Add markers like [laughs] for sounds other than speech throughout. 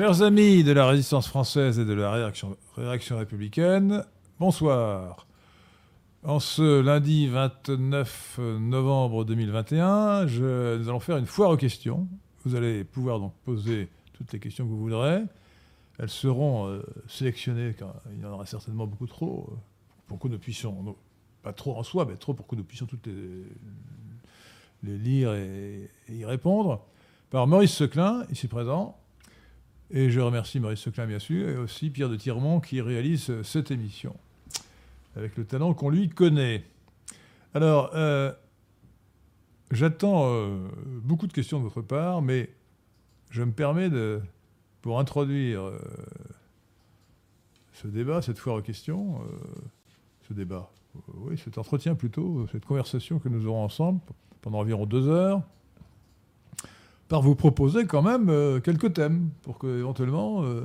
Chers amis de la résistance française et de la réaction, républicaine, bonsoir. En ce lundi 29 novembre 2021, je- nous allons faire une foire aux questions. Vous allez pouvoir donc poser toutes les questions que vous voudrez. Elles seront euh, sélectionnées, car il y en aura certainement beaucoup trop, euh, pour que nous puissions, pas trop en soi, mais trop pour que nous puissions toutes les, les lire et, et y répondre, par Maurice Seclin, ici présent. Et je remercie Maurice Seclin, bien sûr, et aussi Pierre de Tirmont qui réalise euh, cette émission, avec le talent qu'on lui connaît. Alors, euh, j'attends euh, beaucoup de questions de votre part, mais je me permets de, pour introduire ce débat, cette foire aux questions, ce débat, oui, cet entretien plutôt, cette conversation que nous aurons ensemble pendant environ deux heures, par vous proposer quand même euh, quelques thèmes pour que éventuellement euh,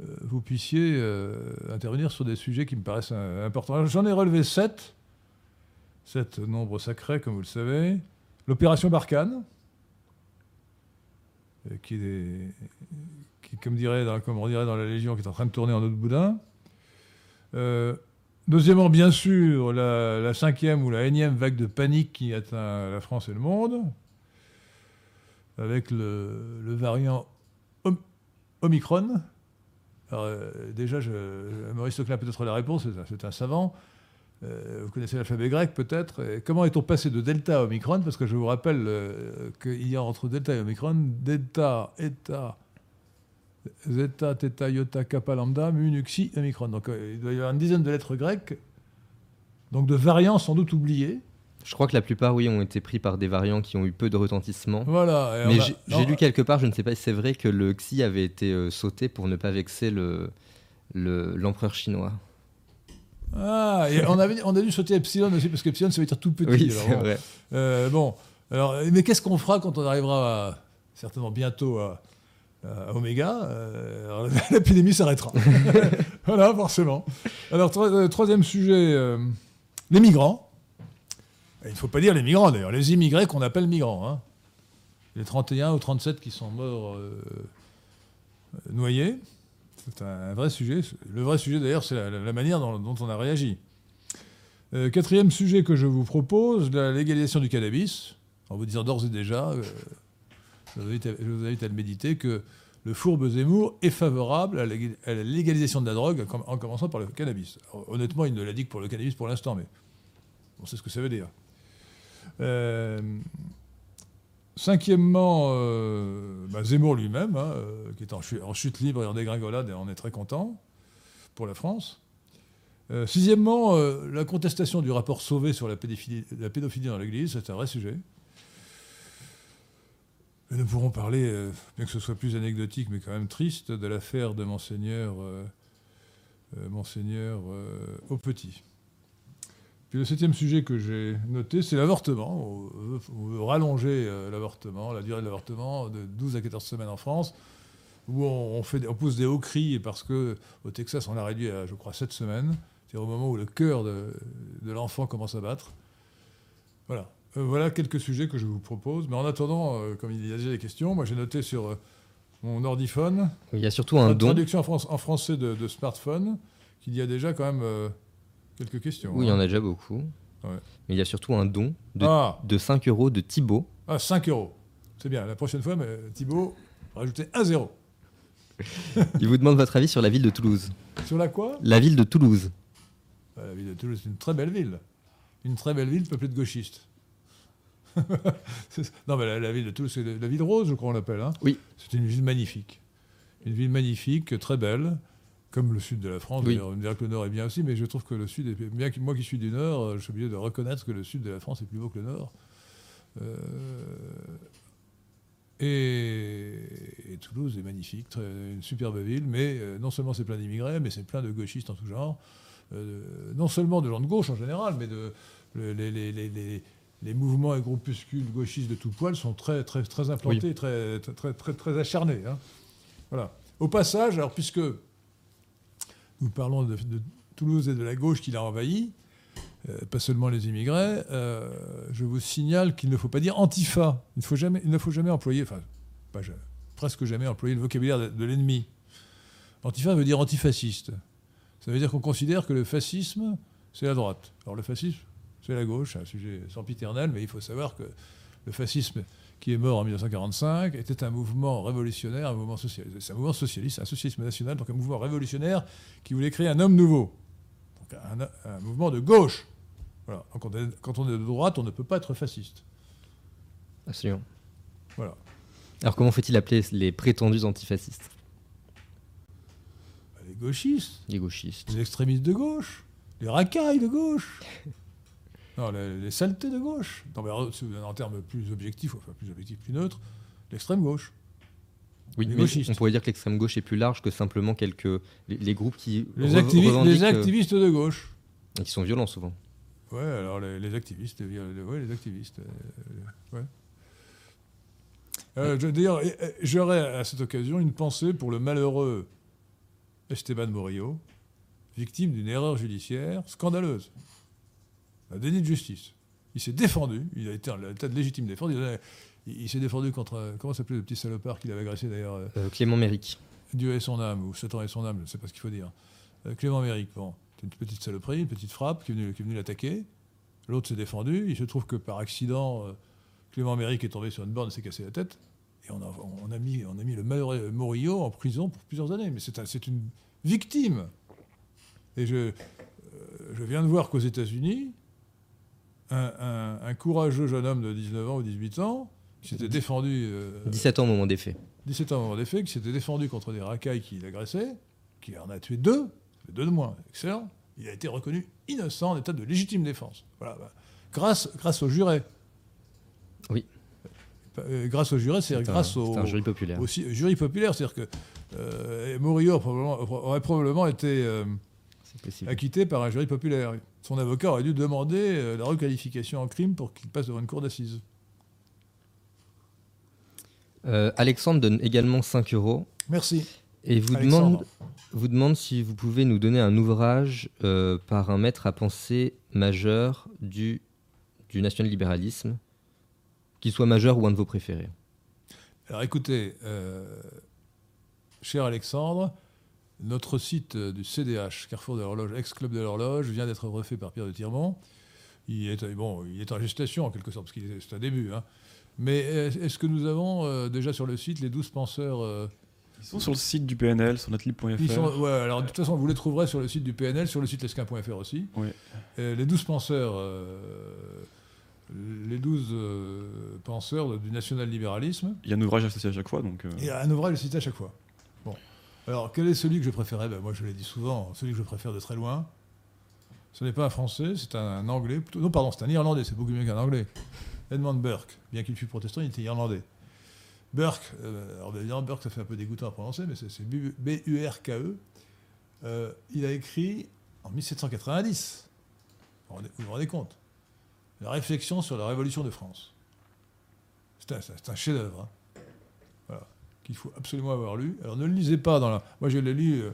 euh, vous puissiez intervenir sur des sujets qui me paraissent importants. J'en ai relevé sept, sept nombres sacrés comme vous le savez. L'opération Barkhane, qui est, comme, on dirait dans la Légion, qui est en train de tourner en autre boudin. Euh, deuxièmement, bien sûr, la, la cinquième ou la énième vague de panique qui atteint la France et le monde avec le, variant Om- Omicron. Euh, déjà, Maurice Seclin a peut-être la réponse, c'est un, savant. Euh, vous connaissez l'alphabet grec peut-être. Comment est-on passé de Delta à Omicron? Parce que je vous rappelle euh, qu'il y a entre Delta et Omicron Delta, Eta, Zeta, Theta, Iota, Kappa, Lambda, Mu, Nu, Xi, Omicron. Donc il doit y avoir une dizaine de lettres grecques, donc de variants sans doute oubliés. Je crois que la plupart, oui, ont été pris par des variants qui ont eu peu de retentissement. Voilà. Mais j'ai lu quelque part, je ne sais pas si c'est vrai, que le Xi avait été euh, sauté pour ne pas vexer le le- l'empereur chinois. Ah, et on, avait, on a dû sauter Epsilon aussi, parce qu'Epsilon, ça veut dire tout petit. Oui, c'est bon. vrai. Euh, bon, alors, mais qu'est-ce qu'on fera quand on arrivera à- certainement bientôt à, à Oméga Euh, [laughs] L'épidémie s'arrêtera. [laughs] voilà, forcément. Alors, tro- euh, troisième sujet, euh, les migrants. Il ne faut pas dire les migrants, d'ailleurs, les immigrés qu'on appelle migrants. hein. Les 31 ou 37 qui sont morts euh, noyés. C'est un, vrai sujet. Le vrai sujet, d'ailleurs, c'est la, manière dont, on a réagi. Euh, quatrième sujet que je vous propose, la légalisation du cannabis. En vous disant d'ores et déjà, euh, je, vous invite à, le méditer, que le fourbe Zemmour est favorable à la, légalisation de la drogue, en com- en commençant par le cannabis. Honnêtement, il ne l'a dit que pour le cannabis pour l'instant, mais on sait ce que ça veut dire. Euh, cinquièmement, euh, bah, Zemmour lui-même, hein, euh, qui est en, chu- en chute libre et en dégringolade, et on est très content pour la France. Sixièmement, la contestation du rapport Sauvé sur la pédophilie, dans l'Église, c'est un vrai sujet. Et nous pourrons parler, bien que ce soit plus anecdotique, mais quand même triste, de l'affaire de Monseigneur, Monseigneur au Petit. Puis le septième sujet que j'ai noté, c'est l'avortement. On veut, on veut rallonger euh, l'avortement, la durée de l'avortement de 12 à 14 semaines en France, où on, fait, on pousse des hauts cris parce que au Texas, on l'a réduit à, je crois, 7 semaines. C'est au moment où le cœur de, de l'enfant commence à battre. Voilà. Euh, voilà quelques sujets que je vous propose. Mais en attendant, euh, comme il y a déjà des questions, moi j'ai noté sur euh, mon ordiphone, Il y a surtout un la don. traduction en, France- en français de, de smartphone, qu'il y a déjà quand même quelques questions. Oui, il y en hein. a déjà beaucoup. Ouais. Mais il y a surtout un don de, Ah, de 5 euros de Thibaut. ah, 5 euros. C'est bien. La prochaine fois, mais Thibaut, rajoutez un zéro. [laughs] Il vous demande votre avis sur la ville de Toulouse. Sur la quoi? La ville de Toulouse. Ah, La ville de Toulouse, c'est une très belle ville. Une très belle ville peuplée de gauchistes. [laughs] Non, mais la, la ville de Toulouse, c'est la ville rose, je crois, on l'appelle. hein. Oui. C'est une ville magnifique. Une ville magnifique, très belle, comme le sud de la France. Oui. On me dira que le nord est bien aussi, mais je trouve que le sud est bien. Moi qui suis du nord, je suis obligé de reconnaître que le sud de la France est plus beau que le nord. Euh, et, et Toulouse est magnifique, très- une superbe ville, mais euh, non seulement c'est plein d'immigrés, mais c'est plein de gauchistes en tout genre. Euh, non seulement de gens de gauche en général, mais de, les, les- les- les- les mouvements et groupuscules gauchistes de tout poil sont très, très, très implantés, très, très, très, très, très acharnés. hein. Voilà. Au passage, alors puisque nous parlons de, Toulouse et de la gauche qui l'a envahi, euh, pas seulement les immigrés, euh, je vous signale qu'il ne faut pas dire antifa. Il, faut jamais, il ne faut jamais employer, enfin, pas, presque jamais employer le vocabulaire de, de l'ennemi. Antifa veut dire antifasciste. Ça veut dire qu'on considère que le fascisme, c'est la droite. Alors le fascisme, c'est la gauche, un sujet sempiternel, mais il faut savoir que le fascisme qui est mort en 1945 était un mouvement révolutionnaire, un mouvement socialiste. C'est un mouvement socialiste, un socialisme national, donc un mouvement révolutionnaire qui voulait créer un homme nouveau. Donc un, un mouvement de gauche. Voilà. Donc on est- quand on est de droite, on ne peut pas être fasciste. Absolument. Voilà. Alors comment faut-il appeler les prétendus antifascistes? Les gauchistes, Les gauchistes. les extrémistes de gauche, les racailles de gauche. [laughs] Non, les, les saletés de gauche. Non, mais en, en termes plus objectifs, enfin plus objectifs, plus neutres, l'extrême gauche. Oui, Les mais gauchistes. on pourrait dire que l'extrême gauche est plus large que simplement quelques les, les groupes qui Les, re- activi- revendiquent, les euh, activistes de gauche. et qui sont violents souvent. Ouais, alors les, activistes, euh, ouais, les activistes. euh, ouais. Euh, D'ailleurs, euh, euh, j'aurais à cette occasion une pensée pour le malheureux Esteban Morillo, victime d'une erreur judiciaire scandaleuse, un déni de justice. Il s'est défendu, il a été en état de légitime défense. Il, a- il- il s'est défendu contre, comment s'appelait le petit salopard qu'il avait agressé d'ailleurs euh, Euh, Clément Méric. Dieu et son âme, ou Satan et son âme, je ne sais pas ce qu'il faut dire. Euh, Clément Méric, bon, c'est une petite saloperie, une petite frappe qui est venue, l'attaquer. L'autre s'est défendu. Il se trouve que par accident, euh, Clément Méric est tombé sur une borne et s'est cassé la tête. Et on a, on a, mis, on a mis le malheureux Morillo en prison pour plusieurs années. Mais c'est un- c'est une victime. Et je, je viens de voir qu'aux États-Unis, un, un- un courageux jeune homme de 19 ans ou 18 ans, qui s'était défendu. euh, 17 ans au moment des faits. 17 ans au moment des faits, qui s'était défendu contre des racailles qui l'agressaient, qui en a tué deux, deux de moins, excellent. Il a été reconnu innocent en état de légitime défense. Voilà, bah, grâce, grâce au juré. Oui. Euh, grâce au juré, c'est-à-dire un- grâce au, c'est un jury populaire. au si- jury populaire. C'est-à-dire que euh, probablement- aurait probablement été euh, acquitté par un jury populaire. Son avocat aurait dû demander euh, la requalification en crime pour qu'il passe devant une cour d'assises. Euh, Alexandre donne également 5 euros Merci. et vous Alexandre. demande, vous demande si vous pouvez nous donner un ouvrage euh, par un maître à pensée majeur du, du national-libéralisme, qui soit majeur ou un de vos préférés. Alors écoutez, euh, cher Alexandre, notre site euh, du CDH, Carrefour de l'horloge, ex-club de l'horloge, vient d'être refait par Pierre de Tirmont. Il est, euh, bon, il est en gestation en quelque sorte, parce que c'est un début. hein. Mais est- est-ce que nous avons euh, déjà sur le site les 12 penseurs euh, Ils sont sur le site du PNL, sur sont- ouais, alors de toute façon, vous les trouverez sur le site du PNL, sur le site lesquin.fr aussi. Oui. Les 12 penseurs, euh, les 12 euh, penseurs du national-libéralisme, Il y a un ouvrage associé à chaque fois, donc. euh, Et un ouvrage cité à chaque fois. Alors, quel est celui que je préférais ben, Moi, je l'ai dit souvent, celui que je préfère de très loin, ce n'est pas un Français, c'est un Anglais. Plutôt, non, pardon, c'est un Irlandais, c'est beaucoup mieux qu'un Anglais. Edmund Burke. Bien qu'il fût protestant, il était Irlandais. Burke, euh, alors Burke, ça fait un peu dégoûtant à prononcer, mais c'est B-U-R-K-E. Euh, il a écrit en 1790, vous vous rendez- compte, la réflexion sur la Révolution de France. C'est un, c'est un chef-d'œuvre. hein qu'il faut absolument avoir lu. Alors ne le lisez pas dans la... Moi je l'ai lu euh,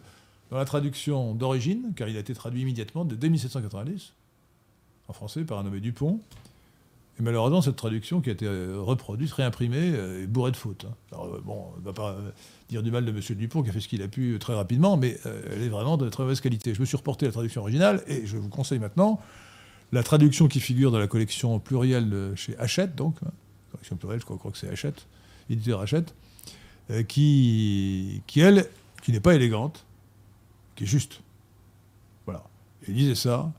dans la traduction d'origine, car il a été traduit immédiatement dès 1790, en français par un nommé Dupont. Et malheureusement, cette traduction qui a été euh, reproduite, réimprimée, euh, est bourrée de fautes. hein. Alors bon, on ne va pas dire du mal de M. Dupont qui a fait ce qu'il a pu très rapidement, mais elle est vraiment de très mauvaise qualité. Je me suis reporté à la traduction originale, et je vous conseille maintenant la traduction qui figure dans la collection plurielle chez Hachette, donc, hein, collection plurielle, je crois que c'est Hachette, éditeur Hachette, euh, qui, qui, elle, qui n'est pas élégante, qui est juste. Voilà. Et lisez ça.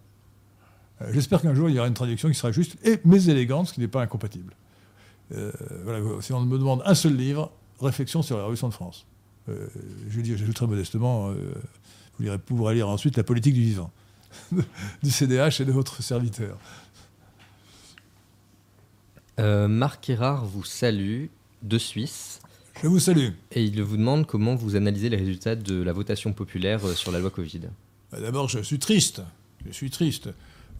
Euh, J'espère qu'un jour, il y aura une traduction qui sera juste, et, mais élégante, ce qui n'est pas incompatible. Euh, voilà, si on me demande un seul livre, Réflexion sur la Révolution de France. Je dis, j'ajoute très modestement, vous lirez, pourrez lire ensuite La politique du vivant, [laughs] du CDH et de votre serviteur. Marc Erard vous salue de Suisse Je vous salue. et il vous demande comment vous analysez les résultats de la votation populaire euh, sur la loi Covid. Bah, D'abord, je suis triste. Je suis triste.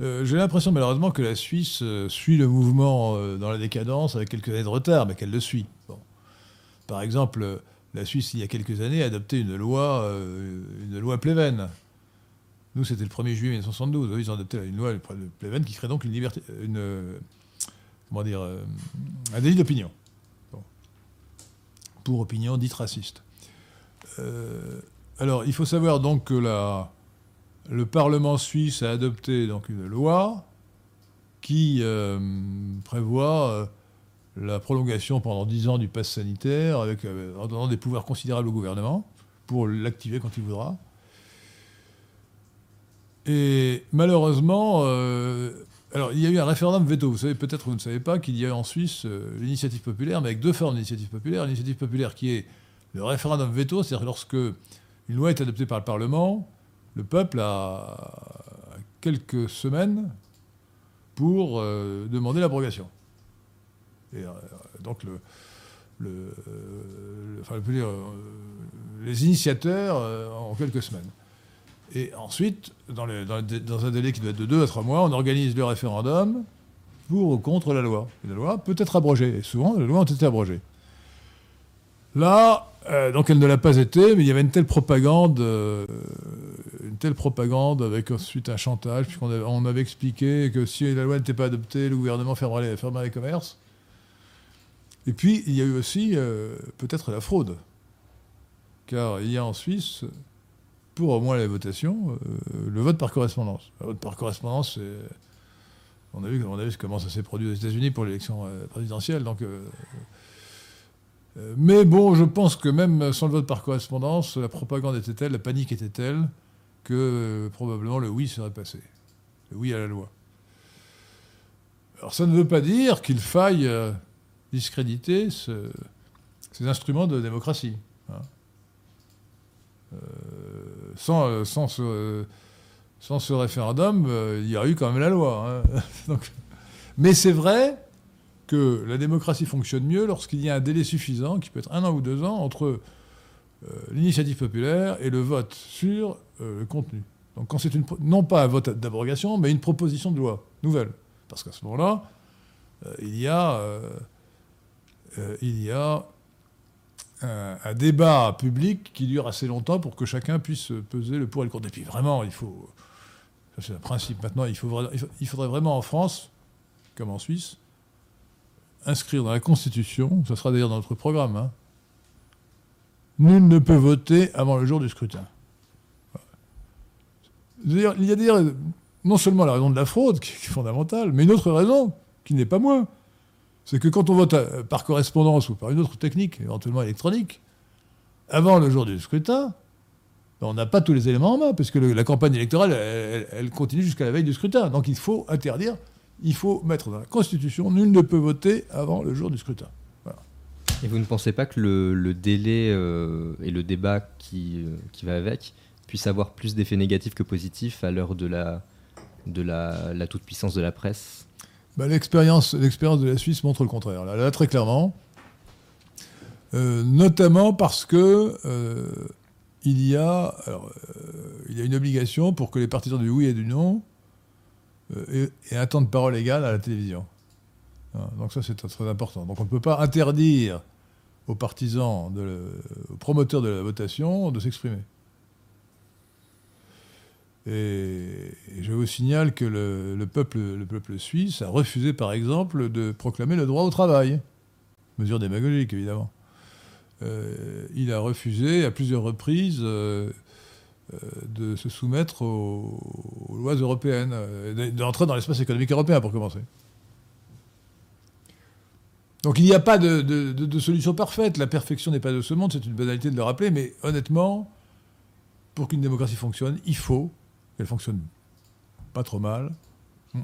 Euh, J'ai l'impression, malheureusement, que la Suisse euh, suit le mouvement dans la décadence avec quelques années de retard, mais qu'elle le suit. Bon. Par exemple, la Suisse, il y a quelques années, a adopté une loi, une loi Pleven. Nous, c'était le 1er juillet 1972. Eux, ils ont adopté une loi Pleven qui crée donc une liberté, une, comment dire, un délit d'opinion. Pour opinion dite raciste. Euh, alors, il faut savoir donc que la, le Parlement suisse a adopté donc une loi qui euh, prévoit euh, la prolongation pendant 10 ans du pass sanitaire avec, en donnant des pouvoirs considérables au gouvernement pour l'activer quand il voudra. Et malheureusement, alors il y a eu un référendum veto. Vous savez peut-être, vous ne savez pas, qu'il y a en Suisse euh, l'initiative populaire, mais avec deux formes d'initiative populaire. L'initiative populaire qui est le référendum veto, c'est-à-dire lorsque une loi est adoptée par le Parlement, le peuple a quelques semaines pour euh, demander l'abrogation. Et euh, donc les initiateurs en quelques semaines. Et ensuite, dans, un délai qui doit être de 2 à 3 mois, on organise le référendum pour ou contre la loi. La loi peut être abrogée. Et souvent, les lois ont été abrogées. Là, euh, donc elle ne l'a pas été, mais il y avait une telle propagande, euh, une telle propagande avec ensuite un chantage, puisqu'on avait, expliqué que si la loi n'était pas adoptée, le gouvernement fermerait les, fermerait les commerces. Et puis, il y a eu aussi euh, peut-être la fraude. Car il y a en Suisse, pour au moins les votations, euh, le vote par correspondance. Le vote par correspondance, on a, vu, on a vu comment ça s'est produit aux États-Unis pour l'élection euh, présidentielle. Donc, euh, mais bon, je pense que même sans le vote par correspondance, la propagande était telle, la panique était telle, que probablement le oui serait passé. Le oui à la loi. Alors ça ne veut pas dire qu'il faille discréditer ce- ces instruments de démocratie. hein. Euh, sans, euh, sans, ce, sans ce référendum, euh, il y aurait eu quand même la loi. hein. [laughs] Donc- mais c'est vrai que la démocratie fonctionne mieux lorsqu'il y a un délai suffisant, qui peut être un an ou deux ans, entre euh, l'initiative populaire et le vote sur le contenu. Donc quand c'est une, non pas un vote d'abrogation, mais une proposition de loi nouvelle. Parce qu'à ce moment-là, il y a, il y a un, un débat public qui dure assez longtemps pour que chacun puisse peser le pour et le contre. Et puis vraiment, il faut, c'est un principe maintenant, il, faut, il faudrait vraiment en France, comme en Suisse, inscrire dans la Constitution, ça sera d'ailleurs dans notre programme, hein, nul ne peut voter avant le jour du scrutin. Il y a d'ailleurs non seulement la raison de la fraude, qui est fondamentale, mais une autre raison, qui n'est pas moins. C'est que quand on vote euh, par correspondance ou par une autre technique, éventuellement électronique, avant le jour du scrutin, ben, on n'a pas tous les éléments en main, parce que le- la campagne électorale, elle, continue jusqu'à la veille du scrutin. Donc il faut interdire, il faut mettre dans la Constitution, nul ne peut voter avant le jour du scrutin. Et vous ne pensez pas que le, délai euh, et le débat qui, euh, qui va avec puisse avoir plus d'effets négatifs que positifs à l'heure de la, de la, la toute-puissance de la presse? Bah, l'expérience, de la Suisse montre le contraire. Là, très clairement, Euh, notamment parce que euh, il y a, alors, euh, il y a une obligation pour que les partisans du oui et du non aient, aient un temps de parole égal à la télévision. Hein, donc ça, c'est très important. Donc on ne peut pas interdire aux partisans, de, aux promoteurs de la votation de s'exprimer. Et, je vous signale que le, le peuple, le peuple suisse a refusé, par exemple, de proclamer le droit au travail. Mesure démagogique, évidemment. Euh, il a refusé à plusieurs reprises euh, euh, de se soumettre aux, lois européennes, d'entrer dans l'espace économique européen, pour commencer. Donc il n'y a pas de solution parfaite. La perfection n'est pas de ce monde, c'est une banalité de le rappeler, mais honnêtement, pour qu'une démocratie fonctionne, il faut qu'elle fonctionne pas trop mal. Hmm.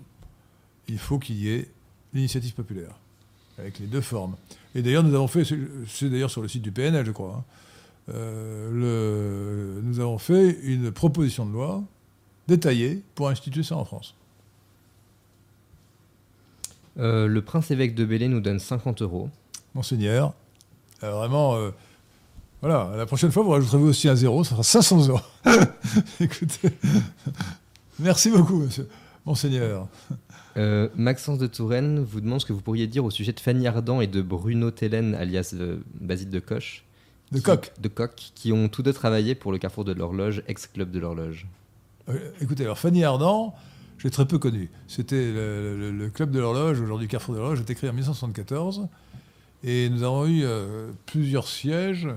Il faut qu'il y ait l'initiative populaire, avec les deux formes. Et d'ailleurs, nous avons fait, c'est- d'ailleurs sur le site du PNL, je crois, hein, euh, le- nous avons fait une proposition de loi détaillée pour instituer ça en France. Euh, Le prince évêque de Bélé nous donne 50 euros. Monseigneur, euh, vraiment, euh, voilà, la prochaine fois, vous rajouterez aussi un zéro, ça sera 500 euros. [laughs] Écoutez, merci beaucoup, monsieur. Monseigneur. Euh, Maxence de Touraine vous demande ce que vous pourriez dire au sujet de Fanny Ardant et de Bruno Tellen, alias euh, Basile de Coche. De qui- Coq. De Coq, qui ont tous deux travaillé pour le Carrefour de l'Horloge, ex-club de l'Horloge. Euh, écoutez, alors Fanny Ardant, j'ai très peu connu. C'était le, le- le club de l'horloge, aujourd'hui Carrefour de l'horloge, était créé en 1974. Et nous avons eu plusieurs sièges,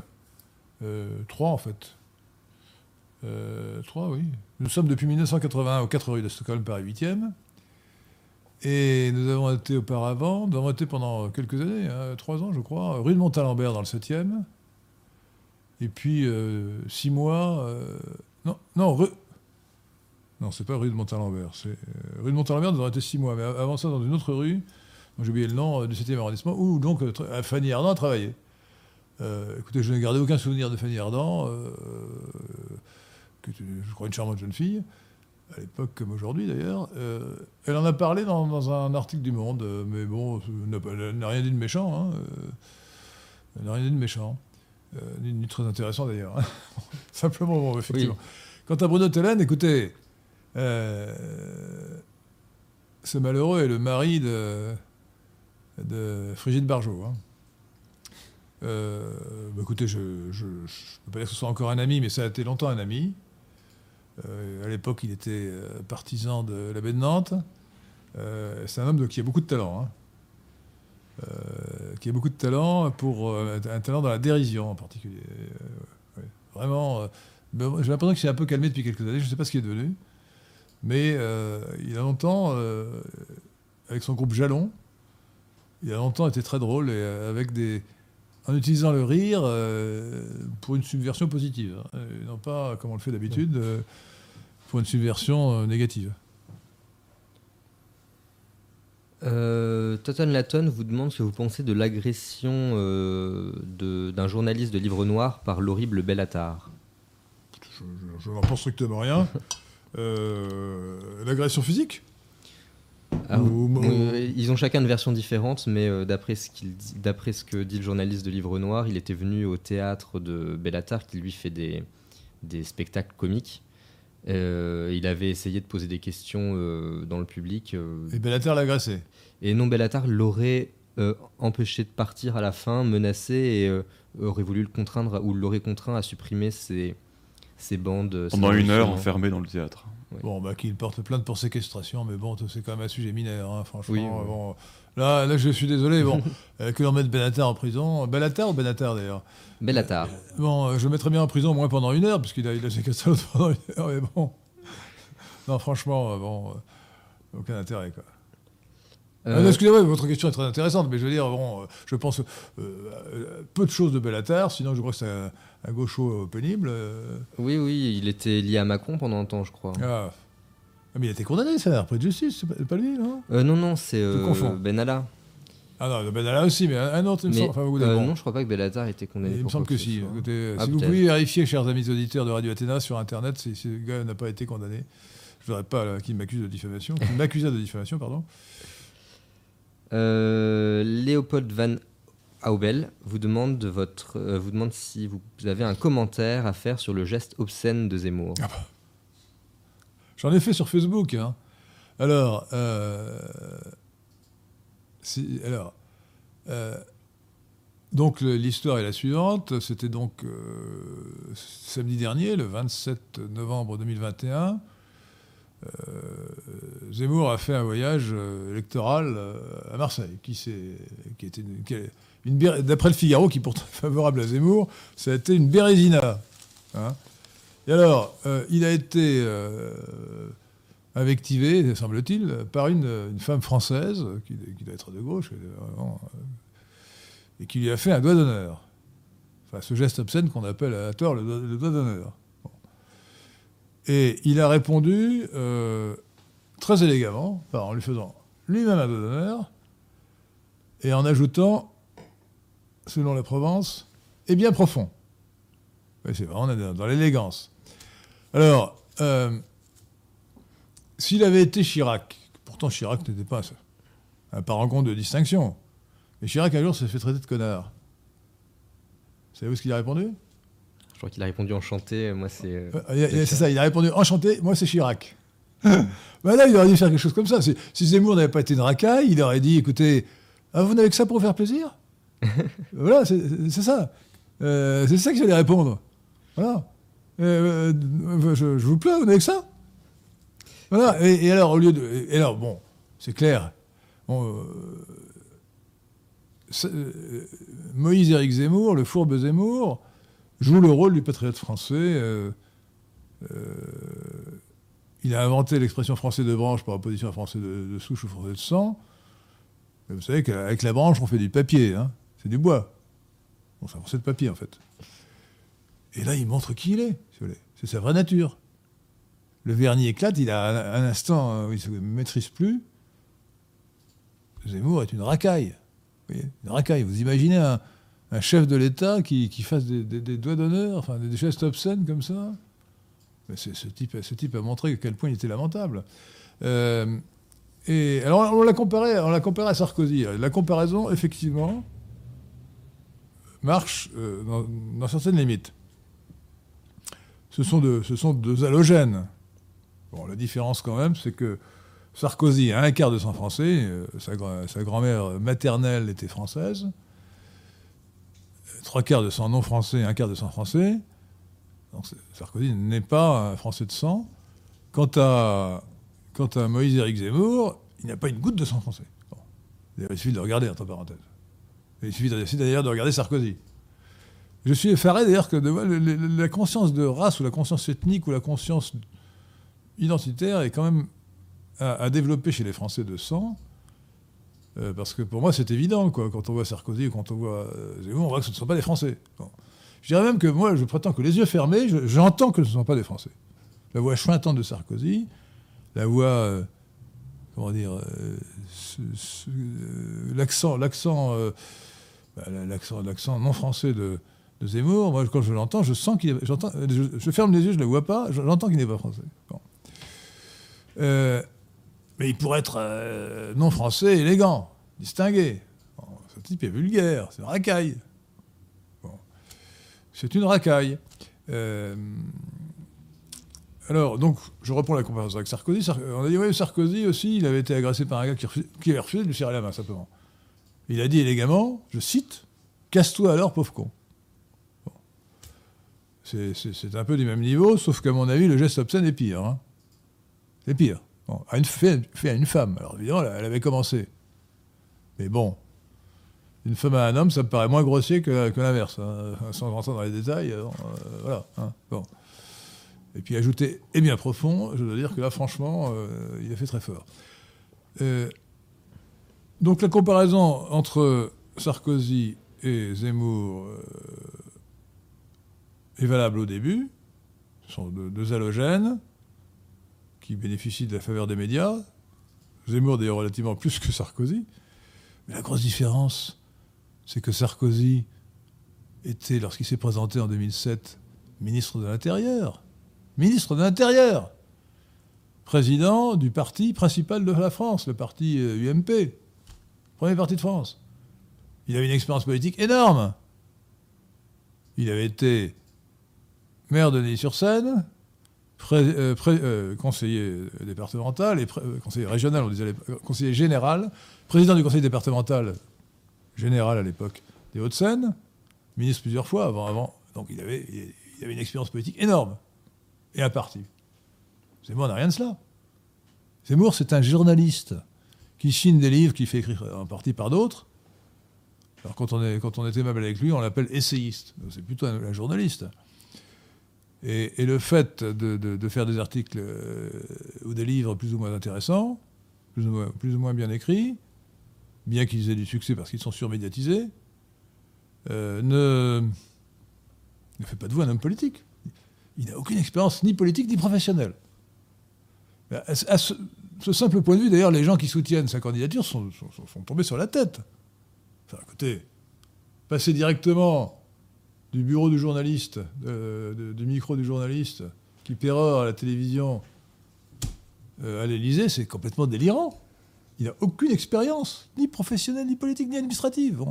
euh, trois en fait. Euh, trois, oui. Nous sommes depuis 1981 au 4 rue de Stockholm, Paris 8e. Et nous avons été auparavant, nous avons été pendant quelques années, hein, trois ans je crois, rue de Montalembert dans le 7e. Et puis euh, six mois. euh, non, non, rue. Non, c'est pas rue de Montalembert. Euh, rue de Montalembert, nous avons été six mois. Mais avant ça, dans une autre rue, j'ai oublié le nom, euh, du 7e arrondissement, où donc euh, Fanny Ardant a travaillé. Euh, écoutez, je n'ai gardé aucun souvenir de Fanny Ardant, euh, qui était, je crois, une charmante jeune fille, à l'époque comme aujourd'hui d'ailleurs. Euh, elle en a parlé dans, dans un article du Monde, euh, mais bon, elle n'a rien dit de méchant. Hein, elle n'a rien dit de méchant. Ni, ni très intéressant d'ailleurs. hein. [laughs] Simplement, bon, effectivement. Quant à Bruno Tellen, écoutez, ce malheureux est le mari de, de Frigide Barjot. hein. Euh, bah, écoutez, je ne peux pas dire que ce soit encore un ami, mais ça a été longtemps un ami. Euh, à l'époque, il était euh, partisan de la baie de Nantes. Euh, c'est un homme de- qui a beaucoup de talent. hein. Qui a beaucoup de talent pour un talent dans la dérision en particulier. Vraiment, ben, j'ai l'impression qu'il s'est un peu calmé depuis quelques années. Je ne sais pas ce qu'il est devenu, mais il a longtemps, avec son groupe Jalon, il a longtemps été très drôle et avec des, en utilisant le rire euh, pour une subversion positive, hein, et non pas comme on le fait d'habitude euh, pour une subversion euh, négative. Euh, Totten Latton vous demande ce que vous pensez de l'agression euh, d'un journaliste de Livre Noir par l'horrible Bellatar. Je, je- je n'en pense strictement rien. [laughs] Euh, L'agression physique? Ah, Ou- ou- euh, ils ont chacun une version différente, mais euh, d'après ce, qu'il dit- d'après ce que dit le journaliste de Livre Noir, il était venu au théâtre de Bellatar qui lui fait des, des spectacles comiques. Euh, il avait essayé de poser des questions euh, dans le public euh, Et Bellater l'a agressé. et non Bellatar l'aurait euh, empêché de partir à la fin, menacé et euh, aurait voulu le contraindre ou l'aurait contraint à supprimer ses, ses bandes. ses Pendant une heure enfermé dans le théâtre. Bon, bah, qu'il porte plainte pour séquestration, mais bon, c'est quand même un sujet mineur, hein, franchement. Oui, oui. Bon, là, là, je suis désolé. Bon, [laughs] euh, que l'on mette Bellater en prison. Bellater ou Bellatar d'ailleurs? Bellatar. Bon, euh, je le mettrais bien en prison au moins pendant une heure, puisqu'il a, il a séquestré l'autre pendant une heure, mais bon. [laughs] Non, franchement, euh, bon, euh, aucun intérêt, quoi. Euh, Ah, Excusez-moi, votre question est très intéressante, mais je veux dire, bon, euh, je pense euh, euh, peu de choses de Bellatar, sinon je crois que c'est un, gaucho pénible. euh. oui, oui, il était lié à Macron pendant un temps, je crois. Ah. Ah, mais il a été condamné, ça, après de justice, c'est pas, pas lui, non? Euh, non, non, c'est euh. Benalla. Ah non, Ben Allah aussi, mais un, autre, il me Mais semble. Enfin, vous, euh, non, je crois pas que Bellatar ait été condamné. il me semble que si. Écoutez, Ah, si vous pouvez vérifier, chers amis auditeurs de Radio Athéna, sur Internet, si si ce gars n'a pas été condamné. Je ne voudrais pas qu'il m'accuse de diffamation, qu'il [laughs] m'accusa de diffamation, pardon. Léopold Van Aubel vous demande, de votre, euh, vous demande si vous avez un commentaire à faire sur le geste obscène de Zemmour. J'en ai fait sur Facebook. hein. Alors, euh, euh, donc l'histoire est la suivante. C'était donc samedi dernier, le 27 novembre 2021. Euh, Zemmour a fait un voyage électoral à Marseille, qui, qui était d'après le Figaro, qui est pourtant [laughs] favorable à Zemmour, ça a été une bérésina. hein. Et alors, euh, il a été euh, invectivé, semble-t-il, par une, femme française, qui, doit être de gauche, euh, et qui lui a fait un doigt d'honneur. Enfin, ce geste obscène qu'on appelle à tort le, doigt- d'honneur. Et il a répondu très élégamment, en lui faisant lui-même un doigt d'honneur, et en ajoutant, selon la Provence, et bien profond. C'est on est dans, l'élégance. Alors, euh, s'il avait été Chirac, pourtant Chirac n'était pas un parangon de distinction, mais Chirac un jour s'est fait traiter de connard. Savez-vous ce qu'il a répondu? Je crois qu'il a répondu enchanté. Moi, c'est. euh, Euh, C'est ça, il a répondu enchanté, moi c'est Chirac. [laughs] ben là, il aurait dû faire quelque chose comme ça. Si, si Zemmour n'avait pas été une racaille, il aurait dit écoutez, ah, vous n'avez que ça pour vous faire plaisir? [laughs] Voilà, c'est ça. Euh, c'est ça qu'il allait répondre. Voilà. Euh, euh, je, vous plains, vous n'avez que ça Voilà. Et, alors, au lieu de. Et alors, bon, c'est clair. Euh, euh, Moïse Éric Zemmour, le fourbe Zemmour, joue le rôle du patriote français. euh, euh, il a inventé l'expression français de branche par opposition à français de, souche ou français de sang. Vous savez qu'avec la branche, on fait du papier, hein. C'est du bois. Bon, c'est un de papier en fait. Et là, il montre qui il est, si vous voulez. C'est sa vraie nature. Le vernis éclate, il a un, instant euh, où il ne se maîtrise plus. Zemmour est une racaille. Vous voyez, une racaille. Vous imaginez un, chef de l'État qui, qui fasse des, doigts d'honneur, enfin des gestes obscènes comme ça Mais ce, type, ce type a montré à quel point il était lamentable. Euh, et alors on l'a on l'a comparé à Sarkozy. La comparaison, effectivement, marche euh, dans, certaines limites. Ce sont, deux halogènes. La différence quand même, c'est que Sarkozy a un quart de sang français, euh, sa, gra- sa grand-mère maternelle était française, trois quarts de sang non français, un quart de sang français. Sarkozy n'est pas un français de sang. Quant à, quant Moïse Éric Zemmour, il n'a pas une goutte de sang français. Il suffit de regarder, entre parenthèses. Il suffit d'ailleurs de regarder Sarkozy. Je suis effaré d'ailleurs que la conscience de race ou la conscience ethnique ou la conscience identitaire est quand même à, développer chez les Français de sang. Euh, parce que pour moi, c'est évident, quoi. Quand on voit Sarkozy ou quand on voit Zemmour, on voit que ce ne sont pas des Français. Je dirais même que moi, je prétends que les yeux fermés, je- j'entends que ce ne sont pas des Français. La voix chointante de Sarkozy, la voix, euh, comment dire, euh, ce- ce- l'accent, l'accent, bah, l'accent, non français de, Zemmour, moi, quand je l'entends, je sens qu'il j'entends, je, ferme les yeux, je ne le vois pas, je- j'entends qu'il n'est pas français. Euh, mais il pourrait être euh, non français, élégant, distingué. Ce type est vulgaire, c'est une racaille. C'est une racaille. Euh, alors, donc, je reprends la comparaison avec Sarkozy. Sar- on a dit, oui, Sarkozy aussi, il avait été agressé par un gars qui, qui avait refusé de lui serrer la main, simplement. Il a dit élégamment, je cite, Casse-toi alors, pauvre con. C'est- un peu du même niveau, sauf qu'à mon avis, le geste obscène est pire. hein. C'est pire. Une, fait, à une femme. Alors évidemment, elle, avait commencé. Mais bon, une femme à un homme, ça me paraît moins grossier que, l'inverse. hein. Sans rentrer dans les détails, euh, voilà. hein. Et puis ajouter et bien profond, je dois dire que là, franchement, euh, il a fait très fort. Euh, donc la comparaison entre Sarkozy et Zemmour euh, est valable au début. Ce sont deux, halogènes qui bénéficient de la faveur des médias. Zemmour d'ailleurs relativement plus que Sarkozy. Mais la grosse différence, c'est que Sarkozy était, lorsqu'il s'est présenté en 2007, ministre de l'Intérieur. Ministre de l'Intérieur Président du parti principal de la France, le parti euh, UMP. Premier parti de France. Il avait une expérience politique énorme. Il avait été maire de Neuilly-sur-Seine, euh, euh, conseiller départemental euh, conseiller régional, on disait conseiller général, président du conseil départemental général à l'époque des Hauts-de-Seine, ministre plusieurs fois avant. avant donc il avait, il avait une expérience politique énorme et un parti. Zemmour n'a rien de cela. Zemmour, c'est un journaliste qui signe des livres qu'il fait écrire en partie par d'autres. Alors quand on est, quand on est aimable avec lui, on l'appelle essayiste. C'est plutôt un, journaliste. Et, le fait de, de- faire des articles euh, ou des livres plus ou moins intéressants, plus ou moins, plus ou moins bien écrits, bien qu'ils aient du succès parce qu'ils sont surmédiatisés, euh, ne, ne fait pas de vous un homme politique. Il n'a aucune expérience ni politique ni professionnelle. Ce simple point de vue, d'ailleurs, les gens qui soutiennent sa candidature sont, tombés sur la tête. Enfin, écoutez, passer directement du bureau du journaliste, du micro du journaliste, qui pérore à la télévision, euh, à l'Élysée, c'est complètement délirant. Il n'a aucune expérience, ni professionnelle, ni politique, ni administrative.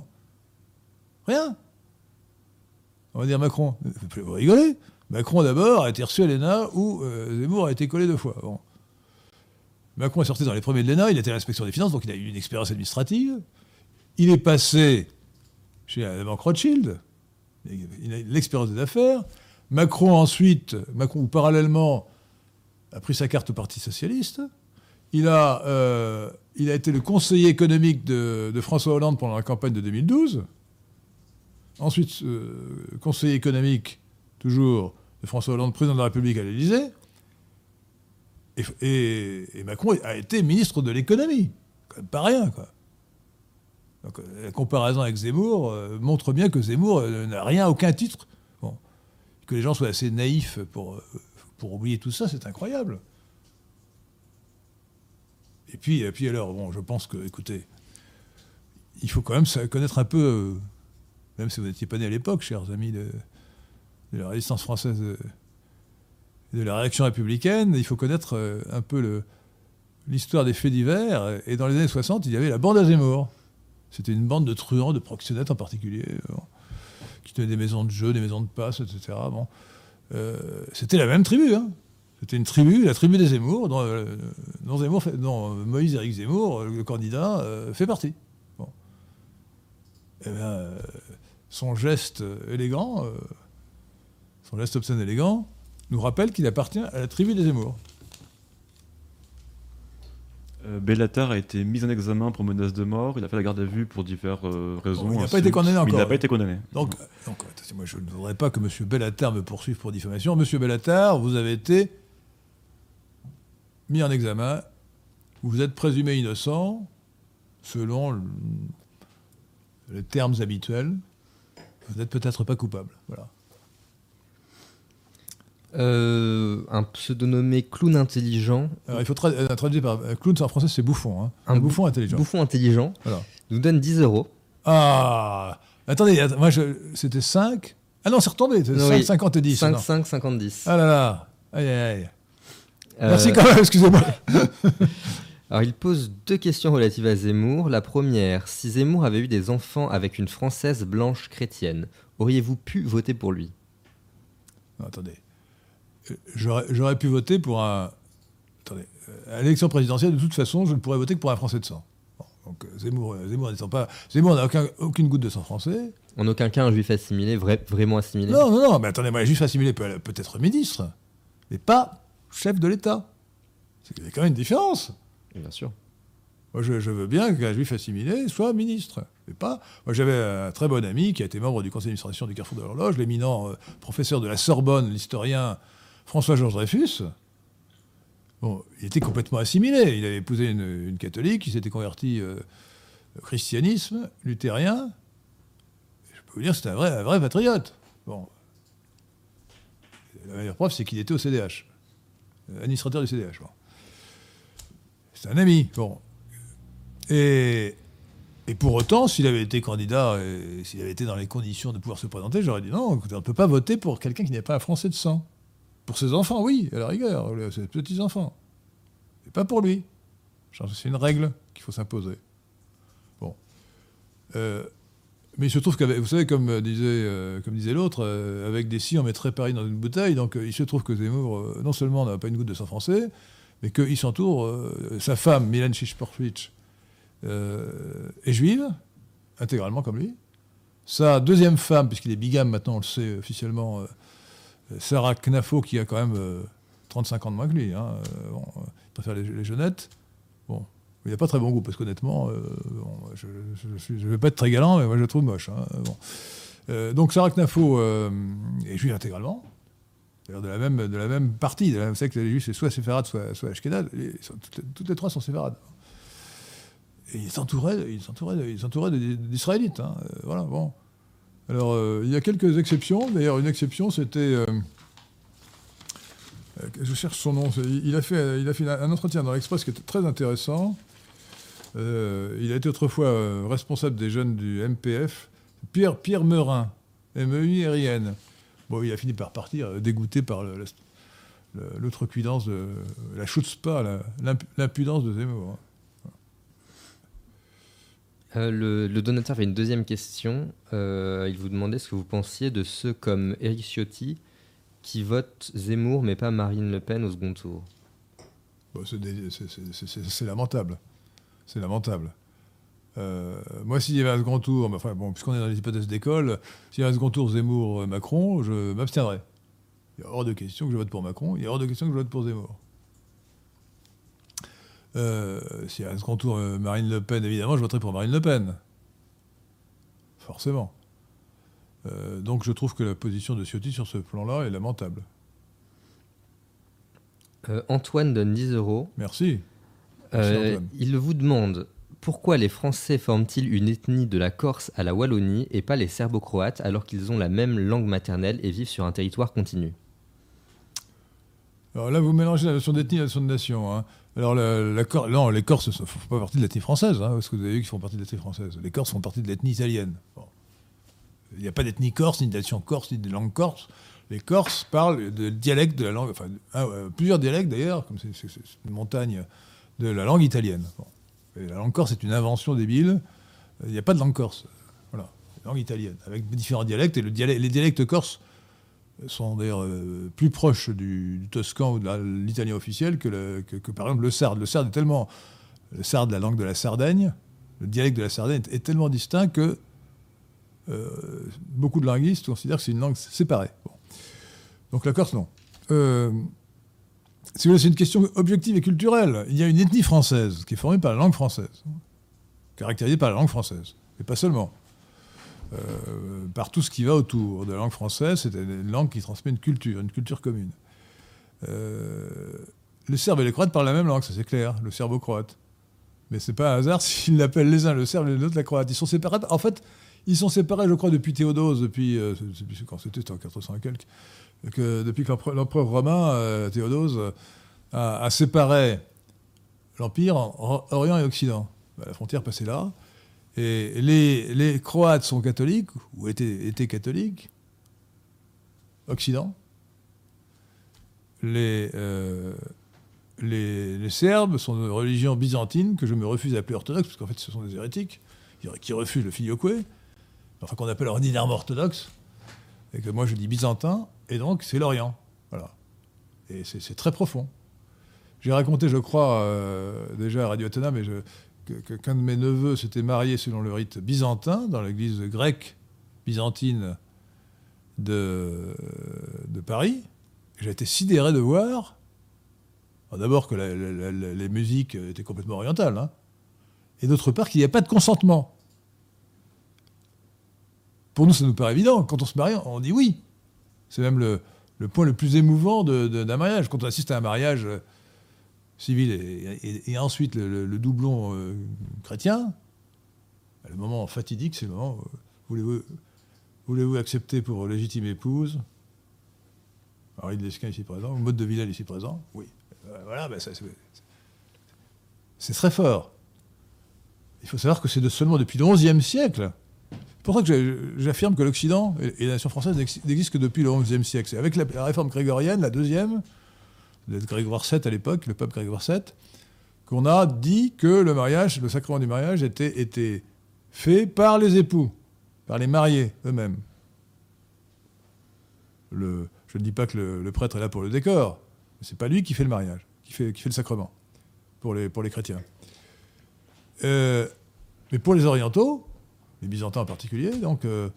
Rien. On va dire Macron. Vous rigolez Macron, d'abord, a été reçu à l'ENA où euh, Zemmour a été collé deux fois. Bon. Macron est sorti dans les premiers de l'ENA, il était à l'inspection des finances, donc il a eu une expérience administrative. Il est passé chez la banque Rothschild, il a l'expérience des affaires. Macron, ensuite, Macron, ou parallèlement, a pris sa carte au Parti Socialiste. Il a, euh, été le conseiller économique de, de François Hollande pendant la campagne de 2012. Ensuite, euh, conseiller économique, toujours, de François Hollande, président de la République à l'Élysée. Et, Macron a été ministre de l'économie. Quand même pas rien, quoi. La comparaison avec Zemmour euh, montre bien que Zemmour euh, n'a rien, aucun titre. Bon. Que les gens soient assez naïfs pour, euh, pour oublier tout ça, c'est incroyable. Et puis, et puis alors, bon, je pense que, écoutez, il faut quand même connaître un peu, même si vous n'étiez pas né à l'époque, chers amis de, la résistance française de la réaction républicaine, il faut connaître euh, un peu l'histoire des faits divers. Et dans les années 60, il y avait la bande Zemmour. C'était une bande de truands, de proxénètes en particulier, euh, qui tenaient des maisons de jeu, des maisons de passe, etc. Euh, C'était la même tribu. hein. C'était une tribu, la tribu des Zemmour, dont, euh, dont Moïse Éric Zemmour, euh, le candidat, euh, fait partie. Bon. Eh bien, euh, son geste euh, élégant, euh, son geste obscène élégant, nous rappelle qu'il appartient à la tribu des Zemmour. Euh, Bellatar a été mis en examen pour menace de mort. Il a fait la garde à vue pour diverses euh, raisons. Bon, il n'a pas été condamné encore. Il n'a pas été condamné. Donc, euh, donc moi, je ne voudrais pas que M. Bellatar me poursuive pour diffamation. Monsieur Bellatar, vous avez été mis en examen. Vous êtes présumé innocent, selon le- les termes habituels. Vous n'êtes peut-être pas coupable. Voilà. Euh, un pseudo nommé clown intelligent, Alors, il faut tra- euh, traduire par euh, clown en français, c'est bouffon. hein. Un Un, bou- bouffon intelligent. bouffon intelligent, Voilà. nous donne 10 euros. Ah Attendez, att- moi, c'était 5. Ah non, c'est retombé. C'était Non, 5, oui. 50 et 10. 5, non. 5, 50, 10. Ah là là. Aïe, aïe, aïe. Euh, Merci quand même, excusez-moi. [laughs] Alors, il pose deux questions relatives à Zemmour. La première, si Zemmour avait eu des enfants avec une Française blanche chrétienne, auriez-vous pu voter pour lui? Non, attendez. J'aurais pu voter pour un. Attendez. euh, À l'élection présidentielle, de toute façon, je ne pourrais voter que pour un Français de sang. Bon, donc euh, Zemmour, euh, Zemmour n'étant pas. Zemmour n'a aucun- aucune goutte de sang français. En aucun cas un juif assimilé, vrai- vraiment assimilé Non, non, non, mais attendez, moi, juste assimilé peut, peut être ministre, mais pas chef de l'État. C'est qu'il y a quand même une différence. Bien sûr. Moi, je, je veux bien qu'un juif assimilé soit ministre. Mais pas. Moi, j'avais un très bon ami qui a été membre du conseil d'administration du Carrefour de l'Horloge, l'éminent euh, professeur de la Sorbonne, l'historien François-Georges Dreyfus. Il était complètement assimilé. Il avait épousé une, catholique, il s'était converti euh, au christianisme, luthérien. Je peux vous dire, c'était un vrai, un vrai patriote. La meilleure preuve, c'est qu'il était au CDH, euh, administrateur du CDH. C'est un ami. Et, et pour autant, s'il avait été candidat et s'il avait été dans les conditions de pouvoir se présenter, j'aurais dit non, on ne peut pas voter pour quelqu'un qui n'est pas un Français de sang. Pour ses enfants, oui, à la rigueur, ses petits-enfants. Mais pas pour lui. C'est une règle qu'il faut s'imposer. Bon. Euh, mais il se trouve qu'avec, vous savez, comme disait, euh, comme disait l'autre, euh, avec des scies, on mettrait Paris dans une bouteille. Donc euh, il se trouve que Zemmour, euh, non seulement n'a pas une goutte de sang français, mais qu'il s'entoure, euh, sa femme, Mylène Chichporfitch, euh, est juive, intégralement comme lui. Sa deuxième femme, puisqu'il est bigame maintenant, on le sait officiellement, euh, Sarah Knafo, qui a quand même euh, 35 ans de moins que lui. Hein, euh, euh, il préfère les, jeunettes. Bon, il n'a pas très bon goût, parce qu'honnêtement, euh, je ne vais pas être très galant, mais moi je le trouve moche. hein. Euh, donc Sarah Knafo euh, est juive intégralement. D'ailleurs, de la même, de la même partie. De la, vous savez que les juifs, c'est soit séfarades, soit, soit toutes, les, trois sont séfarades. Et ils s'entouraient, ils s'entouraient, d'Israélites. hein, euh, voilà, bon. Alors, euh, il y a quelques exceptions. D'ailleurs, une exception, c'était. euh, euh, je cherche son nom. Il a fait, il a fait un entretien dans l'Express qui était très intéressant. Il a été autrefois responsable des jeunes du MPF. Pierre, Pierre Meurin, M-E-I-R-I-N. Bon, il a fini par partir, dégoûté par l'outrecuidance la chutzpah, la- l'imp- l'impudence de Zemmour. Euh, le, donateur avait une deuxième question. Euh, il vous demandait ce que vous pensiez de ceux comme Éric Ciotti qui votent Zemmour mais pas Marine Le Pen au second tour. Bon, c'est lamentable. C'est lamentable. Euh, moi, s'il y avait un second tour, enfin, bon, puisqu'on est dans les hypothèses d'école, s'il y avait un second tour Zemmour-Macron, je m'abstiendrais. Il y a hors de question que je vote pour Macron, il y a hors de question que je vote pour Zemmour. Euh, S'il y a un second tour euh, Marine Le Pen, évidemment, je voterai pour Marine Le Pen. Forcément. Euh, donc je trouve que la position de Ciotti sur ce plan-là est lamentable. Euh, Antoine donne 10 euros. Merci. Il vous demande pourquoi les Français forment-ils une ethnie de la Corse à la Wallonie et pas les Serbo-Croates alors qu'ils ont la même langue maternelle et vivent sur un territoire continu? Alors là, vous mélangez la notion d'ethnie et la notion de nation. hein. Alors, les Corses ne font pas partie de l'ethnie française, hein, parce que vous avez vu qu'ils font partie de l'ethnie française. Les Corses font partie de l'ethnie italienne. Il n'y a pas d'ethnie corse, ni de nation corse, ni de langue corse. Les Corses parlent de dialecte de la langue, enfin, un, euh, plusieurs dialectes d'ailleurs, comme c'est une montagne de la langue italienne. La langue corse est une invention débile. Il n'y a pas de langue corse. Voilà, la langue italienne, avec différents dialectes. Et les dialectes corses sont d'ailleurs euh, plus proches du, toscan ou de l'italien officiel que, par exemple le sarde. Le sarde est tellement. Le sarde, la langue de la Sardaigne, le dialecte de la Sardaigne est, tellement distinct que euh, beaucoup de linguistes considèrent que c'est une langue séparée. Donc la Corse, non. Euh, c'est une question objective et culturelle. Il y a une ethnie française qui est formée par la langue française, caractérisée par la langue française, et pas seulement. Euh, par tout ce qui va autour de la langue française, c'est une langue qui transmet une culture, une culture commune. Euh, les Serbes et les Croates parlent la même langue, ça c'est clair, le serbo-croate. Mais c'est pas un hasard [laughs] s'ils l'appellent les uns le serbe et les autres la croate. Ils sont séparés. En fait, ils sont séparés, je crois, depuis Théodose, depuis. euh, quand c'était, en 400 et quelques. Que depuis que l'empereur romain, euh, Théodose, a, séparé l'Empire en Or- Orient et Occident. Bah, la frontière passait là. Et les, Croates sont catholiques, ou étaient, catholiques, Occident. Les, euh, les, Serbes sont de religion byzantine, que je me refuse à appeler orthodoxe, parce qu'en fait ce sont des hérétiques, qui, refusent le filioque, enfin qu'on appelle ordinairement orthodoxe, et que moi je dis byzantin, et donc c'est l'Orient. Voilà. Et c'est c'est très profond. J'ai raconté, je crois, euh, déjà à Radio Athéna, mais je, qu'un de mes neveux s'était marié selon le rite byzantin, dans l'église grecque byzantine de, de Paris. J'ai été sidéré de voir, alors d'abord que les musiques étaient complètement orientales, hein, et d'autre part qu'il n'y a pas de consentement. Pour nous, ça nous paraît évident. Quand on se marie, on dit oui. C'est même le, point le plus émouvant d'un mariage. Quand on assiste à un mariage civil et, ensuite le, doublon euh, chrétien, bah, le moment fatidique, c'est le moment où voulez-vous voulez-vous accepter pour légitime épouse Henri de Lesquin ici présent, Maud de Villèle ici présent Oui. Euh, voilà, ça, c'est très fort. Il faut savoir que c'est seulement depuis le XIe siècle. C'est pour ça que j'affirme que l'Occident et la nation française n'ex- n'existent que depuis le XIe siècle. C'est avec la réforme grégorienne, la deuxième, de Grégoire VII à l'époque, le pape Grégoire VII, qu'on a dit que le mariage, le sacrement du mariage était, fait par les époux, par les mariés eux-mêmes. Je ne dis pas que le, prêtre est là pour le décor, mais c'est pas lui qui fait le mariage, qui fait, le sacrement pour les, chrétiens. Euh, mais pour les orientaux, les byzantins en particulier, donc euh,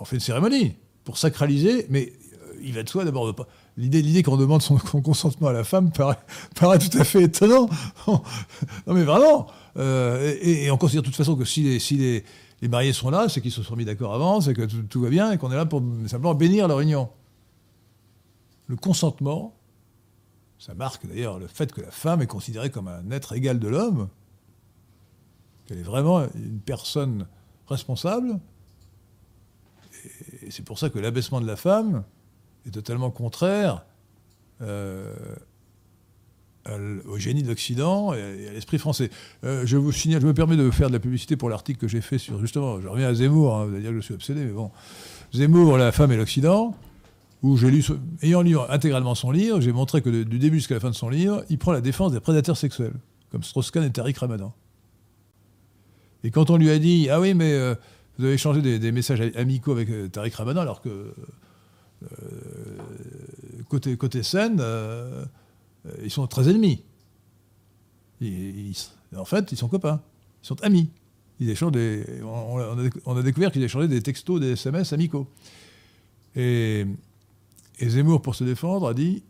on fait une cérémonie pour sacraliser, mais euh, il va de soi d'abord. pas- L'idée, l'idée qu'on demande son, consentement à la femme paraît, tout à fait étonnant. [laughs] non mais vraiment. Euh, et, on considère de toute façon que si les, si les mariés sont là, c'est qu'ils se sont mis d'accord avant, c'est que tout, tout va bien et qu'on est là pour simplement bénir leur union. Le consentement, ça marque d'ailleurs le fait que la femme est considérée comme un être égal de l'homme, qu'elle est vraiment une personne responsable. Et c'est pour ça que l'abaissement de la femme est totalement contraire euh, au génie de l'Occident et à l'esprit français. Euh, je vous signale, je me permets de faire de la publicité pour l'article que j'ai fait sur justement, je reviens à Zemmour, hein, vous allez dire que je suis obsédé, mais bon, Zemmour, la femme et l'Occident, où j'ai lu, ayant lu intégralement son livre, j'ai montré que du début jusqu'à la fin de son livre, il prend la défense des prédateurs sexuels, comme Strauss-Kahn et Tariq Ramadan. Et quand on lui a dit, ah oui, mais euh, vous avez échangé des, messages amicaux avec Tariq Ramadan, alors que côté, côté scène, euh, euh, ils sont très ennemis. Ils- ils- en fait, ils sont copains. Ils sont amis. Ils échangent des, on, on a, on a découvert qu'ils échangeaient des textos, des SMS amicaux. Et, et Zemmour, pour se défendre, a dit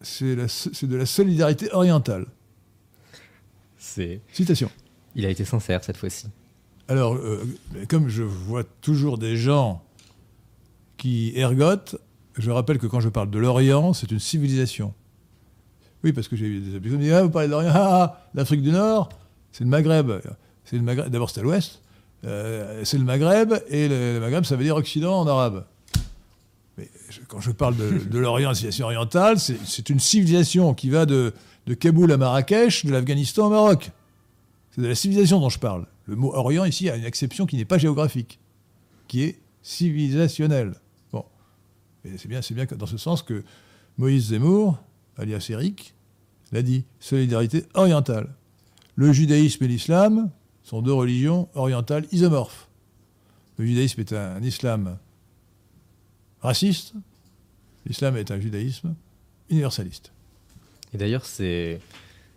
c'est de la solidarité orientale. C'est... Citation. Il a été sincère cette fois-ci. Alors, euh, comme je vois toujours des gens qui ergotent, je rappelle que quand je parle de l'Orient, c'est une civilisation. Oui, parce que j'ai eu des disent Ah, vous parlez de l'Orient, ah, ah, l'Afrique du Nord, c'est le Maghreb. C'est le Maghreb. D'abord, c'est à l'ouest. Euh, c'est le Maghreb, et le, Maghreb, ça veut dire Occident en arabe. Mais quand je parle de, de l'Orient, la civilisation orientale, c'est c'est une civilisation qui va de, de Kaboul à Marrakech, de l'Afghanistan au Maroc. C'est de la civilisation dont je parle. Le mot Orient ici a une exception qui n'est pas géographique, qui est civilisationnelle. Et c'est bien, c'est bien dans ce sens que Moïse Zemmour, alias Eric, l'a dit solidarité orientale. Le judaïsme et l'islam sont deux religions orientales isomorphes. Le judaïsme est un, islam raciste, l'islam est un judaïsme universaliste. Et d'ailleurs, ces,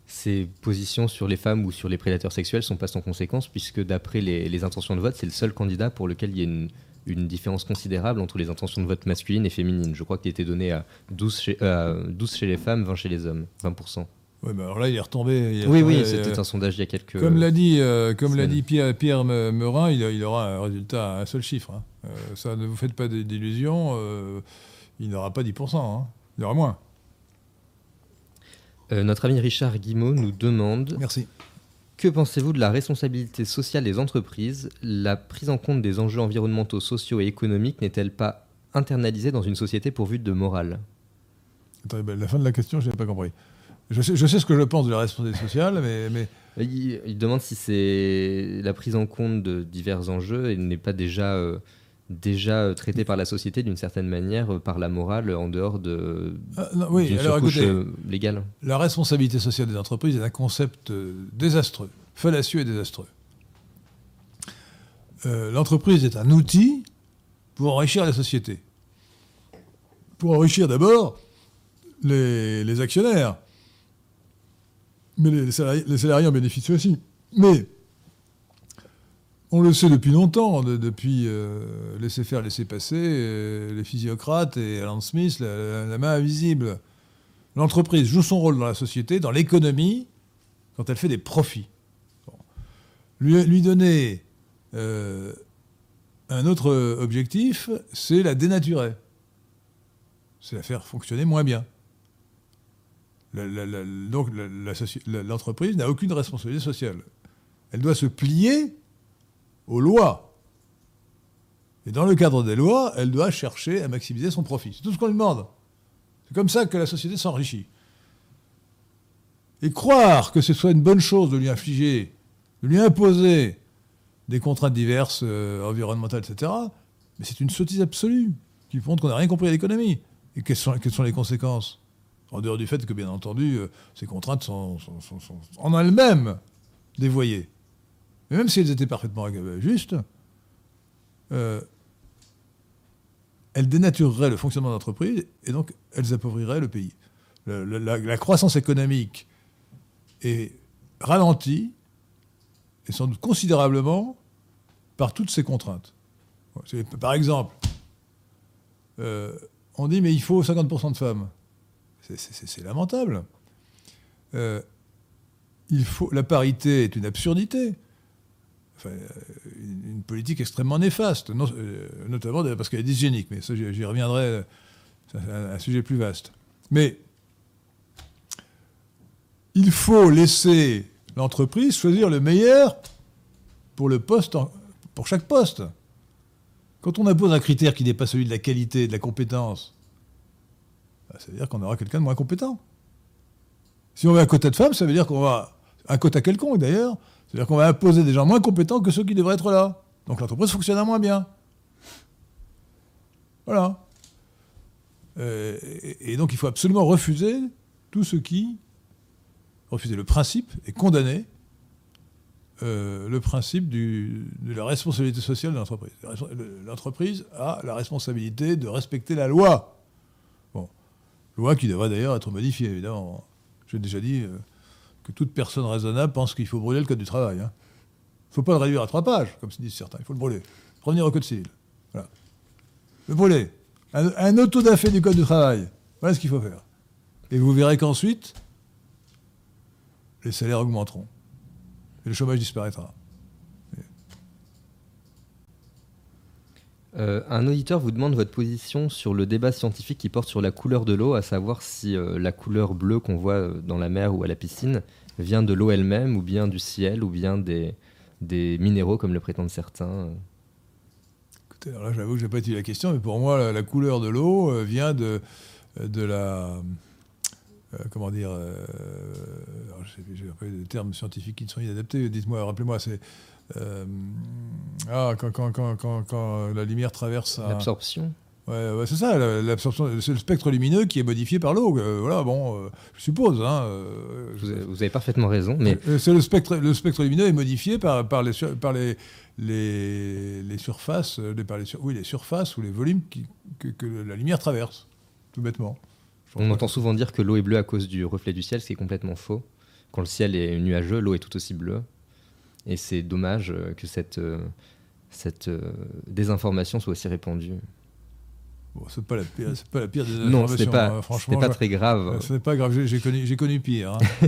ces positions sur les femmes ou sur les prédateurs sexuels sont pas sans conséquence, puisque d'après les, les intentions de vote, c'est le seul candidat pour lequel il y a une, une différence considérable entre les intentions de vote masculines et féminines. Je crois qu'il était donné à 12 chez, euh, 12 chez les femmes, 20 chez les hommes, 20%. Oui, mais alors là, il est retombé. il est Oui, retombé, oui, euh, c'était un sondage il y a quelques... Comme l'a dit, euh, comme l'a dit Pierre, Pierre Me- Meurin, il, il aura un résultat à un seul chiffre. hein. Euh, ça, ne vous faites pas d'illusions. euh, il n'aura pas 10%. hein. Il y aura moins. Euh, notre ami Richard Guimau nous demande Merci. Que pensez-vous de la responsabilité sociale des entreprises? La prise en compte des enjeux environnementaux, sociaux et économiques n'est-elle pas internalisée dans une société pourvue de morale? Attendez, ben, la fin de la question, je n'ai pas compris. Je sais, je sais ce que je pense de la responsabilité sociale, mais, mais il, il demande si c'est la prise en compte de divers enjeux et n'est pas déjà, euh, déjà euh, traitée par la société d'une certaine manière euh, par la morale en dehors de Ah, non, oui, d'une alors surcouche écoutez, euh, légale. la responsabilité sociale des entreprises est un concept désastreux, fallacieux et désastreux. Euh, L'entreprise est un outil pour enrichir la société. Pour enrichir d'abord les, les actionnaires. Mais les salariés, les salariés en bénéficient aussi. Mais on le sait depuis longtemps, de- depuis euh, laisser faire, laisser passer, euh, les physiocrates et Alan Smith, la- main invisible. L'entreprise joue son rôle dans la société, dans l'économie, quand elle fait des profits. Lui, donner euh, un autre objectif, c'est la dénaturer. C'est la faire fonctionner moins bien. Donc l'entreprise n'a aucune responsabilité sociale. Elle doit se plier aux lois. Et dans le cadre des lois, elle doit chercher à maximiser son profit. C'est tout ce qu'on lui demande. C'est comme ça que la société s'enrichit. Et croire que ce soit une bonne chose de lui infliger, de lui imposer des contraintes diverses, euh, environnementales, etc., mais c'est une sottise absolue qui montre qu'on n'a rien compris à l'économie. Et quelles sont, les conséquences? En dehors du fait que, bien entendu, euh, ces contraintes sont en elles-mêmes dévoyées. Mais même si elles étaient parfaitement justes, euh, elles dénatureraient le fonctionnement de l'entreprise et donc elles appauvriraient le pays. La, croissance économique est ralentie, et sans doute considérablement, par toutes ces contraintes. Par exemple, euh, on dit mais il faut 50% de femmes. C'est lamentable. Euh, il faut, la parité est une absurdité. Une, politique extrêmement néfaste, euh, notamment parce qu'elle est dysgénique, mais ça j'y reviendrai, euh, c'est un, sujet plus vaste. Mais il faut laisser l'entreprise choisir le meilleur pour le poste, pour chaque poste. Quand on impose un critère qui n'est pas celui de la qualité, de la compétence, bah, ça veut dire qu'on aura quelqu'un de moins compétent. Si on veut un quota de femmes, ça veut dire qu'on va. Un quota quelconque d'ailleurs, c'est-à-dire qu'on va imposer des gens moins compétents que ceux qui devraient être là. Donc l'entreprise fonctionnera moins bien. Voilà. Euh, et, donc il faut absolument refuser tout ce qui. refuser le principe et condamner euh, le principe de la responsabilité sociale de l'entreprise. L'entreprise a la responsabilité de respecter la loi. Bon. Loi qui devrait d'ailleurs être modifiée, évidemment. J'ai déjà dit euh, que toute personne raisonnable pense qu'il faut brûler le code du travail. Il ne faut pas le réduire à trois pages, comme se disent certains. Il faut le brûler. Revenir au code civil. Voilà. Le brûler. Un, un auto-da-fait du code du travail. Voilà ce qu'il faut faire. Et vous verrez qu'ensuite, les salaires augmenteront. et le chômage disparaîtra. Euh, un auditeur vous demande votre position sur le débat scientifique qui porte sur la couleur de l'eau, à savoir si euh, la couleur bleue qu'on voit euh, dans la mer ou à la piscine vient de l'eau elle-même, ou bien du ciel, ou bien des, minéraux, comme le prétendent certains. Écoutez, alors là, j'avoue que je n'ai pas étudié la question, mais pour moi, la, couleur de l'eau vient de, de la. comment dire euh, J'ai pas des termes scientifiques qui ne sont inadaptés. Dites-moi, rappelez-moi, c'est. Euh, ah, quand, quand, quand, quand, quand la lumière traverse un. L'absorption Ouais, ouais, c'est ça, la- l'absorption. C'est le spectre lumineux qui est modifié par l'eau. euh, voilà, bon, euh, je suppose. Hein, euh, vous, avez- vous avez parfaitement raison, mais C'est le spectre, le spectre lumineux est modifié par, par les, par les, les, les surfaces, les- par les, sur- oui, les surfaces ou les volumes qui- que, que la lumière traverse, tout bêtement. On entend souvent dire que l'eau est bleue à cause du reflet du ciel, ce qui est complètement faux. Quand le ciel est nuageux, l'eau est tout aussi bleue. Et c'est dommage euh, que cette, euh, cette euh, désinformation soit aussi répandue. Bon, c'est pas la pire, c'est pas la pire des Non, informations. pas, hein, franchement, pas je- très grave. euh, c'est pas grave. J'ai, connu, j'ai connu pire. hein. [laughs]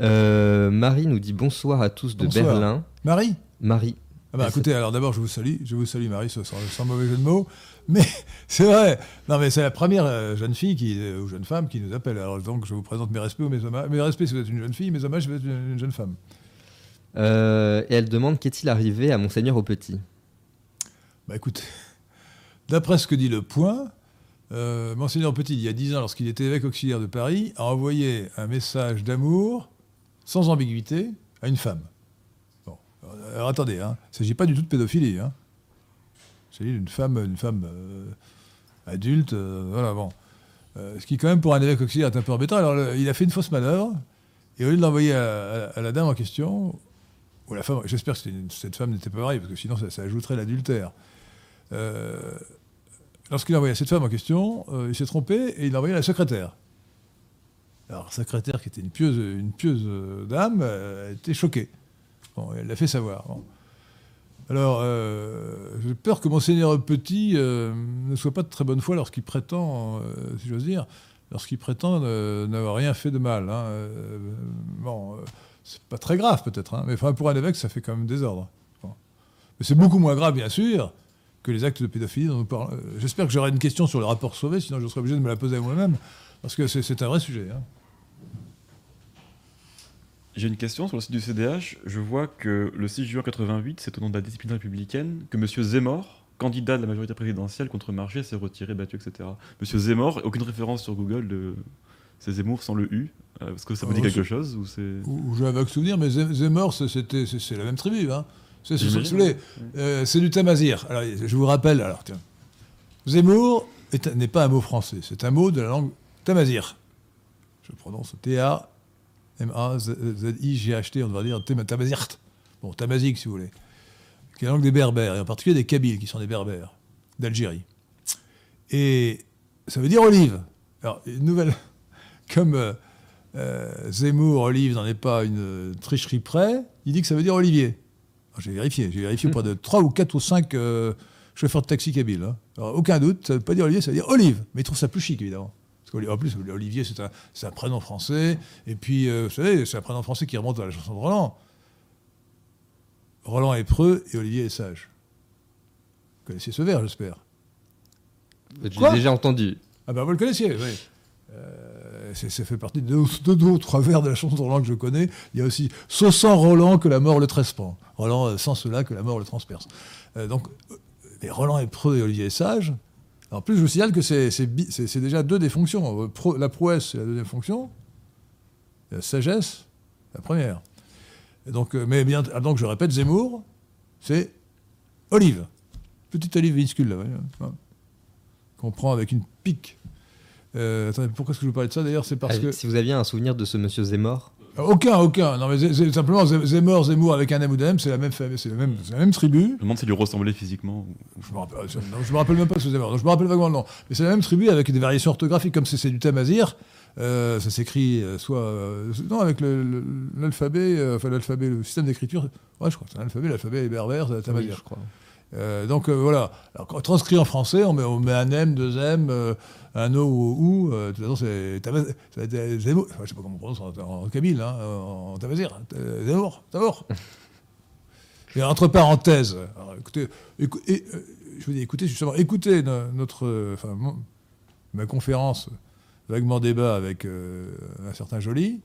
Euh, Marie nous dit bonsoir à tous de Bonsoir. Berlin. Marie? Marie, Ah bah, écoutez, alors d'abord, je vous salue. Je vous salue, Marie, sans, sans mauvais jeu de mots. Mais [laughs] c'est vrai. Non, mais c'est la première jeune fille qui, ou jeune femme qui nous appelle. Alors donc, je vous présente mes respects ou mes hommages. Mes respects si vous êtes une jeune fille, mes hommages si vous êtes une, une jeune femme. Euh, et elle demande qu'est-il arrivé à Monseigneur au Petit? Bah écoutez, d'après ce que dit le point, euh, Monseigneur Petit, il y a 10 ans, lorsqu'il était évêque auxiliaire de Paris, a envoyé un message d'amour, sans ambiguïté, à une femme. Bon, alors attendez, hein, il ne s'agit pas du tout de pédophilie. Hein. Il s'agit d'une femme, une femme euh, adulte, euh, voilà, bon. Ce qui, quand même, pour un évêque auxiliaire, est un peu embêtant. Alors, il a fait une fausse manœuvre, et au lieu de l'envoyer à la dame en question, ou la femme, j'espère que cette femme n'était pas mariée, parce que sinon, ça, ajouterait l'adultère. Euh, Lorsqu'il a envoyé cette femme en question, euh, il s'est trompé et il l'a envoyé la secrétaire. Alors, la secrétaire, qui était une pieuse, euh, dame, était choquée. Bon, elle l'a fait savoir. Alors, j'ai peur que Monseigneur Petit ne soit pas de très bonne foi lorsqu'il prétend, si j'ose dire, lorsqu'il prétend n'avoir rien fait de mal. hein. Bon, c'est pas très grave peut-être, hein, mais pour un évêque, ça fait quand même désordre. Mais c'est beaucoup moins grave, bien sûr, que les actes de pédophilie dont nous parlons. Euh, J'espère que j'aurai une question sur le rapport Sauvé, sinon je serai obligé de me la poser à moi-même, parce que c'est- c'est un vrai sujet. hein. J'ai une question sur le site du CDH. Je vois que le 6 juin 88, c'est au nom de la discipline républicaine que M. Zemmour, candidat de la majorité présidentielle contre Marché, s'est retiré, battu, etc. M. Zemmour, aucune référence sur Google de c'est Zemmour sans le U. Euh, Est-ce que ça vous dit Oh, quelque chose ou c'est j'ai un vague souvenir, mais Zem- Zemmour, c'est- c'était- c'est la même tribu. Hein. C'est c'est- euh, c'est du tamazir. Alors, je vous rappelle, alors, tiens. Zemmour n'est pas un mot français, c'est un mot de la langue tamazir. Je prononce T-A-M-A-Z-I-G-H-T, on devrait dire Tam- tamazirt. Bon, tamazique, si vous voulez. Qui est la langue des berbères, et en particulier des Kabyles, qui sont des berbères, d'Algérie. Et ça veut dire olive. Alors, une nouvelle. Comme euh, euh, Zemmour, olive n'en est pas une tricherie près, il dit que ça veut dire olivier. Alors, J'ai vérifié, j'ai vérifié auprès de [laughs] 3 ou 4 ou 5 euh, chauffeurs de taxi kabyles. hein. Alors, aucun doute, ça ne veut pas dire olivier, ça veut dire olive. Mais ils trouvent ça plus chic, évidemment. Parce qu'en plus, Olivier, c'est un, prénom français. Et puis, euh, vous savez, c'est un prénom français qui remonte à la chanson de Roland. Roland est preux et Olivier est sage. Vous connaissez ce vers, j'espère. L'ai déjà entendu. Ah ben vous le connaissiez, oui. Euh, ça fait partie de deux, deux, deux ou trois vers de la chanson de Roland que je connais. Il y a aussi « Sauf sans Roland que la mort le trespend ». Roland, euh, sans cela que la mort le transperce. Euh, donc, euh, mais Roland est preux et Olivier est sage. En plus, je vous signale que c'est déjà deux des fonctions. Euh, la prouesse, c'est la deuxième fonction. La sagesse, la première. Donc, mais bien, ah, donc, je répète, Zemmour, c'est olive. Petite olive minuscule, là. voyez, hein. Qu'on prend avec une pique. Euh, attendez, pourquoi est-ce que je vous parlais de ça? D'ailleurs C'est parce Ah, que. Si vous aviez un souvenir de ce monsieur Zemmour, Aucun, aucun. Non, mais simplement Zem- Zemmour, Zemmour avec un M ou deux M, c'est la même famille, c'est la même, c'est la même tribu. Je me demande s'il lui ressemblait physiquement. Je me rappelle, euh, non, je me rappelle même pas ce Zemmour. Non, je me rappelle vaguement le nom. Mais c'est la même tribu avec des variations orthographiques, comme c'est c'est du tamazir. Euh, ça s'écrit euh, soit. euh, non, avec le- le- l'alphabet, euh, enfin l'alphabet, le système d'écriture. Ouais, je crois que c'est l'alphabet, l'alphabet est berbère, c'est oui, tamazir. je crois. Euh, donc euh, voilà. Alors, quand transcrit en français, on met, on met un M, deux M, euh, un O ou OU. De toute façon, c'est Zemmour. Enfin, je sais pas comment on prononce en, en kabyle, hein, en tabazir. Euh, Zemmour, Zemmour. [laughs] Et entre parenthèses, alors, écoutez, écou- et, euh, je vous dis, écoutez justement, écoutez no- notre, euh, enfin, mon- ma conférence vaguement débat avec euh, un certain Joly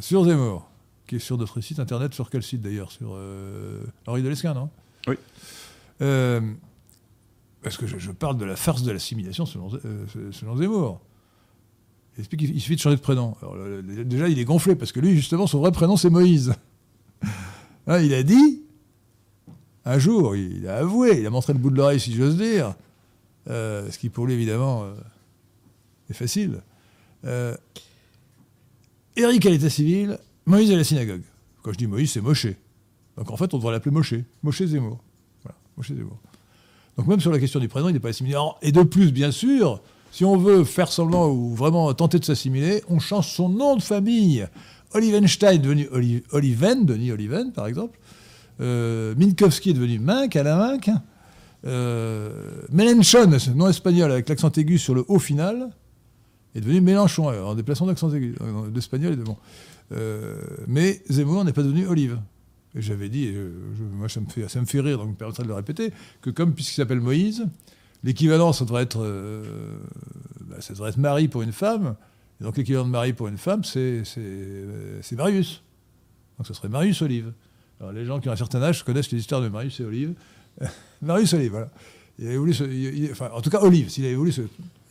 sur Zemmour, qui est sur notre site internet. Sur quel site d'ailleurs Sur Henri Delesquin, non? Oui. Euh, parce que je, parle de la farce de l'assimilation selon, euh, selon Zemmour? Il explique qu'il il suffit de changer de prénom. Déjà, il est gonflé parce que lui, justement, son vrai prénom, c'est Moïse. [laughs] Hein, il a dit, un jour, il a avoué, il a montré le bout de l'oreille, si j'ose dire, euh, ce qui pour lui, évidemment, euh, est facile. Euh, Eric à l'état civil, Moïse à la synagogue. Quand je dis Moïse, c'est Moshe. Donc en fait, on devrait l'appeler Moshe. Moshe Zemmour. Voilà, Moshe Zemmour. Donc même sur la question du prénom, il n'est pas assimilé. Et de plus, bien sûr, si on veut faire semblant ou vraiment tenter de s'assimiler, on change son nom de famille. Olivenstein devenu Oli- Oliven, Denis Oliven, par exemple. Euh, Minkowski est devenu Mink, Alain Mink. Euh, Mélenchon, nom espagnol avec l'accent aigu sur le haut final, est devenu Mélenchon, en déplacement d'accent aigu, euh, d'espagnol et de bon. Mais Zemmour n'est pas devenu Olive. J'avais dit, et moi ça me, fait, ça me fait rire, donc me permettrai de le répéter, que comme puisqu'il s'appelle Moïse, l'équivalent ça devrait être, euh, bah, ça devrait être Marie pour une femme, et donc l'équivalent de Marie pour une femme, c'est, c'est, euh, Marius. Donc ce serait Marius Olive. Alors les gens qui ont un certain âge connaissent les histoires de Marius et Olive. [laughs] Marius Olive, voilà. Il avait voulu enfin, en tout cas, Olive, s'il avait voulu se,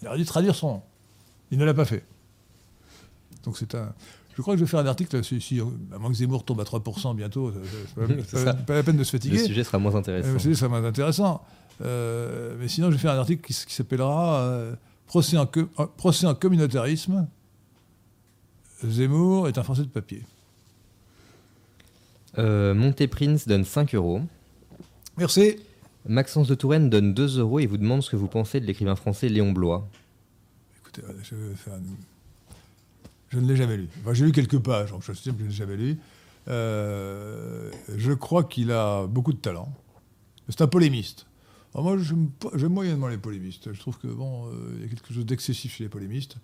il aurait dû traduire son nom. Il ne l'a pas fait. Donc c'est un. Je crois que je vais faire un article, si, si, à moins que Zemmour tombe à 3% bientôt, [laughs] c'est pas, pas- la peine de se Le fatiguer. sujet sera moins Euh, intéressant. c'est- ça m'a intéressant. Euh, mais sinon, je vais faire un article qui, s'appellera euh, procès, en euh, procès en communautarisme. Zemmour est un Français de papier. Montéprince donne 5 euros. Merci. Maxence de Touraine donne 2 euros et vous demande ce que vous pensez de l'écrivain français Léon Blois. Écoutez, je, vais faire un- je ne l'ai jamais lu. Enfin, j'ai lu quelques pages, donc je sais que je ne l'ai jamais lu. Euh, je crois qu'il a beaucoup de talent. C'est un polémiste. Alors moi, j'aime moyennement les polémistes. Je trouve que bon, euh, il y a quelque chose d'excessif chez les polémistes.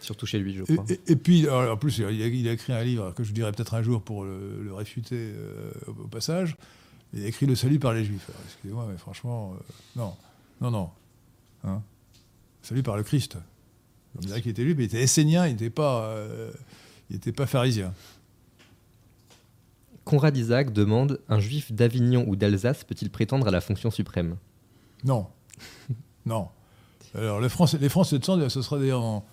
Surtout chez lui, je crois. et- et puis, alors, en plus, il a, il a écrit un livre que je dirais peut-être un jour pour le, le réfuter euh, au, au passage. Il a écrit Le salut par les Juifs. Excusez-moi, mais franchement, non, non, non. Hein? Salut par le Christ. Était mais il était essénien, il n'était pas, euh, il pas pharisien. Conrad Isaac demande Un juif d'Avignon ou d'Alsace peut-il prétendre à la fonction suprême? Non, [laughs] non. Alors, les Français, les Français de sang, ce sera d'ailleurs en-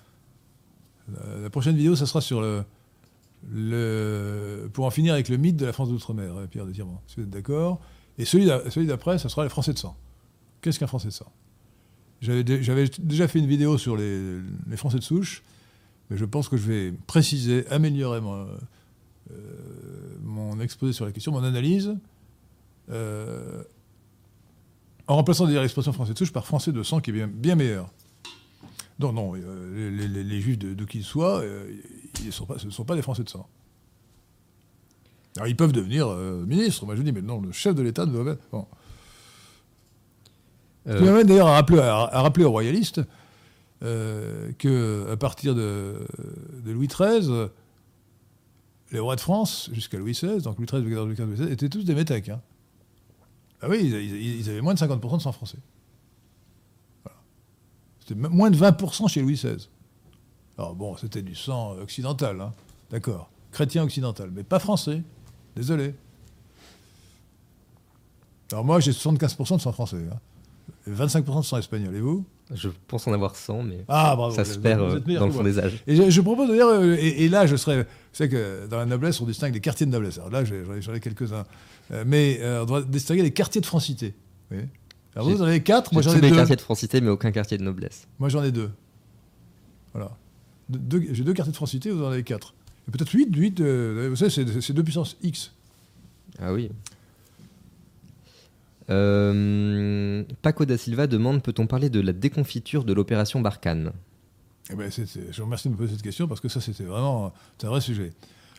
la, prochaine vidéo, ça sera sur le, le, pour en finir avec le mythe de la France d'outre-mer, hein, Pierre de Tirmont, si vous êtes d'accord. Et celui d'a- celui d'après, ça sera les Français de sang. Qu'est-ce qu'un Français de sang J'avais dé- j'avais déjà fait une vidéo sur les, Français de souche, mais je pense que je vais préciser, améliorer mon, euh, exposé sur la question, mon analyse, euh, en remplaçant d'ailleurs l'expression français de souche par français de sang, qui est bien, meilleur. Non, non, euh, les, les- les juifs qui qu'ils soient, ils ce ne sont pas des français de sang. Alors ils peuvent devenir ministres, moi je dis, mais non, le chef de l'État ne doit pas. Bon. Euh, qui m'amène d'ailleurs à rappeler, à, rappeler aux royalistes euh, qu'à partir de, Louis XIII, les rois de France, jusqu'à Louis XVI, donc Louis XIII, Louis XIV, Louis XV, Louis XVI, étaient tous des métèques. hein. Ah oui, ils, avaient moins de 50% de sang français. Voilà. C'était moins de 20% chez Louis XVI. Alors bon, c'était du sang occidental, hein, d'accord, chrétien occidental, mais pas français. Désolé. Alors moi, j'ai 75% de sang français. hein. Et 25% de sang espagnol. Et vous? Je pense en avoir 100, mais Ah, bravo. ça se perd euh, dans le fond des âges. Et je, je propose d'ailleurs, euh, et, et là je serais, vous savez que dans la noblesse on distingue les quartiers de noblesse. Alors là j'ai- j'en ai, quelques-uns, Euh, mais euh, on doit distinguer les quartiers de francité. Vous voyez Alors J'ai- vous en avez quatre, moi J'ai j'en tous ai les deux. quartiers de francité, mais aucun quartier de noblesse. Moi j'en ai deux. Voilà. De- deux- j'ai deux quartiers de francité, vous en avez quatre. Et peut-être huit, huit. euh, vous savez, c'est, c'est deux puissances X. Ah oui. Euh, Paco da Silva demande Peut-on parler de la déconfiture de l'opération Barkhane? Eh ben, je vous remercie de me poser cette question parce que ça, c'était vraiment un vrai sujet.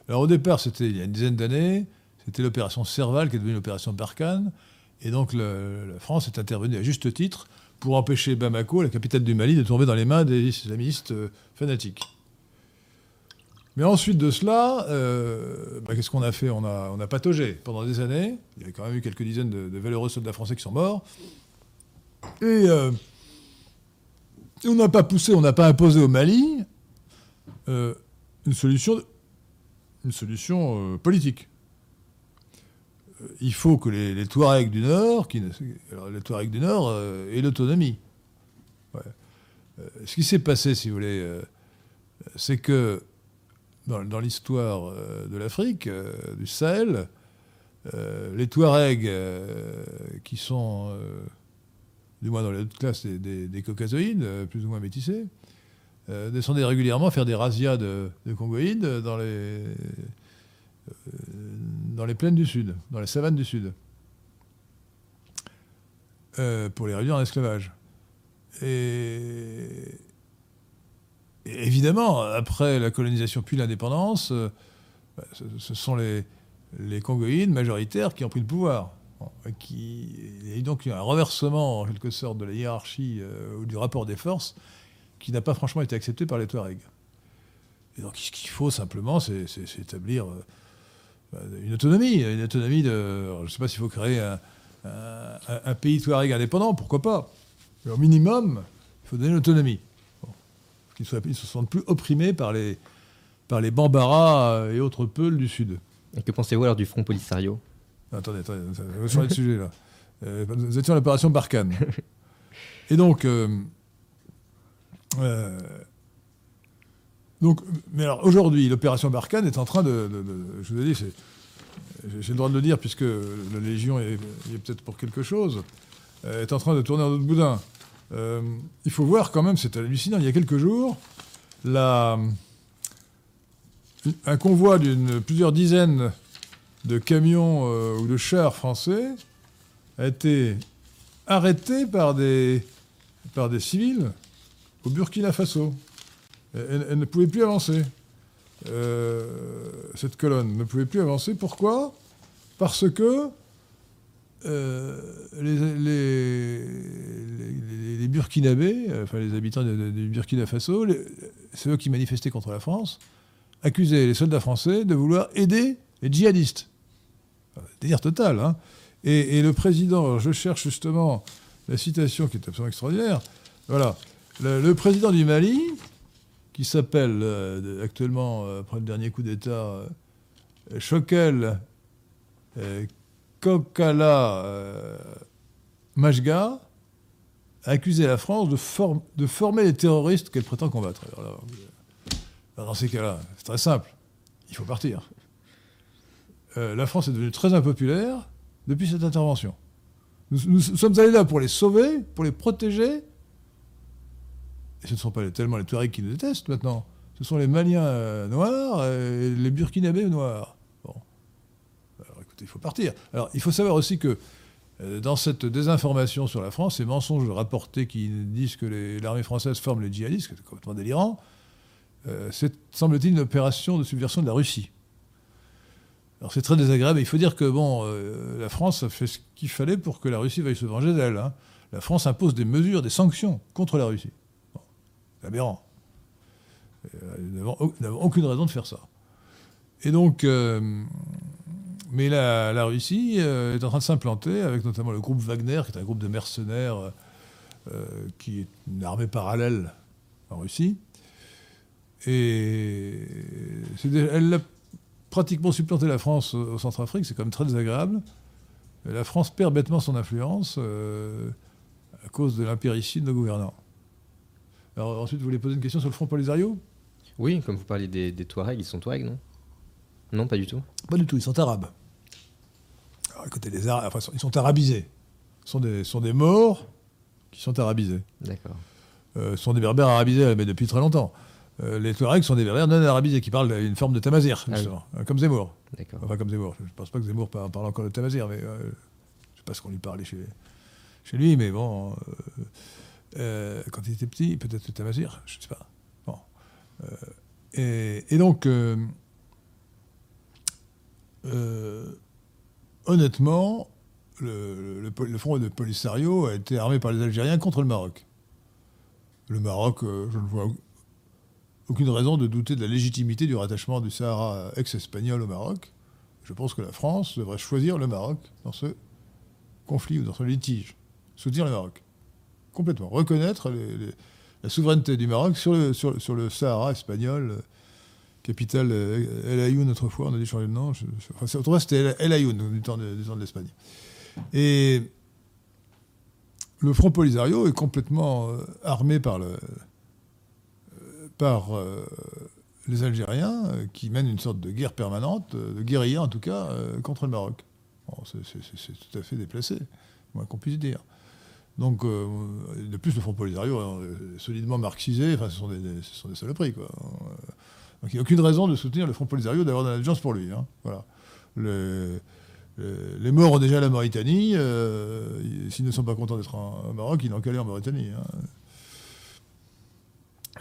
Alors, au départ, c'était il y a une dizaine d'années, c'était l'opération Serval qui est devenue l'opération Barkhane. Et donc la France est intervenue à juste titre pour empêcher Bamako, la capitale du Mali, de tomber dans les mains des islamistes euh, fanatiques. Mais ensuite de cela, euh, bah, qu'est-ce qu'on a fait? On a, on pataugé pendant des années. Il y a quand même eu quelques dizaines de, valeureux soldats français qui sont morts. Et euh, on n'a pas poussé, on n'a pas imposé au Mali une solution, une solution politique il faut que les, les Touaregs du Nord, qui, les Touaregs du Nord euh, aient l'autonomie. Euh, ce qui s'est passé, si vous voulez, euh, c'est que dans, l'histoire de l'Afrique, du Sahel, les Touaregs, qui sont, du moins dans les hautes classes des, des, caucasoïdes, plus ou moins métissés, descendaient régulièrement faire des razzias de, de congoïdes dans les dans les plaines du Sud, dans les savanes du Sud, euh, pour les réduire en esclavage. Et, évidemment, après la colonisation puis l'indépendance, euh, ce, sont les, les Congoïdes majoritaires qui ont pris le pouvoir. et qui, donc il y a un renversement en quelque sorte de la hiérarchie euh, ou du rapport des forces qui n'a pas franchement été accepté par les Touaregs. Donc ce qu'il faut simplement, c'est établir une autonomie, une autonomie de. je ne sais pas s'il faut créer un, pays touareg indépendant, pourquoi pas. Mais au minimum, il faut donner l'autonomie. Qu'ils ne se sentent plus opprimés par les, par les Bambara et autres peuls du Sud. Et que pensez-vous alors du Front Polisario? Attendez, attendez, on va changer de sujet là. Euh, nous étions à l'opération Barkhane. [laughs] Et donc, euh, euh, donc, mais alors aujourd'hui, l'opération Barkhane est en train de, je vous ai dit, j'ai le droit de le dire puisque la Légion est, peut-être pour quelque chose, euh, est en train de tourner en autre boudin. Euh, il faut voir quand même, c'est hallucinant, il y a quelques jours, un convoi d'une plusieurs dizaines de camions euh, ou de chars français a été arrêté par des, par des civils au Burkina Faso. Elle, ne pouvait plus avancer. Euh, cette colonne ne pouvait plus avancer. Pourquoi? Parce que euh, les, Burkinabés, enfin les habitants du Burkina Faso, c'est eux qui manifestaient contre la France, accusaient les soldats français de vouloir aider les djihadistes. Délire total. Hein et, le président, je cherche justement la citation qui est absolument extraordinaire. Voilà. le président du Mali, qui s'appelle euh, actuellement, euh, après le dernier coup d'État, euh, Chokel Kokala Majga, a accusé la France de, former les terroristes qu'elle prétend combattre. dans ces cas-là, c'est très simple. Il faut partir. la France est devenue très impopulaire depuis cette intervention. nous, sommes allés là pour les sauver, pour les protéger, et ce ne sont pas tellement les Touaregs qui nous détestent maintenant. Ce sont les Maliens euh, noirs et les Burkinabés noirs. Il faut partir. Alors il faut savoir aussi que euh, dans cette désinformation sur la France, ces mensonges rapportés qui disent que l'armée française forme les djihadistes, c'est complètement délirant, euh, c'est, semble-t-il, une opération de subversion de la Russie. Alors c'est très désagréable. Il faut dire que bon, la France a fait ce qu'il fallait pour que la Russie veuille se venger d'elle. Hein. La France impose des mesures, des sanctions contre la Russie aberrant. Euh, nous n'avons aucune raison de faire ça. Et donc, euh, mais la, Russie euh, est en train de s'implanter avec notamment le groupe Wagner, qui est un groupe de mercenaires qui est une armée parallèle en Russie. Et elle a pratiquement supplanté la France au Centrafrique, c'est quand même très désagréable. La France perd bêtement son influence à cause de l'impéricide de nos gouvernants. Alors ensuite, vous voulez poser une question sur le Front Polisario? Oui, comme vous parlez des, des Touaregs, ils sont Touaregs, non? Non, pas du tout. Pas du tout, ils sont arabes. Écoutez, les Arabes, enfin, ils sont arabisés. Ce sont des, sont des morts qui sont arabisés. D'accord. Euh, ce sont des berbères arabisés, mais depuis très longtemps. Euh, les Touaregs sont des berbères non arabisés qui parlent d'une forme de tamazir, ah justement, euh, comme Zemmour. D'accord. Enfin, comme Zemmour. Je ne pense pas que Zemmour parle, encore de tamazir, mais je ne sais pas ce qu'on lui parlait chez, chez lui, mais bon. Quand il était petit, peut-être le Tamazir, je ne sais pas. Bon. Et, donc, euh, honnêtement, le, front de Polisario a été armé par les Algériens contre le Maroc. Le Maroc, euh, je ne vois aucune raison de douter de la légitimité du rattachement du Sahara ex-espagnol au Maroc. Je pense que la France devrait choisir le Maroc dans ce conflit ou dans ce litige. Soutenir le Maroc. Complètement. Reconnaître la souveraineté du Maroc sur le Sahara espagnol, euh, capitale euh, El Ayoun autrefois, on a dû changer de nom. Enfin, autrefois c'était El- Ayoun du temps de, de l'Espagne. Et le Front Polisario est complètement euh, armé par, le, euh, par les Algériens qui mènent une sorte de guerre permanente, de guérilla en tout cas, contre le Maroc. C'est- tout à fait déplacé, moins qu'on puisse dire. Donc, de plus, le Front Polisario est solidement marxisé, enfin, ce sont des, ce sont des saloperies, quoi. Il n'y a aucune raison de soutenir le Front Polisario, d'avoir de l'allégeance pour lui. hein. Voilà. Le- le- les morts ont déjà la Mauritanie. euh, S'ils ne sont pas contents d'être au Maroc, ils n'ont qu'à aller en Mauritanie. hein.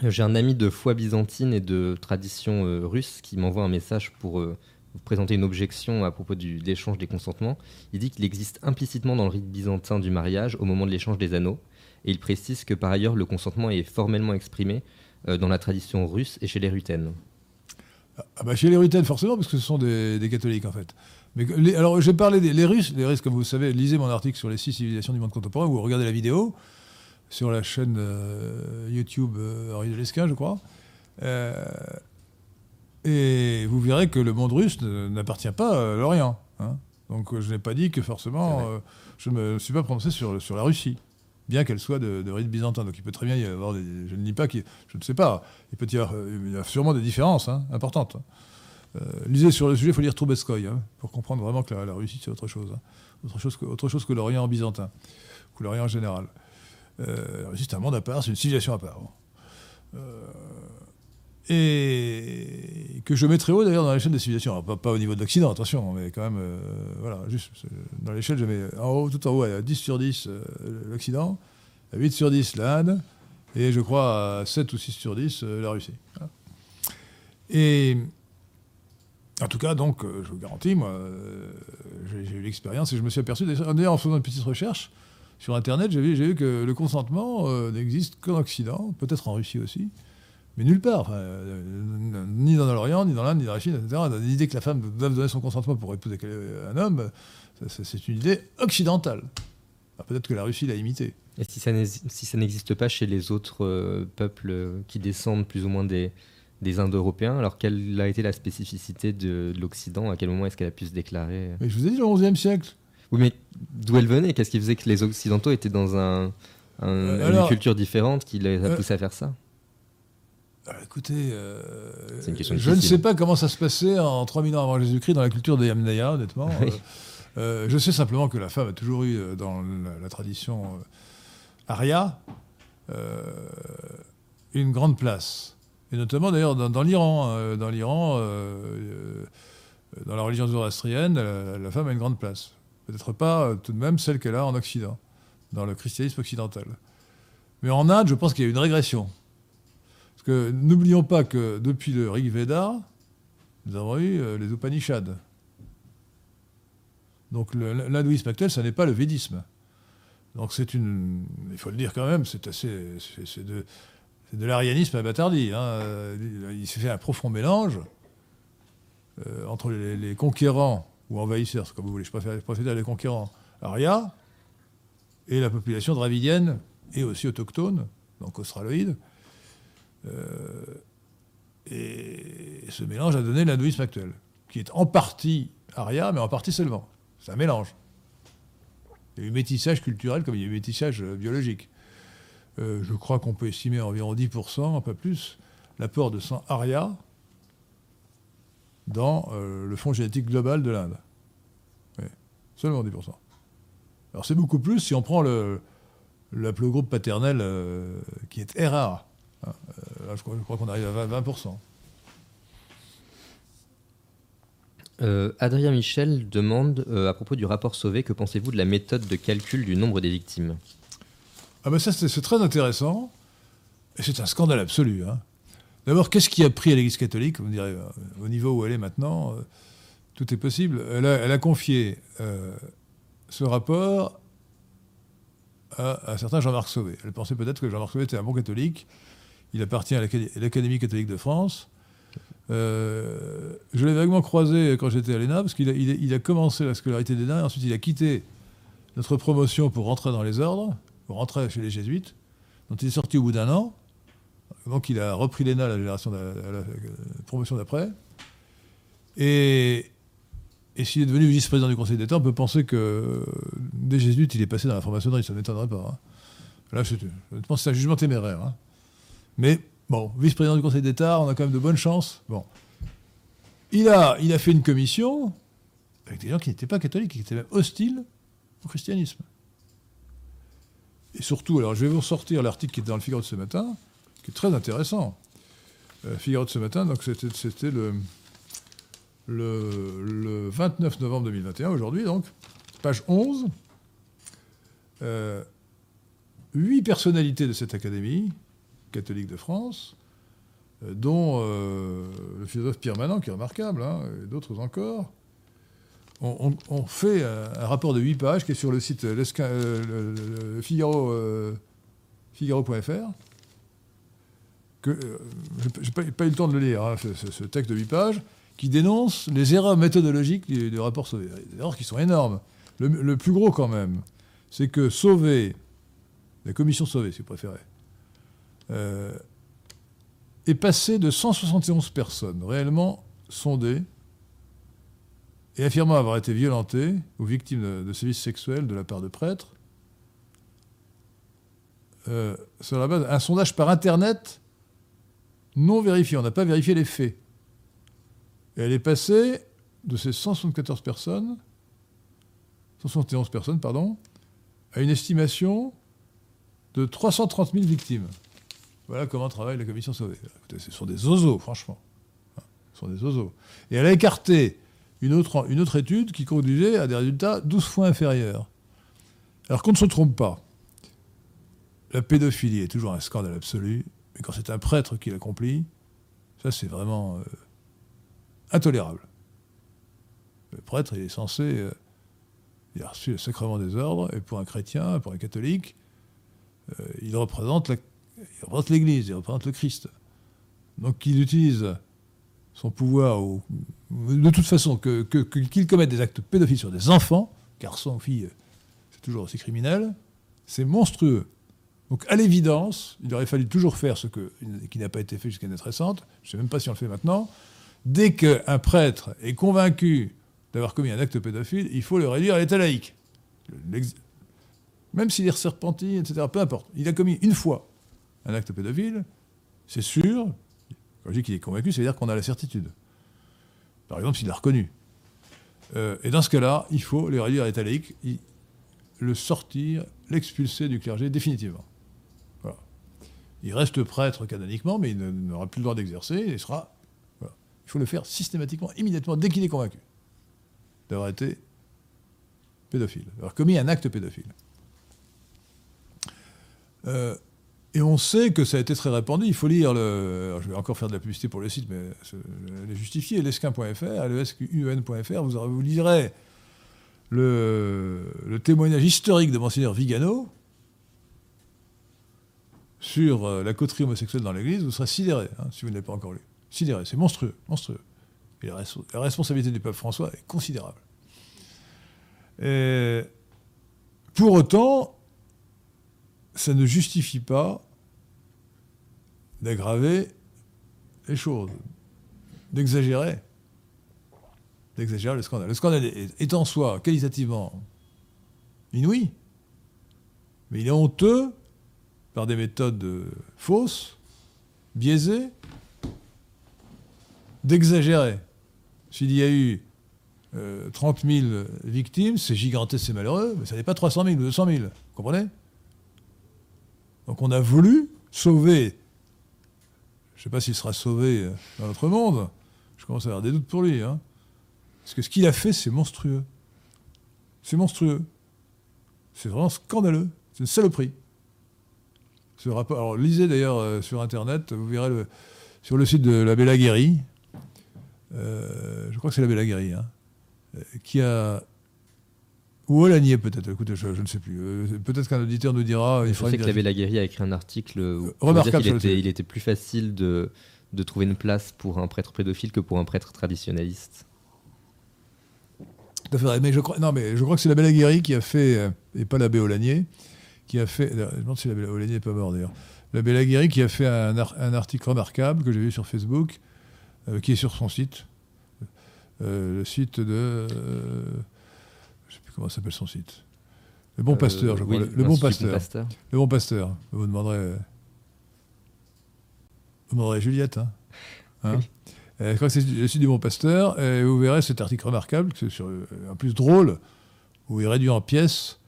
J'ai un ami de foi byzantine et de tradition euh, russe qui m'envoie un message pour euh, présenter une objection à propos du- de l'échange des consentements. Il dit qu'il existe implicitement dans le rite byzantin du mariage au moment de l'échange des anneaux. Et il précise que par ailleurs, le consentement est formellement exprimé dans la tradition russe et chez les rutènes. Ah bah chez les Ruthènes, forcément, parce que ce sont des, des catholiques, en fait. Mais les- alors, j'ai parlé des les Russes. Les Russes, comme vous le savez, lisez mon article sur les six civilisations du monde contemporain, ou regardez la vidéo sur la chaîne euh, YouTube euh, Henri de Lesquin, je crois. Euh, et vous verrez que le monde russe n'appartient pas à l'Orient. hein. Donc, je n'ai pas dit que forcément, euh, je ne me suis pas prononcé sur, sur la Russie, bien qu'elle soit de, rite byzantin. Donc, il peut très bien y avoir des. Je ne dis pas. Je ne sais pas. Il peut y avoir, euh, a sûrement des différences hein, importantes. Euh, lisez sur le sujet, il faut lire Troubetskoy hein, pour comprendre vraiment que la, Russie, c'est autre chose. hein. Autre chose que, l'Orient byzantin, que l'Orient en général. Euh, la Russie, c'est un monde à part, c'est une civilisation à part. Euh, et que je mets très haut d'ailleurs dans l'échelle des civilisations. Pas, au niveau de l'Occident, attention, mais quand même, euh, voilà, juste dans l'échelle, je mets en haut, tout en haut, à 10 sur 10 euh, l'Occident, à 8 sur 10 l'Inde, et je crois à 7 ou 6 sur 10 euh, la Russie. Et en tout cas, donc, je vous garantis, moi, j'ai eu l'expérience et je me suis aperçu, d'ailleurs, en faisant une petite recherche sur Internet, j'ai vu, que le consentement n'existe qu'en Occident, peut-être en Russie aussi, mais nulle part. Enfin, euh, ni dans l'Orient, ni dans l'Inde, ni dans la Chine, etc. L'idée que la femme doive donner son consentement pour épouser un homme, c'est une idée occidentale. Peut-être que la Russie l'a imité. Et si ça si n'existe pas chez les autres euh, peuples euh, qui descendent plus ou moins des, des Indo-Européens, alors quelle a été la spécificité de, de l'Occident? À quel moment est-ce qu'elle a pu se déclarer? Mais je vous ai dit, le XIe siècle. Oui, mais d'où elle venait? Qu'est-ce qui faisait que les Occidentaux étaient dans un, un- Euh, une culture différente qui les a Euh, poussés à faire ça? Alors, écoutez, euh, je ne sais pas comment ça se passait en 3000 ans avant Jésus-Christ dans la culture des Yamnaya, honnêtement. Oui. Euh, euh, je sais simplement que la femme a toujours eu, dans la, la tradition aria, une grande place. Et notamment d'ailleurs dans, l'Iran. dans l'Iran, euh, dans la religion zoroastrienne, la, la femme a une grande place. Peut-être pas euh, tout de même celle qu'elle a en Occident, dans le christianisme occidental. Mais en Inde, je pense qu'il y a une régression. N'oublions pas que depuis le Rig Veda, nous avons eu euh, les Upanishads. Donc l'hindouisme actuel, ça n'est pas le védisme. Donc c'est une. Il faut le dire quand même, c'est assez. C'est de, l'arianisme à Batardi. hein. Euh, Il s'est fait un profond mélange euh, entre les, conquérants ou envahisseurs, comme vous voulez, je préfère, je les conquérants aria et la population dravidienne et aussi autochtone, donc australoïde. Euh, et ce mélange a donné l'hindouisme actuel, qui est en partie aria, mais en partie seulement. C'est un mélange. Il y a eu métissage culturel comme il y a eu métissage euh, biologique. Euh, je crois qu'on peut estimer environ 10%, un peu plus, l'apport de sang aria dans le fond génétique global de l'Inde. Oui, seulement 10%. Alors c'est beaucoup plus si on prend le, l'aplogroupe paternel euh, qui est RA. Hein, là, je crois, qu'on arrive à 20%. 20%. Euh, Adrien Michel demande euh, à propos du rapport Sauvé, que pensez-vous de la méthode de calcul du nombre des victimes? Ah ben ça, c'est très intéressant. Et c'est un scandale absolu. hein. D'abord, qu'est-ce qui a pris à l'Église catholique Vous me direz, euh, au niveau où elle est maintenant, euh, tout est possible. Elle a, elle a confié euh, ce rapport à un certain Jean-Marc Sauvé. Elle pensait peut-être que Jean-Marc Sauvé était un bon catholique. Il appartient à l'Académie catholique de France. Euh, je l'ai vaguement croisé quand j'étais à l'ENA, parce qu'il a, commencé la scolarité d'ENA, et ensuite il a quitté notre promotion pour rentrer dans les ordres, pour rentrer chez les jésuites, dont il est sorti au bout d'un an. Donc il a repris l'ENA, la, génération de la, promotion d'après. Et, s'il est devenu vice-président du Conseil d'État, on peut penser que des jésuites, il est passé dans la franc-maçonnerie, ça ne m'étonnerait pas. Hein. Là, je, pense que c'est un jugement téméraire. Hein. Mais bon, vice-président du Conseil d'État, on a quand même de bonnes chances. Bon. Il a, il a fait une commission avec des gens qui n'étaient pas catholiques, qui étaient même hostiles au christianisme. Et surtout, alors je vais vous sortir l'article qui est dans le Figaro de ce matin, qui est très intéressant. Euh, Figaro de ce matin, donc c'était le, le, 29 novembre 2021, aujourd'hui donc, page 11. Euh, huit personnalités de cette académie catholique de France, euh, dont euh, le philosophe Pierre Manant, qui est remarquable, hein, et d'autres encore, ont on, fait un, rapport de 8 pages qui est sur le site Figaro, Figaro.fr. Que, j'ai pas, pas, eu le temps de le lire, hein, ce, texte de 8 pages, qui dénonce les erreurs méthodologiques du, rapport Sauvé. Des erreurs qui sont énormes. Le, plus gros quand même, c'est que Sauvé, la commission Sauvé si vous préférez, euh, est passé de 171 personnes réellement sondées et affirmant avoir été violentées ou victimes de, sévices sexuels de la part de prêtres, euh, sur la base d'un sondage par Internet non vérifié. On n'a pas vérifié les faits. Elle est passée de ces 174 personnes, 171 personnes, pardon, à une estimation de 330 000 victimes. Voilà comment travaille la commission Sauvé. ce sont des oiseaux, franchement. Hein, ce sont des oiseaux. Et elle a écarté une autre, étude qui conduisait à des résultats 12 fois inférieurs. Alors qu'on ne se trompe pas, la pédophilie est toujours un scandale absolu, mais quand c'est un prêtre qui l'accomplit, ça c'est vraiment euh, intolérable. Le prêtre, il est censé. Euh, il a reçu le sacrement des ordres, et pour un chrétien, pour un catholique, euh, il représente l'Église, il représente le Christ. Donc qu'il utilise son pouvoir, de toute façon, qu'il que, commette des actes pédophiles sur des enfants, garçons, filles, c'est toujours aussi criminel, c'est monstrueux. Donc à l'évidence, il aurait fallu toujours faire ce qui n'a pas été fait jusqu'à notre récente, je ne sais même pas si on le fait maintenant, dès qu'un prêtre est convaincu d'avoir commis un acte pédophile, il faut le réduire à l'état laïque. Même s'il est serpenti, etc., peu importe. Il a commis une fois un acte pédophile, c'est sûr, quand je dis qu'il est convaincu, ça veut dire qu'on a la certitude. Par exemple, s'il l'a reconnu. Euh, et dans ce cas-là, il faut le réduire à l'état le sortir, l'expulser du clergé définitivement. Il reste prêtre canoniquement, mais il n'aura plus le droit d'exercer, il sera il faut le faire systématiquement, immédiatement, dès qu'il est convaincu d'avoir été pédophile, d'avoir commis un acte pédophile. Euh, et on sait que ça a été très répandu. Il faut lire le. je vais encore faire de la publicité pour le site, mais je l'ai justifié. Lesquin.fr, lesqun.fr, vous, vous lirez le, témoignage historique de Monseigneur Vigano sur euh, la coterie homosexuelle dans l'Église. Vous serez sidéré hein, si vous ne l'avez pas encore lu c'est monstrueux, monstrueux. Et la, responsabilité du peuple François est considérable. pour autant, ça ne justifie pas d'aggraver les choses, d'exagérer, d'exagérer le scandale. Le scandale est, en soi qualitativement inouï, mais il est honteux par des méthodes fausses, biaisées, d'exagérer. S'il y a eu 30 euh, 000 victimes, c'est gigantesque, c'est malheureux, mais ça n'est pas 300 000 ou 200 000. Vous comprenez? Donc on a voulu sauver, sais pas s'il sera sauvé euh, dans notre monde, je commence à avoir des doutes pour lui, hein. parce que ce qu'il a fait, c'est monstrueux. C'est monstrueux. C'est vraiment scandaleux. C'est une saloperie. Ce rapport, alors lisez d'ailleurs euh, sur Internet, vous verrez sur le site de la Bella euh, je crois que c'est l'abbé Laguerre, hein, qui a Ou Olanier peut-être, écoutez, je, je ne sais plus. Euh, peut-être qu'un auditeur nous dira... Il Je sais que l'abbé Laguerre a écrit un article où Euh, remarquable était, il était plus facile de, de trouver une place pour un prêtre pédophile que pour un prêtre traditionnaliste. Tout à fait. Mais je crois, non, mais je crois que c'est l'abbé Laguéry qui a fait, euh, et pas l'abbé Olanier, qui a fait. Je me demande si l'abbé Olanier n'est pas mort d'ailleurs. L'abbé Laguéry qui a fait un, ar- un article remarquable que j'ai vu sur Facebook, euh, qui est sur son site. Euh, le site de. euh, je ne sais plus comment s'appelle son site? Le Bon Euh, Pasteur, je crois. oui, le, le Bon Pasteur. Le Bon Pasteur. Vous demanderez. euh, Vous demanderez Juliette. Hein Hein Oui. Euh, je crois que c'est le site du Bon Pasteur. Et vous verrez cet article remarquable, que sur, en plus drôle, où il réduit en pièces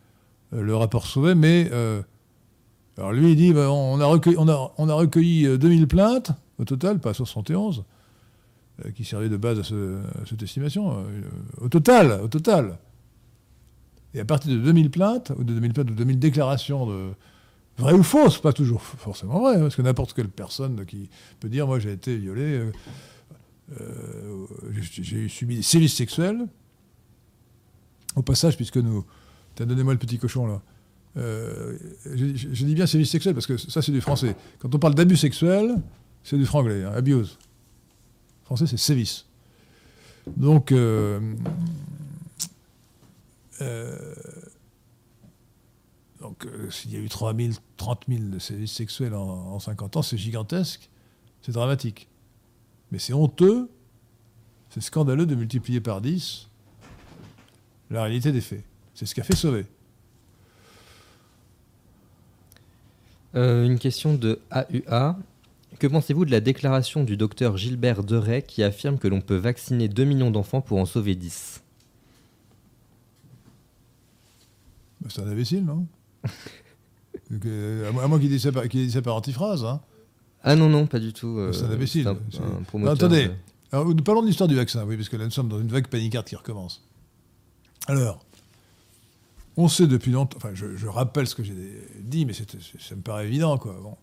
le rapport Sauvé. Mais. alors lui, il dit bah, on, a recueilli, on, a, on a recueilli euh, 2000 plaintes au total, pas 71, euh, qui servaient de base à, ce- à cette estimation. au total, au total. Et à partir de 2000 plaintes, ou de 2000 plaintes, ou de 2000 déclarations de vraies ou fausses, pas toujours forcément vraies, parce que n'importe quelle personne qui peut dire moi j'ai été violé, euh, euh, j'ai subi des sévices sexuels. Au passage, puisque nous, t'as donné moi le petit cochon là. Euh, je, dis bien sévices sexuels parce que ça c'est du français. Quand on parle d'abus sexuel, c'est du franglais, hein, abuse. Français c'est sévices. Donc euh, donc, euh, s'il y a eu 3 000, 30 000 de sévices sexuels en, en 50 ans, c'est gigantesque, c'est dramatique. Mais c'est honteux, c'est scandaleux de multiplier par 10 la réalité des faits. C'est ce qu'a fait Sauvé. Euh, une question de AUA. Que pensez-vous de la déclaration du docteur Gilbert Deray qui affirme que l'on peut vacciner 2 millions d'enfants pour en sauver 10 Bah, c'est un imbécile, non [laughs] euh, à moins- qu'il dise ça par, dise par antiphrase. Hein. Ah non, non, pas du tout. euh, C'est un imbécile. Non, promoteur attendez, de- Alors, nous parlons de l'histoire du vaccin, oui, parce que là, nous sommes dans une vague panicarde qui recommence. Alors, on sait depuis longtemps, enfin, je, je rappelle ce que j'ai dit, mais ça me paraît évident, quoi. Bon.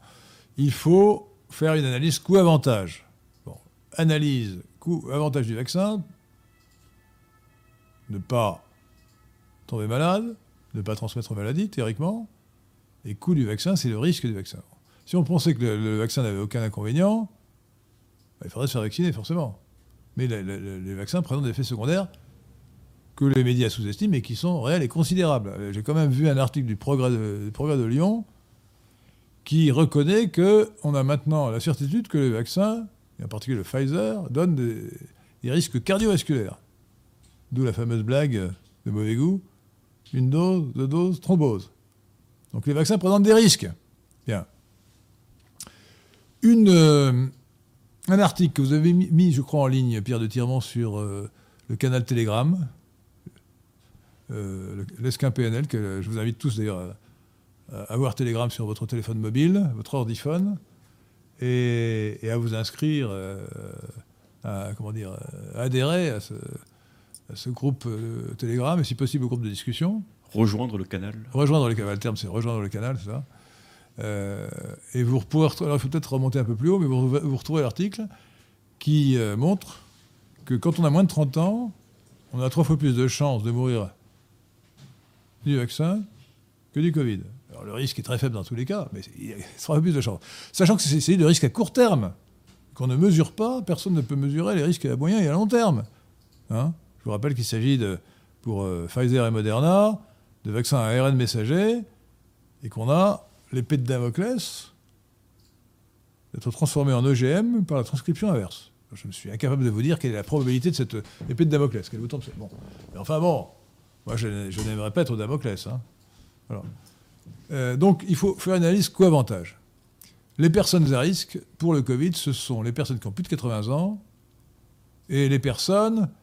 Il faut faire une analyse coût-avantage. Bon, analyse coût-avantage du vaccin, ne pas tomber malade, ne pas transmettre une maladie, théoriquement, et coût du vaccin, c'est le risque du vaccin. Si on pensait que le, le vaccin n'avait aucun inconvénient, bah, il faudrait se faire vacciner, forcément. Mais le- le- le- les vaccins présentent des effets secondaires que les médias sous-estiment et qui sont réels et considérables. Euh, J'ai quand même vu un article du Progrès de, Lyon qui reconnaît qu'on a maintenant la certitude que les vaccins, et en particulier le Pfizer, donnent des, des risques cardiovasculaires. D'où la fameuse blague de mauvais goût, une dose, deux doses, thrombose. Donc les vaccins présentent des risques. Bien. Euh, un article que vous avez mis, je crois, en ligne, Pierre de Tirmont, sur euh, le canal Telegram, euh, le- l'esquin PNL, que je vous invite tous d'ailleurs à, à avoir Telegram sur votre téléphone mobile, votre ordiphone, et, et à vous inscrire, euh, à, comment dire, à adhérer à ce, ce groupe euh, Telegram, et si possible au groupe de discussion. Rejoindre le canal. Rejoindre le canal, le terme c'est rejoindre le canal, c'est ça. Euh, et vous pourrez, alors il faut peut-être remonter un peu plus haut, mais vous, vous retrouvez l'article qui euh, montre que quand on a moins de 30 ans, on a trois fois plus de chances de mourir du vaccin que du Covid. Alors le risque est très faible dans tous les cas, mais il y a trois fois plus de chances. Sachant que c'est de risque à court terme, qu'on ne mesure pas, personne ne peut mesurer les risques à moyen et à long terme. Hein Je vous rappelle qu'il s'agit de, pour euh, Pfizer et Moderna, de vaccins à ARN messager, et qu'on a l'épée de Damoclès d'être transformé en OGM par la transcription inverse. Je me suis incapable de vous dire quelle est la probabilité de cette épée de Damoclès, qu'elle vous tombe. Bon. Mais enfin bon, moi je, n'aimerais pas être Damoclès. hein. Euh, donc il faut faire une analyse co-avantage. Les personnes à risque pour le Covid, ce sont les personnes qui ont plus de 80 ans et les personnes euh,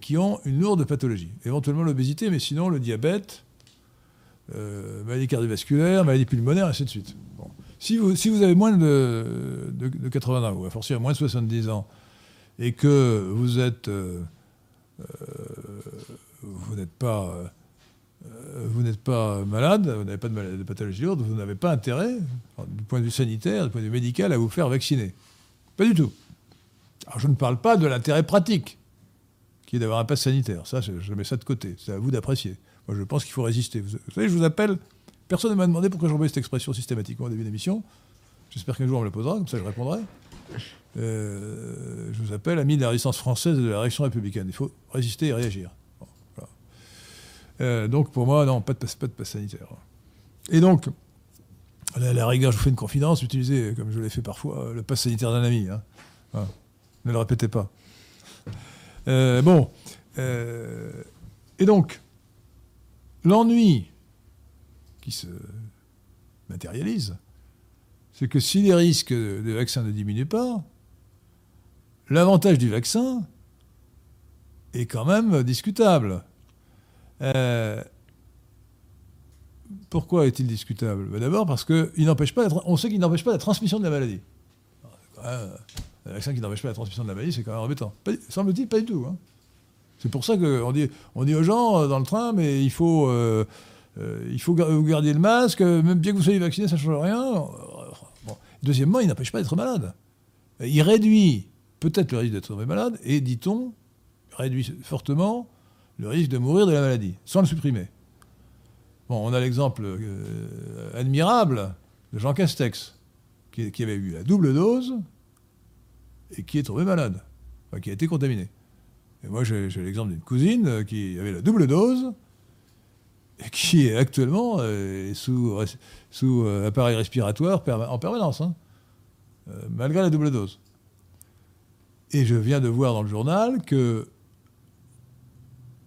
qui ont une lourde pathologie. Éventuellement l'obésité, mais sinon le diabète, euh, maladie cardiovasculaire, maladie pulmonaire, ainsi de suite. Bon. Si, vous, si vous avez moins de, de, de 80 ans, ou à fortiori moins de 70 ans, et que vous êtes... euh, euh, vous n'êtes pas... euh, euh, vous n'êtes pas malade, vous n'avez pas de pathologie lourde, vous n'avez pas intérêt, du point de vue sanitaire, du point de vue médical, à vous faire vacciner. Pas du tout. Alors je ne parle pas de l'intérêt pratique. Qui est d'avoir un pass sanitaire. Ça, je, mets ça de côté. C'est à vous d'apprécier. Moi, je pense qu'il faut résister. Vous, savez, je vous appelle. Personne ne m'a demandé pourquoi j'envoie cette expression systématiquement au début d'émission. J'espère qu'un jour on me le posera, comme ça je répondrai. Euh, je vous appelle ami de la résistance française et de la réaction républicaine. Il faut résister et réagir. Euh, donc pour moi, non, pas de passe, sanitaire. Et donc, à la, la rigueur, je vous fais une confidence, utilisez, comme je l'ai fait parfois, le passe sanitaire d'un ami. hein. Voilà. Ne le répétez pas. Euh, bon. euh, et donc, l'ennui qui se matérialise, c'est que si les risques de vaccin ne diminuent pas, l'avantage du vaccin est quand même discutable. Euh, pourquoi est-il discutable? Ben D'abord parce que il n'empêche pas la tra- on sait qu'il n'empêche pas la transmission de la maladie. Un vaccin qui n'empêche pas la transmission de la maladie, c'est quand même embêtant. Semble-t-il, pas du tout. hein. C'est pour ça qu'on dit, on dit aux gens euh, dans le train, mais il faut, euh, euh, il faut vous garder le masque, même bien que vous soyez vacciné, ça ne change rien. Deuxièmement, il n'empêche pas d'être malade. Il réduit peut-être le risque d'être malade et, dit-on, réduit fortement le risque de mourir de la maladie, sans le supprimer. Bon, on a l'exemple admirable de Jean Castex, qui avait eu la double dose et qui est tombé malade, enfin, qui a été contaminé. Et moi, j'ai l'exemple d'une cousine euh, qui avait la double dose et qui est actuellement euh, sous, euh, appareil respiratoire en permanence, hein, malgré la double dose. Et je viens de voir dans le journal que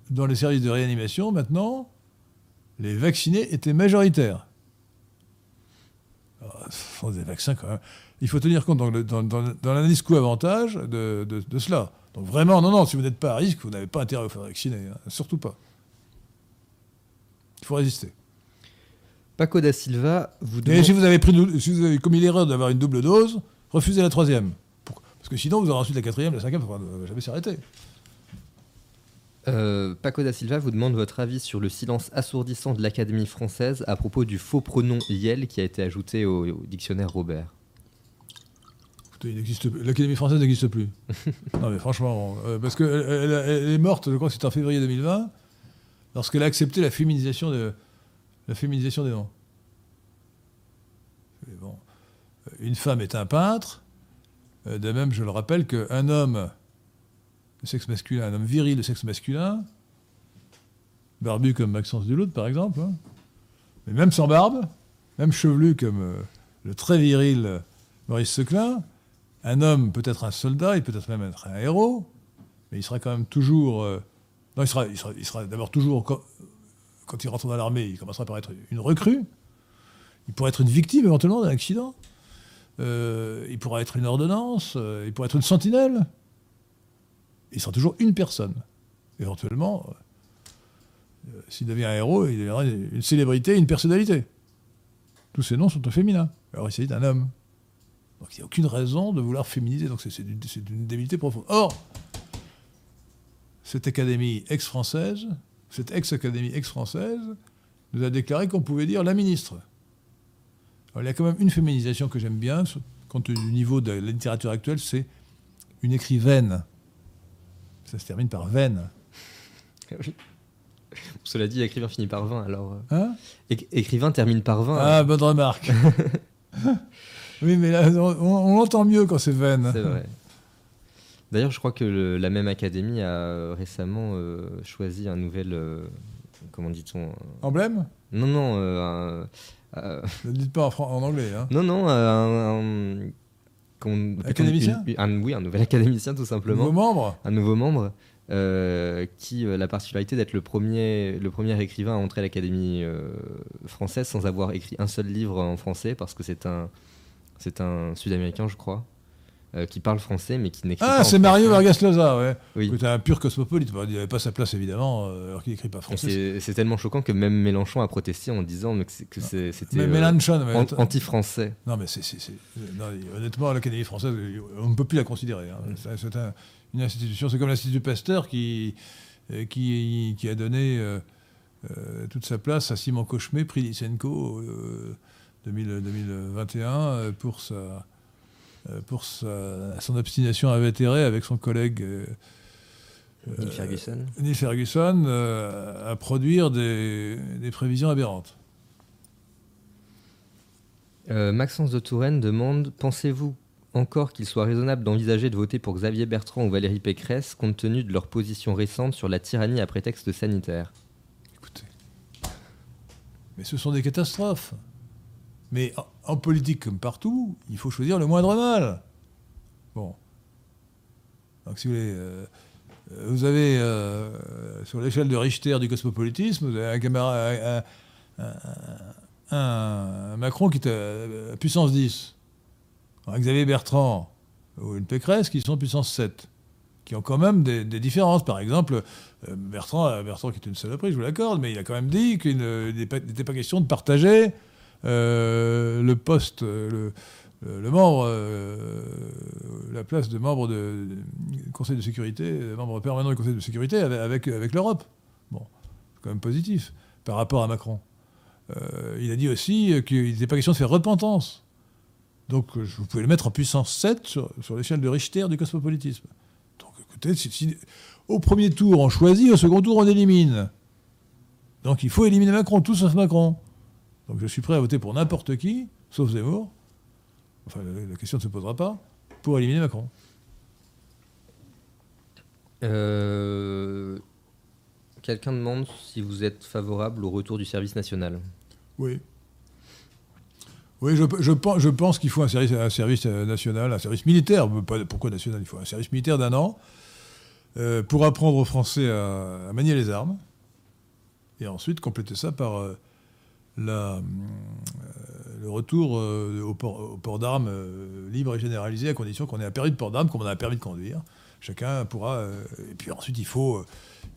dans les services de réanimation, maintenant, les vaccinés étaient majoritaires. Alors, ce sont des vaccins quand même. Il faut tenir compte dans, le- dans- dans- dans l'analyse coût-avantage de, de- de cela. Donc vraiment, non, non, si vous n'êtes pas à risque, vous n'avez pas intérêt à vous faire vacciner. hein. Surtout pas. Il faut résister. Paco da Silva vous Et demande... si vous avez, pris, si vous avez commis l'erreur d'avoir une double dose, refusez la troisième. Parce que sinon, vous aurez ensuite la quatrième, la cinquième, ça ne va jamais s'arrêter. Euh, Paco da Silva vous demande votre avis sur le silence assourdissant de l'Académie française à propos du faux pronom Yel qui a été ajouté au, au dictionnaire Robert. Écoutez, il n'existe plus. L'Académie française n'existe plus. [laughs] non, mais franchement, euh, parce qu'elle elle, elle est morte, je crois que c'était en février 2020, lorsqu'elle a accepté la féminisation, de, la féminisation des noms. Bon, euh, une femme est un peintre. euh, De même, je le rappelle qu'un homme de sexe masculin, un homme viril de sexe masculin, barbu comme Maxence Duluth, par exemple, hein, mais même sans barbe, même chevelu comme euh, le très viril euh, Maurice Seclin, un homme peut être un soldat, il peut être même un héros, mais il sera quand même toujours. euh, non, il sera, d'abord toujours. Quand, il rentre dans l'armée, il commencera par être une recrue. Il pourrait être une victime éventuellement d'un accident. Euh, il pourra être une ordonnance. euh, il pourrait être une sentinelle. Il sera toujours une personne. Éventuellement, s'il devient un héros, il deviendra une une célébrité, une personnalité. Tous ces noms sont au féminin. Alors il s'agit d'un homme. Donc il n'y a aucune raison de vouloir féminiser. Donc c'est d'une débilité profonde. Or, cette académie ex-française, cette ex-académie ex-française, nous a déclaré qu'on pouvait dire la ministre. Alors, il y a quand même une féminisation que j'aime bien, compte tenu du niveau de la littérature actuelle, c'est une écrivaine. Ça se termine par veine. [laughs] Cela dit, écrivain finit par 20, alors... euh, Hein? éc- écrivain termine par 20. Ah, bonne remarque. [laughs] oui, mais là, on, on l'entend mieux quand c'est veine. C'est vrai. D'ailleurs, je crois que le- la même académie a euh, récemment euh, choisi un nouvel. euh, comment dit-on euh, Emblème? Non, non, euh, un- euh, Ne le dites pas en, fran- en anglais. Hein. non, non, euh, un. un- qu'on- Académicien une- un- Oui, un nouvel académicien, tout simplement. Nouveau membre Un nouveau membre euh, qui a la particularité d'être le premier, le premier écrivain à entrer à l'Académie euh, française sans avoir écrit un seul livre en français, parce que c'est un, c'est un Sud-Américain, je crois, euh, qui parle français, mais qui n'écrit pas Ah, c'est Mario. Vargas Llosa, ouais. Oui. C'était un pur cosmopolite. Il n'avait pas sa place, évidemment, euh, alors qu'il n'écrit pas français. C'est tellement choquant que même Mélenchon a protesté en disant que c'est- c'était Mais euh, anti-français. Non, mais c'est, c'est- c'est- non, honnêtement, l'Académie française, on ne peut plus la considérer. hein. C'est, c'est un- une institution, c'est comme l'Institut Pasteur qui, euh, qui, qui a donné euh, euh, toute sa place à Simon Lysenko euh, 2000 2021 euh, pour, sa, euh, pour sa, son obstination invétérée avec son collègue euh, Neil Ferguson. Neil Ferguson à produire des, des prévisions aberrantes. Euh, Maxence de Touraine demande Pensez-vous encore qu'il soit raisonnable d'envisager de voter pour Xavier Bertrand ou Valérie Pécresse compte tenu de leur position récente sur la tyrannie à prétexte sanitaire? Écoutez. Mais ce sont des catastrophes. Mais en, politique comme partout, il faut choisir le moindre mal. Bon. Donc si vous voulez, euh, vous avez euh, sur l'échelle de Richter du cosmopolitisme, vous avez un camarade, un, Macron qui est à, puissance 10. Un Xavier Bertrand ou une Pécresse qui sont puissance 7. Qui ont quand même des, différences. Par exemple, euh, Bertrand, Bertrand qui est une saloperie, je vous l'accorde, mais il a quand même dit qu'il n'était pas, question de partager le poste, euh, le, le- membre, euh, la place de membre de, Conseil de sécurité, euh, membre permanent du Conseil de sécurité avec, l'Europe. Bon, c'est quand même positif par rapport à Macron. Euh, il a dit aussi euh, qu'il n'était pas question de faire repentance. Donc euh, vous pouvez le mettre en puissance 7 sur, sur l'échelle de Richter du cosmopolitisme. Donc écoutez, si- au premier tour on choisit, au second tour on élimine. Donc il faut éliminer Macron, tout sauf Macron. Donc je suis prêt à voter pour n'importe qui, sauf Zemmour. Enfin, la, question ne se posera pas, pour éliminer Macron. Euh, Quelqu'un demande si vous êtes favorable au retour du service national. Oui. Oui, je, je pense, je pense qu'il faut un service, un service euh, national, un service militaire. pas- pourquoi national? Il faut un service militaire d'un an euh, pour apprendre aux Français à, à manier les armes et ensuite compléter ça par euh, la, euh, le retour euh, au port, au port d'armes euh, libre et généralisé à condition qu'on ait un permis de port d'armes comme on a un permis de conduire. Chacun pourra. et puis ensuite, il faut,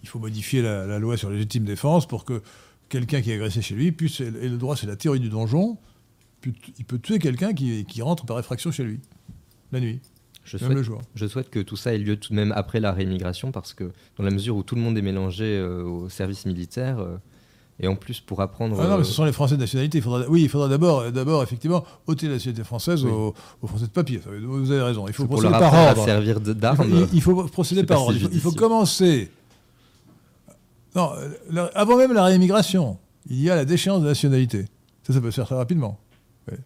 il faut modifier la, la loi sur la légitime défense pour que quelqu'un qui est agressé chez lui puisse. Et le droit, c'est la théorie du donjon. Il peut tuer quelqu'un qui, qui rentre par effraction chez lui, la nuit, Je même souhaite, le jour. je souhaite que tout ça ait lieu tout de même après la réémigration parce que dans la mesure où tout le monde est mélangé euh, au service militaire euh, et en plus pour apprendre. Ah non, mais euh, ce sont les Français de nationalité. Il faudra, oui, il faudra d'abord, d'abord effectivement, ôter la nationalité française Oui. aux, aux Français de papier. Vous avez raison. Il faut pour procéder leur par ordre. servir. Il, il faut procéder par ordre. Il faut, il faut judicieux. commencer. Non, euh, la- avant même la réémigration, il y a la déchéance de nationalité. Ça, ça peut se faire très rapidement. Oui.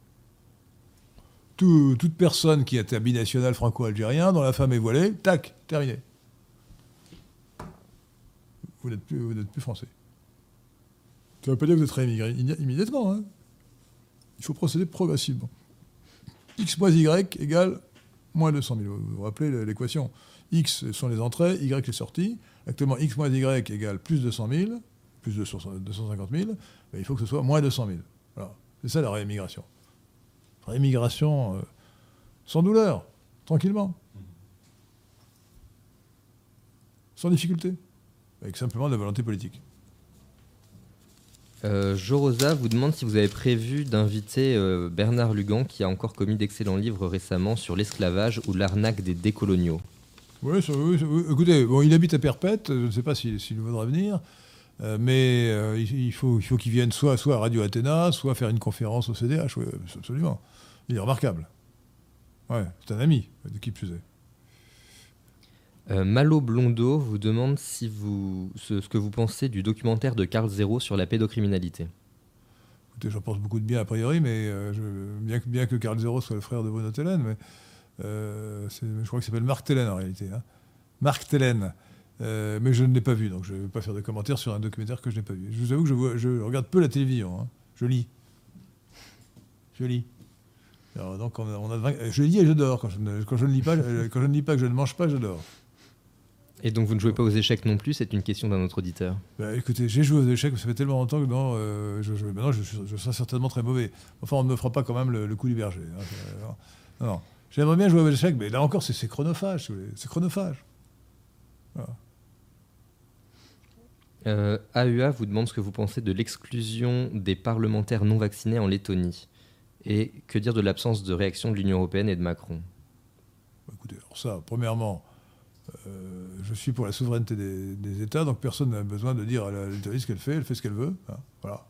Tout- toute personne qui est binational franco-algérien, dont la femme est voilée, tac, terminé. Vous n'êtes plus, vous n'êtes plus français. Ça ne veut pas dire que vous êtes réémigré immédi- immédiatement. hein. Il faut procéder progressivement. X moins Y égale moins 200 000. Vous vous rappelez l'équation X sont les entrées, Y les sorties. Actuellement, X moins Y égale plus 200 000, plus 200 250 000. Mais il faut que ce soit moins 200 000. Voilà. C'est ça la réémigration. Réémigration euh, sans douleur, tranquillement. Sans difficulté. Avec simplement de la volonté politique. Euh, Jorosa vous demande si vous avez prévu d'inviter euh, Bernard Lugan qui a encore commis d'excellents livres récemment sur l'esclavage ou l'arnaque des décoloniaux. Oui, oui, oui. écoutez, il habite à Perpète, je ne sais pas s'il s'il voudra venir, euh, mais euh, il, faut, il faut qu'il vienne soit, à Radio Athéna, soit faire une conférence au CDH, absolument. Il est remarquable. Ouais, c'est un ami, de qui plus est. Euh, Malo Blondeau vous demande si vous, ce, que vous pensez du documentaire de Carl Zero sur la pédocriminalité. J'en pense beaucoup de bien a priori, mais euh, bien, que, bien que Carl Zero soit le frère de Bruno Tellen, mais euh, je crois qu'il s'appelle Marc Tellen en réalité. hein. Marc Tellen. Mais je ne l'ai pas vu, donc je ne vais pas faire de commentaires sur un documentaire que je n'ai pas vu. Je vous avoue que je, vois- je regarde peu la télévision. hein. Je lis. Je lis. Alors, donc on a, on a vingt- je lis et je dors. Quand je quand je ne lis pas, quand je ne lis pas, que je ne mange pas, je dors. Et donc vous ne jouez pas aux échecs non plus, c'est une question d'un autre auditeur. Bah, écoutez, j'ai joué aux échecs, ça fait tellement longtemps que non, euh, je, je- maintenant je, serai certainement très mauvais. Enfin, on ne me fera pas quand même le, le coup du berger. hein. Euh, non, non. J'aimerais bien jouer aux échecs, mais là encore, c'est chronophage. C'est chronophage. Euh, AUA vous demande ce que vous pensez de l'exclusion des parlementaires non vaccinés en Lettonie. Et que dire de l'absence de réaction de l'Union européenne et de Macron? Bah, écoutez, alors ça, premièrement, euh, je suis pour la souveraineté des, États, donc personne n'a besoin de dire à la Lettonie ce qu'elle fait, elle fait ce qu'elle veut. hein. voilà.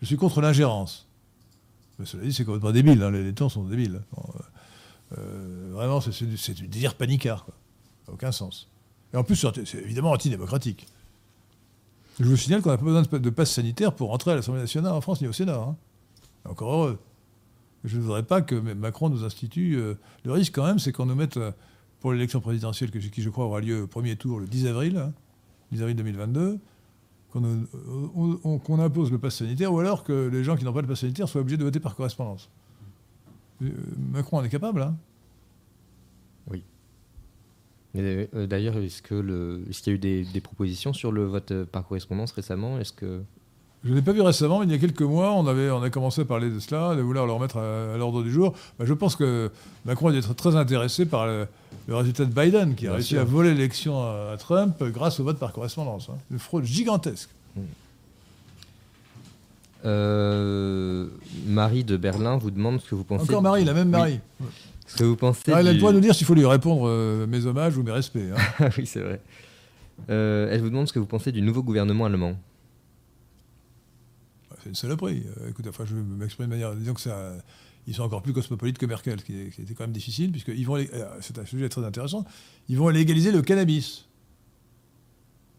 Je suis contre l'ingérence. Mais cela dit, c'est complètement débile, hein, les Lettons sont débiles. Euh, euh, vraiment, c'est du, du délire panicard. Quoi. Aucun sens. Et en plus, c'est évidemment antidémocratique. Je vous signale qu'on n'a pas besoin de passe sanitaire pour entrer à l'Assemblée nationale en France ni au Sénat. Hein. Encore heureux. Je ne voudrais pas que Macron nous institue. Euh, le risque, quand même, c'est qu'on nous mette, euh, pour l'élection présidentielle, qui, je crois aura lieu au premier tour le 10 avril, 10 hein, avril 2022, qu'on impose le pass sanitaire, ou alors que les gens qui n'ont pas le pass sanitaire soient obligés de voter par correspondance. Euh, Macron en est capable, hein Oui. D'ailleurs, est-ce qu'il y a eu des, propositions sur le vote par correspondance récemment? Est-ce que je ne l'ai pas vu récemment, mais il y a quelques mois, on, avait, on a commencé à parler de cela, de vouloir le remettre à, l'ordre du jour. Bah, je pense que Macron être très intéressé par le, résultat de Biden, qui a réussi à voler l'élection à, Trump grâce au vote par correspondance. Hein. Une fraude gigantesque. Hmm. Euh, Marie de Berlin vous demande ce que vous pensez. Encore Marie, la même Marie. Ce que vous pensez. Ah, elle droit de nous dire s'il faut lui répondre euh, mes hommages ou mes respects. Hein. [laughs] oui, c'est vrai. Euh, elle vous demande ce que vous pensez du nouveau gouvernement allemand c'est une saloperie. Euh, écoute, enfin, je vais m'exprimer de manière. Disons que ça, ils sont encore plus cosmopolites que Merkel, ce qui, était quand même difficile, puisque ils vont. Euh, c'est un sujet très intéressant. Ils vont légaliser le cannabis.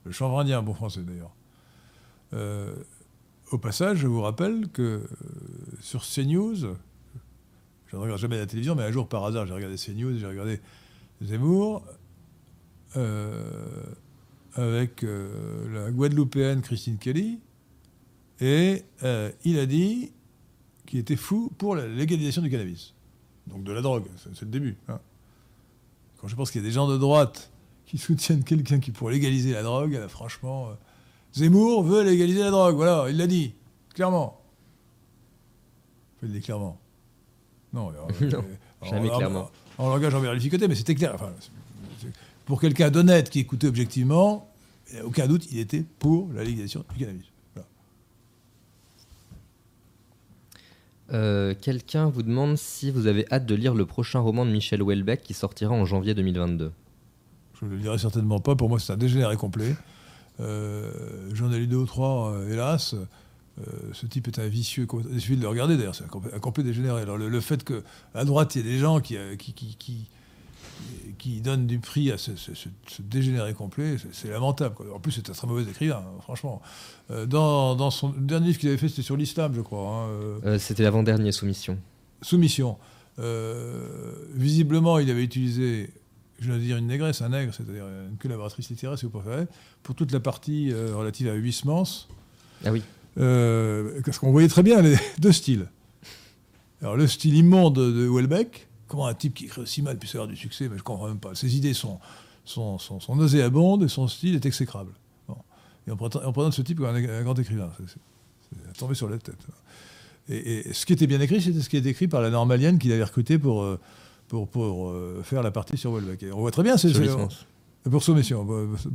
Le chanvre indien, bon français d'ailleurs. Euh, au passage, je vous rappelle que sur CNews, je ne regarde jamais la télévision, mais un jour par hasard, j'ai regardé CNews, j'ai regardé Zemmour, avec la Guadeloupéenne Christine Kelly, et euh, il a dit qu'il était fou pour la légalisation du cannabis. Donc de la drogue, c'est le début. Hein. Quand je pense qu'il y a des gens de droite qui soutiennent quelqu'un qui pourrait légaliser la drogue, là, franchement, euh, Zemmour veut légaliser la drogue, voilà, il l'a dit, clairement. Il le dit clairement. Non, euh, [laughs] jamais clairement. En, langage en vérificoté, mais c'était clair. pour quelqu'un d'honnête qui écoutait objectivement, il aucun doute, il était pour la légalisation du cannabis. Euh, quelqu'un vous demande si vous avez hâte de lire le prochain roman de Michel Houellebecq qui sortira en janvier 2022. Je ne le lirai certainement pas. Pour moi, c'est un dégénéré complet. Euh, J'en ai lu deux ou trois, euh, hélas. Ce type est un vicieux. Il suffit de le regarder d'ailleurs, c'est un, complet dégénéré. Alors, le, fait qu'à droite, il y ait des gens qui donne du prix à ce, dégénéré complet, c'est lamentable. En plus, c'est un très mauvais écrivain, hein, franchement. Euh, dans, son dernier livre qu'il avait fait, c'était sur l'islam, je crois. Hein, euh. Euh, c'était l'avant-dernier, Soumission. Soumission. visiblement, il avait utilisé, je veux dire, une négresse, un nègre, c'est-à-dire une collaboratrice littéraire, si vous préférez, pour toute la partie relative à Huysmans. Ah oui. parce qu'on voyait très bien les [laughs] deux styles. Alors, le style immonde de Houellebecq, Comment un type qui écrit aussi mal puisse avoir du succès Mais je ne comprends même pas. Ses idées sont, sont, sont, sont nauséabondes et son style est exécrable. Et on présente, ce type comme un, grand écrivain. C'est tombé sur la tête. Et, ce qui était bien écrit, c'était ce qui était écrit par la normalienne qu'il avait recruté pour, euh, pour, pour euh, faire la partie sur Welbeck. on voit très bien, c'est pour soumission,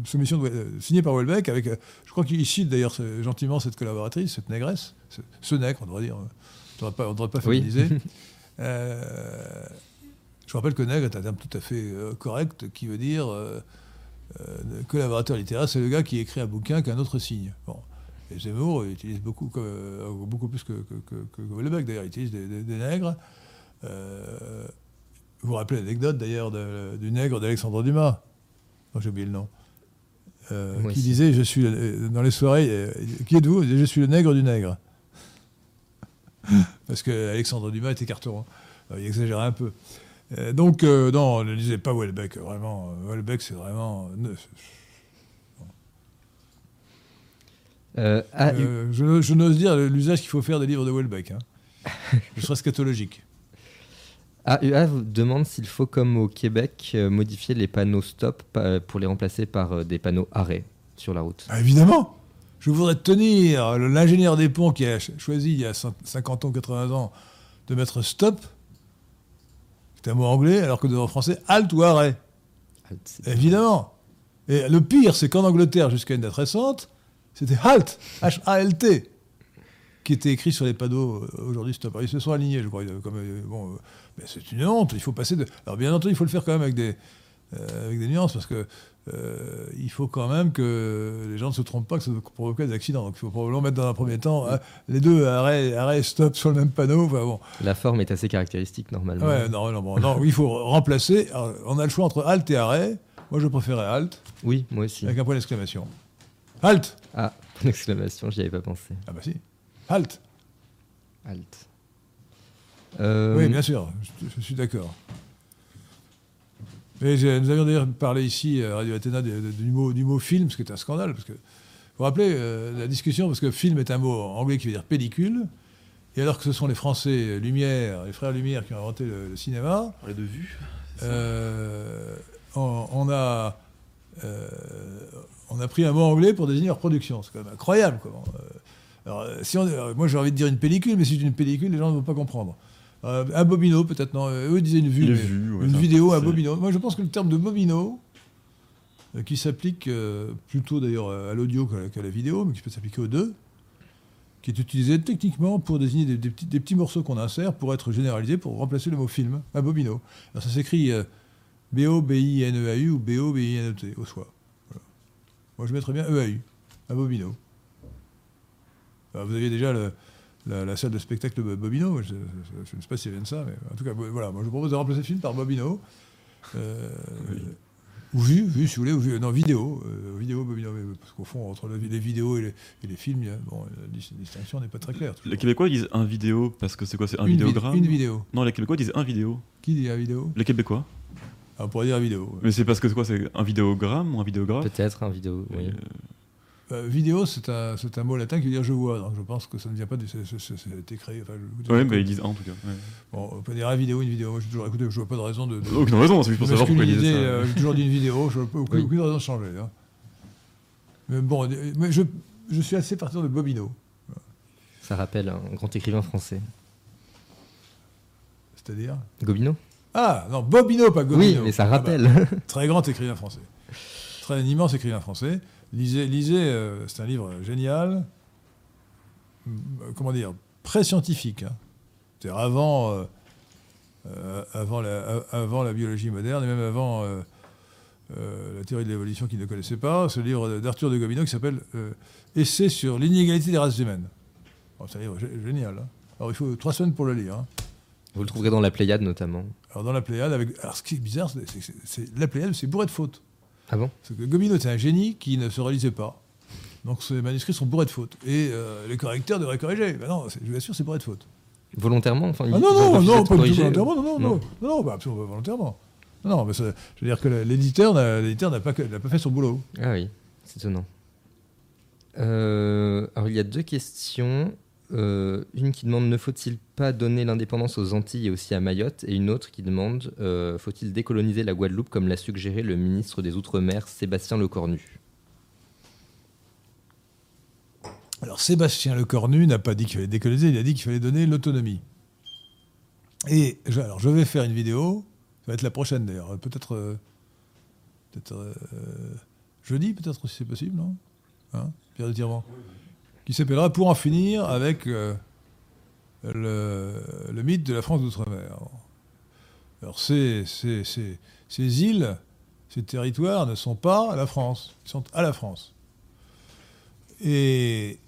soumission signée par Welbeck, avec, je crois qu'il cite d'ailleurs gentiment cette collaboratrice, cette négresse, ce nègre, on devrait dire, on ne devrait pas, féminiser. Euh, [laughs] je vous rappelle que nègre est un terme tout à fait euh, correct qui veut dire euh, collaborateur littéraire, c'est le gars qui écrit un bouquin qu'un autre signe. Bon. Et Zemmour utilise beaucoup, beaucoup plus que, que, que, d'ailleurs, il utilise des, nègres. vous vous rappelez l'anecdote d'ailleurs du nègre d'Alexandre Dumas? J'ai oublié le nom. qui disait je suis dans les soirées qui êtes-vous? Je suis le nègre du nègre [laughs] parce qu'Alexandre Dumas était carton. Euh, il exagérait un peu. Euh, donc, euh, non, ne lisez pas Welbeck, vraiment. Welbeck, c'est vraiment. Ah, je, n'ose dire l'usage qu'il faut faire des livres de Welbeck. Hein. je serais scatologique. [laughs] AUA vous demande s'il faut, comme au Québec, modifier les panneaux stop pour les remplacer par des panneaux arrêt sur la route. Ah, évidemment je voudrais tenir l'ingénieur des ponts qui a choisi il y a 50 ans, 80 ans de mettre stop, c'est un mot anglais, alors que dans le français, halt ou arrêt. Évidemment. Et le pire, c'est qu'en Angleterre, jusqu'à une date récente, c'était halt, H-A-L-T, qui était écrit sur les panneaux euh, aujourd'hui stop. Ils se sont alignés, je crois. Comme, euh, bon, euh, mais c'est une honte, il faut passer de. Alors bien entendu, il faut le faire quand même avec des, avec des nuances, parce que euh, il faut quand même que les gens ne se trompent pas que ça peut provoquer des accidents. Donc il faut probablement mettre dans un premier temps hein, les deux arrêt, arrêt, stop sur le même panneau. bon. La forme est assez caractéristique normalement. Ouais, non, non, non, il faut remplacer. on a le choix entre halt et arrêt. Moi, je préférais Halt, Oui, moi aussi. avec un point d'exclamation. Halt Ah, point d'exclamation, j'y avais pas pensé. Ah bah si. Halt Halt. Euh, Oui, bien sûr, je, je suis d'accord. J'ai- nous avions d'ailleurs parlé ici à Radio Athéna du, mot, du mot film, ce qui est un scandale. Parce que, vous vous rappelez euh, la discussion, parce que film est un mot anglais qui veut dire pellicule, et alors que ce sont les Français Lumière, les frères Lumière qui ont inventé le, le cinéma, On de vue. euh, on, on a, euh, on a pris un mot anglais pour désigner leur production. C'est quand même incroyable. Quoi. Euh, alors, euh, si on- moi, j'ai envie de dire une pellicule, mais si c'est une pellicule, les gens ne vont pas comprendre. Euh, un bobino, peut-être, non. euh, Eux disaient une vue. Une vue, ouais, une vidéo, un c'est- bobino. Moi, je pense que le terme de bobino, euh, qui s'applique euh, plutôt d'ailleurs à l'audio qu'à la vidéo, mais qui peut s'appliquer aux deux, qui est utilisé techniquement pour désigner des, des petits, des petits morceaux qu'on insère pour être généralisé, pour remplacer le mot film, un bobino. Alors ça s'écrit B-O-B-I-N-E-A-U ou B-O-B-I-N-E-T au choix. Voilà. Moi je mettrais bien E-A-U, un bobino. Alors, vous aviez déjà le- la, la salle de spectacle de Bobino, je, je- je ne sais pas s'il avait de ça, mais en tout cas, voilà, moi je vous propose de remplacer le film par Bobino. Euh, Ou vu, vu si vous voulez, ou vu, non, vidéo, euh, vidéo, Bobino, mais, parce qu'au fond, entre le- les vidéos et les, et les films, a- bon, la dis- distinction n'est pas très claire. toujours. Les Québécois disent un vidéo parce que c'est quoi C'est un une, vidéogramme une vidéo. Non, les Québécois disent un vidéo. Qui dit la vidéo? Les Québécois Ah, On pourrait dire vidéo. Mais c'est parce que c'est quoi C'est un vidéogramme ou un vidéographe? Peut-être un vidéo, oui. Euh, Euh, vidéo, c'est un, c'est un mot latin qui veut dire je vois, donc je pense que ça ne vient pas de. c'est- c'est- c'est- C'est écrit. Enfin, je- Ouais, mais ils disent en tout cas. ouais. Bon, on peut dire un vidéo, une vidéo. Moi, j'ai toujours écouté, je vois pas de raison de. de Aucune raison, c'est juste pour savoir pourquoi ils ça. euh, J'ai toujours dit une vidéo, je vois pas- aucune, Oui. aucune raison de changer. hein. Mais bon, mais je, je suis assez partisan de Bobino. Ça rappelle un grand écrivain français. C'est-à-dire Gobineau Ah, non, Bobino, pas Gobino. Oui, mais ça Ah bah, rappelle. très grand écrivain français. Très immense écrivain français. Lisez, lisez euh, c'est un livre génial. Comment dire Pré-scientifique. hein. C'est-à-dire avant, euh, euh, avant, la, a- avant la biologie moderne et même avant euh, la théorie de l'évolution qu'il ne connaissait pas. Ce livre d'Arthur de Gobineau qui s'appelle Essai sur l'inégalité des races humaines. Bon, c'est un livre gé- génial. hein. Alors il faut trois semaines pour le lire. hein. Vous le trouverez dans la Pléiade notamment. Alors dans la Pléiade, avec... Alors, ce qui est bizarre, c'est- la Pléiade, c'est bourré de fautes. Ah bon Parce que Gobineau était un génie qui ne se réalisait pas. Donc ses manuscrits sont bourrés de fautes. Et euh, les correcteurs devraient corriger. Ben non, je vous assure, c'est bourré de fautes. Volontairement enfin, Ah non, non, non, pas du tout corriger. volontairement, non, non, non, non, non, bah, absolument pas volontairement. Non, non, mais je veux dire que l'éditeur n'a pas, pas fait son boulot. Ah oui, c'est étonnant. Euh, alors il y a deux questions. Euh, une qui demande ne faut-il pas donner l'indépendance aux Antilles et aussi à Mayotte? Et une autre qui demande euh, faut-il décoloniser la Guadeloupe comme l'a suggéré le ministre des Outre-mer Sébastien Lecornu? Alors Sébastien Lecornu n'a pas dit qu'il fallait décoloniser, il a dit qu'il fallait donner l'autonomie. Et je, alors je vais faire une vidéo, ça va être la prochaine d'ailleurs, peut-être euh, peut-être euh, jeudi peut-être si c'est possible, non? Hein? Pierre de Tirement? Qui s'appellera Pour en finir avec euh, le, mythe de la France d'outre-mer. Alors ces, ces, ces- îles, ces territoires ne sont pas la France, ils sont à la France. Et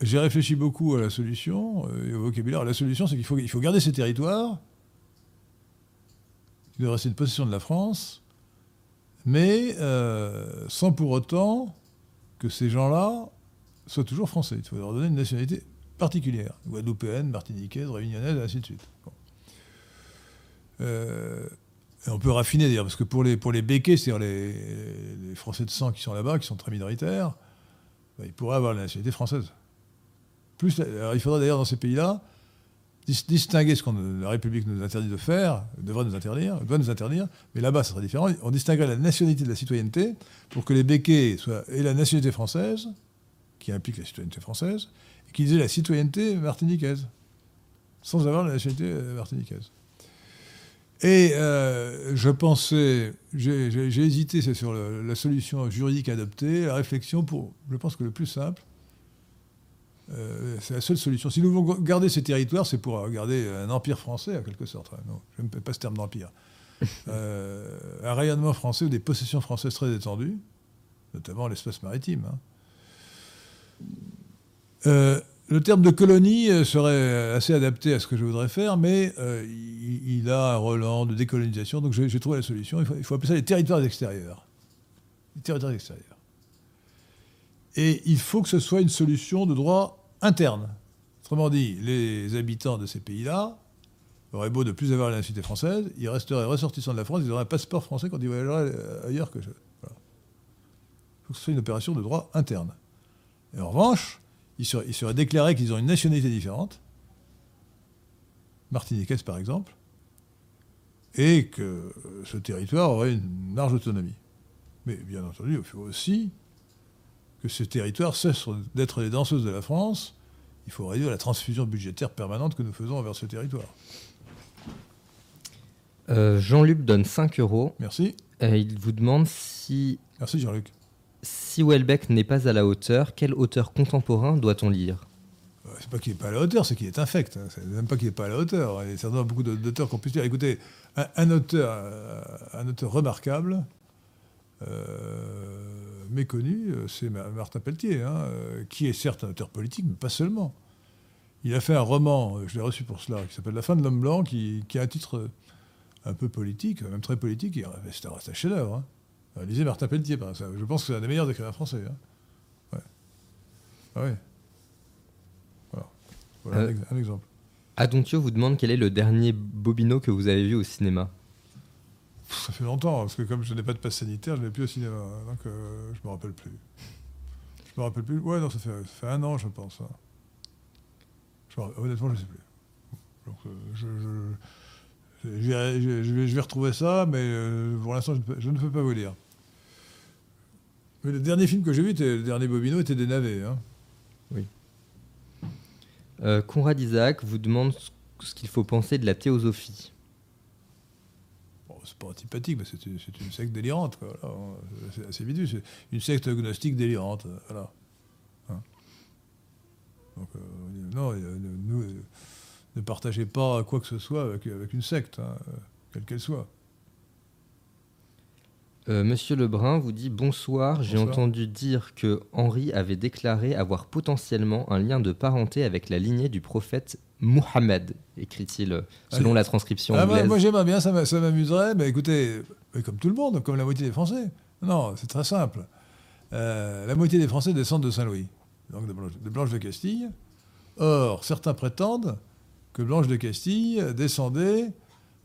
j'ai réfléchi beaucoup à la solution euh, et au vocabulaire. La solution, c'est qu'il faut, il faut garder ces territoires, qui doivent rester une possession de la France, mais euh, sans pour autant que ces gens-là soient toujours français. Il faut leur donner une nationalité particulière, guadeloupéenne, martiniquaise, réunionnaise, et ainsi de suite. Euh, et on peut raffiner d'ailleurs, parce que pour les, pour les béquets, c'est-à-dire les, Français de sang qui sont là-bas, qui sont très minoritaires, bah, ils pourraient avoir la nationalité française. Plus, alors il faudrait d'ailleurs dans ces pays-là dis- distinguer ce que la République nous interdit de faire, devrait nous interdire, doit nous interdire, mais là-bas, ça serait différent. On distinguerait la nationalité de la citoyenneté pour que les béquets soient et la nationalité française, qui implique la citoyenneté française, et qu'ils aient la citoyenneté martiniquaise, sans avoir la nationalité euh, martiniquaise. Et euh, je pensais, j'ai hésité c'est sur le- la solution juridique adoptée, la réflexion pour, je pense que le plus simple, euh, c'est la seule solution. Si nous voulons garder ces territoires, c'est pour garder un empire français, en quelque sorte. Non, je n'aime pas ce terme d'empire. [laughs] Euh, un rayonnement français ou des possessions françaises très étendues, notamment l'espace maritime. hein. Euh, le terme de colonie euh, serait assez adapté à ce que je voudrais faire, mais euh, il, a un relan de décolonisation, donc j'ai trouvé la solution. Il faut, appeler ça les territoires extérieurs. Les territoires extérieurs. Et il faut que ce soit une solution de droit interne. Autrement dit, les habitants de ces pays-là auraient beau ne plus avoir la nationalité française, ils resteraient ressortissants de la France, ils auraient un passeport français quand ils voyageraient euh, ailleurs que je. Il faut que ce soit une opération de droit interne. Et en revanche, il serait, il serait déclaré qu'ils ont une nationalité différente, martiniquaise par exemple, et que ce territoire aurait une large autonomie. Mais bien entendu, il faut aussi que ce territoire cesse d'être les danseuses de la France. Il faut réduire la transfusion budgétaire permanente que nous faisons envers ce territoire. Euh, Jean-Luc donne 5 euros. Merci. Il vous demande si, Merci Jean-Luc. Si Welbeck n'est pas à la hauteur, quel auteur contemporain doit-on lire? Euh, C'est pas qu'il n'est pas à la hauteur, c'est qu'il est infect. hein. C'est même pas qu'il n'est pas à la hauteur. Il y a certainement beaucoup d'auteurs qu'on puisse dire. Écoutez, un, euh, auteur remarquable, euh, méconnu, c'est Ma- Martin Pelletier, hein, qui est certes un auteur politique, mais pas seulement. Il a fait un roman, je l'ai reçu pour cela, qui s'appelle La fin de l'homme blanc, qui, a un titre un peu politique, même très politique. c'est un chef-d'œuvre. hein. Euh, Lisez Martin Pelletier, je pense que c'est un des meilleurs écrivains français. hein. Ouais. Ah ouais. Voilà, Voilà un Euh, un exemple. Adontio vous demande quel est le dernier Bobino que vous avez vu au cinéma. Ça fait longtemps, parce que comme je n'ai pas de passe sanitaire, je n'ai plus au cinéma. hein, donc euh, je me rappelle plus. Je me rappelle plus. Ouais, non, ça fait, ça fait un an, je pense. hein. Je honnêtement, je ne sais plus. Donc, euh, je, je- je vais, je- je vais- je vais retrouver ça, mais euh, pour l'instant, je, ne peux- je ne peux pas vous dire. Mais le dernier film que j'ai vu, était- le dernier Bobino, était des navets. hein. Euh, Conrad Isaac vous demande ce- qu'il faut penser de la théosophie. Bon, c'est pas antipathique, mais c'est une, secte délirante. Voilà. C'est assez vite vu. C'est une secte gnostique délirante. Voilà. Hein. Donc, euh, non, nous, ne partagez pas quoi que ce soit avec, avec une secte, hein, euh, quelle qu'elle soit. Euh, Monsieur Lebrun vous dit bonsoir, j'ai entendu dire que Henri avait déclaré avoir potentiellement un lien de parenté avec la lignée du prophète Mohammed, écrit-il euh, selon Ah, la transcription Ah, moi, anglaise. moi, j'aimerais bien, ça m'a- ça m'amuserait, mais écoutez, comme tout le monde, comme la moitié des Français. Non, c'est très simple. Euh, la moitié des Français descendent de Saint-Louis, donc de Blanche, de Blanche de Castille. Or, certains prétendent que Blanche de Castille descendait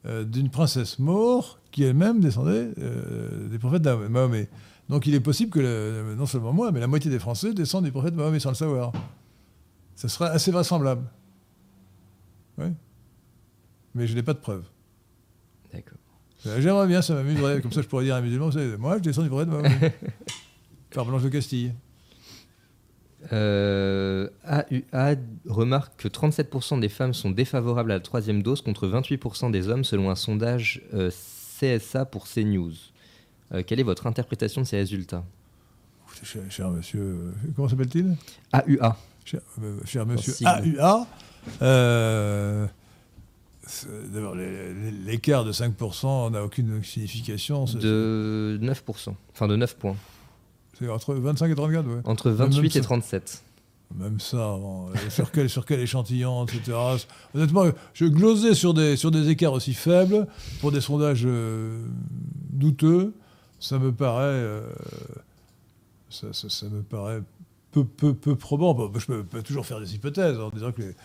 euh, d'une princesse maure qui elle-même descendait euh, des prophètes d'Ah- Mahomet. Donc il est possible que, le- non seulement moi, mais la moitié des Français descendent du prophète Mahomet sans le savoir. Ça serait assez vraisemblable. Oui. Mais je n'ai pas de preuves. D'accord. Euh, J'aimerais bien, ça m'amuserait. Comme ça, je pourrais dire à un musulman, vous savez, moi, je descends du prophète Mahomet. [laughs] Par Blanche de Castille. Euh, AUA remarque que 37% des femmes sont défavorables à la troisième dose contre 28% des hommes selon un sondage euh, CSA pour CNews. Euh, quelle est votre interprétation de ces résultats? Cher, cher monsieur, euh, comment s'appelle-t-il? AUA. cher, euh, cher monsieur. AUA. euh, D'abord, l'écart de 5% n'a aucune signification. De 9%. Enfin de 9 points. C'est entre 25 et 34, ouais. Entre Même 28 ça. et 37. Même ça, bon, sur, quel, sur quel échantillon, etc. Honnêtement, je glosais sur des, sur des écarts aussi faibles pour des sondages euh, douteux. Ça me paraît, euh, ça, ça- ça me paraît peu, peu, peu probant. Bon, je peux, peux toujours faire des hypothèses en disant que les,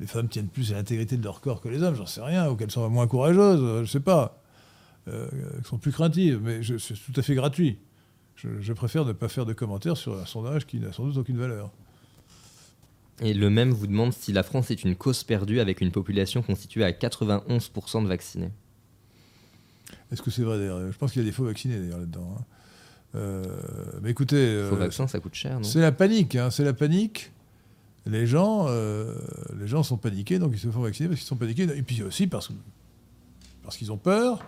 les femmes tiennent plus à l'intégrité de leur corps que les hommes, j'en sais rien, ou qu'elles sont moins courageuses, je sais pas, euh, qu'elles sont plus craintives, mais c'est tout à fait gratuit. Je, je préfère ne pas faire de commentaires sur un sondage qui n'a sans doute aucune valeur. Et le même vous demande si la France est une cause perdue avec une population constituée à 91% de vaccinés. Est-ce que c'est vrai d'ailleurs? Je pense qu'il y a des faux vaccinés d'ailleurs là-dedans. hein. Euh, mais écoutez, euh, Faux vaccin, ça coûte cher, non? c'est la panique. hein, c'est la panique. Les gens, euh, les gens sont paniqués, donc ils se font vacciner parce qu'ils sont paniqués. Et puis aussi parce, parce qu'ils ont peur.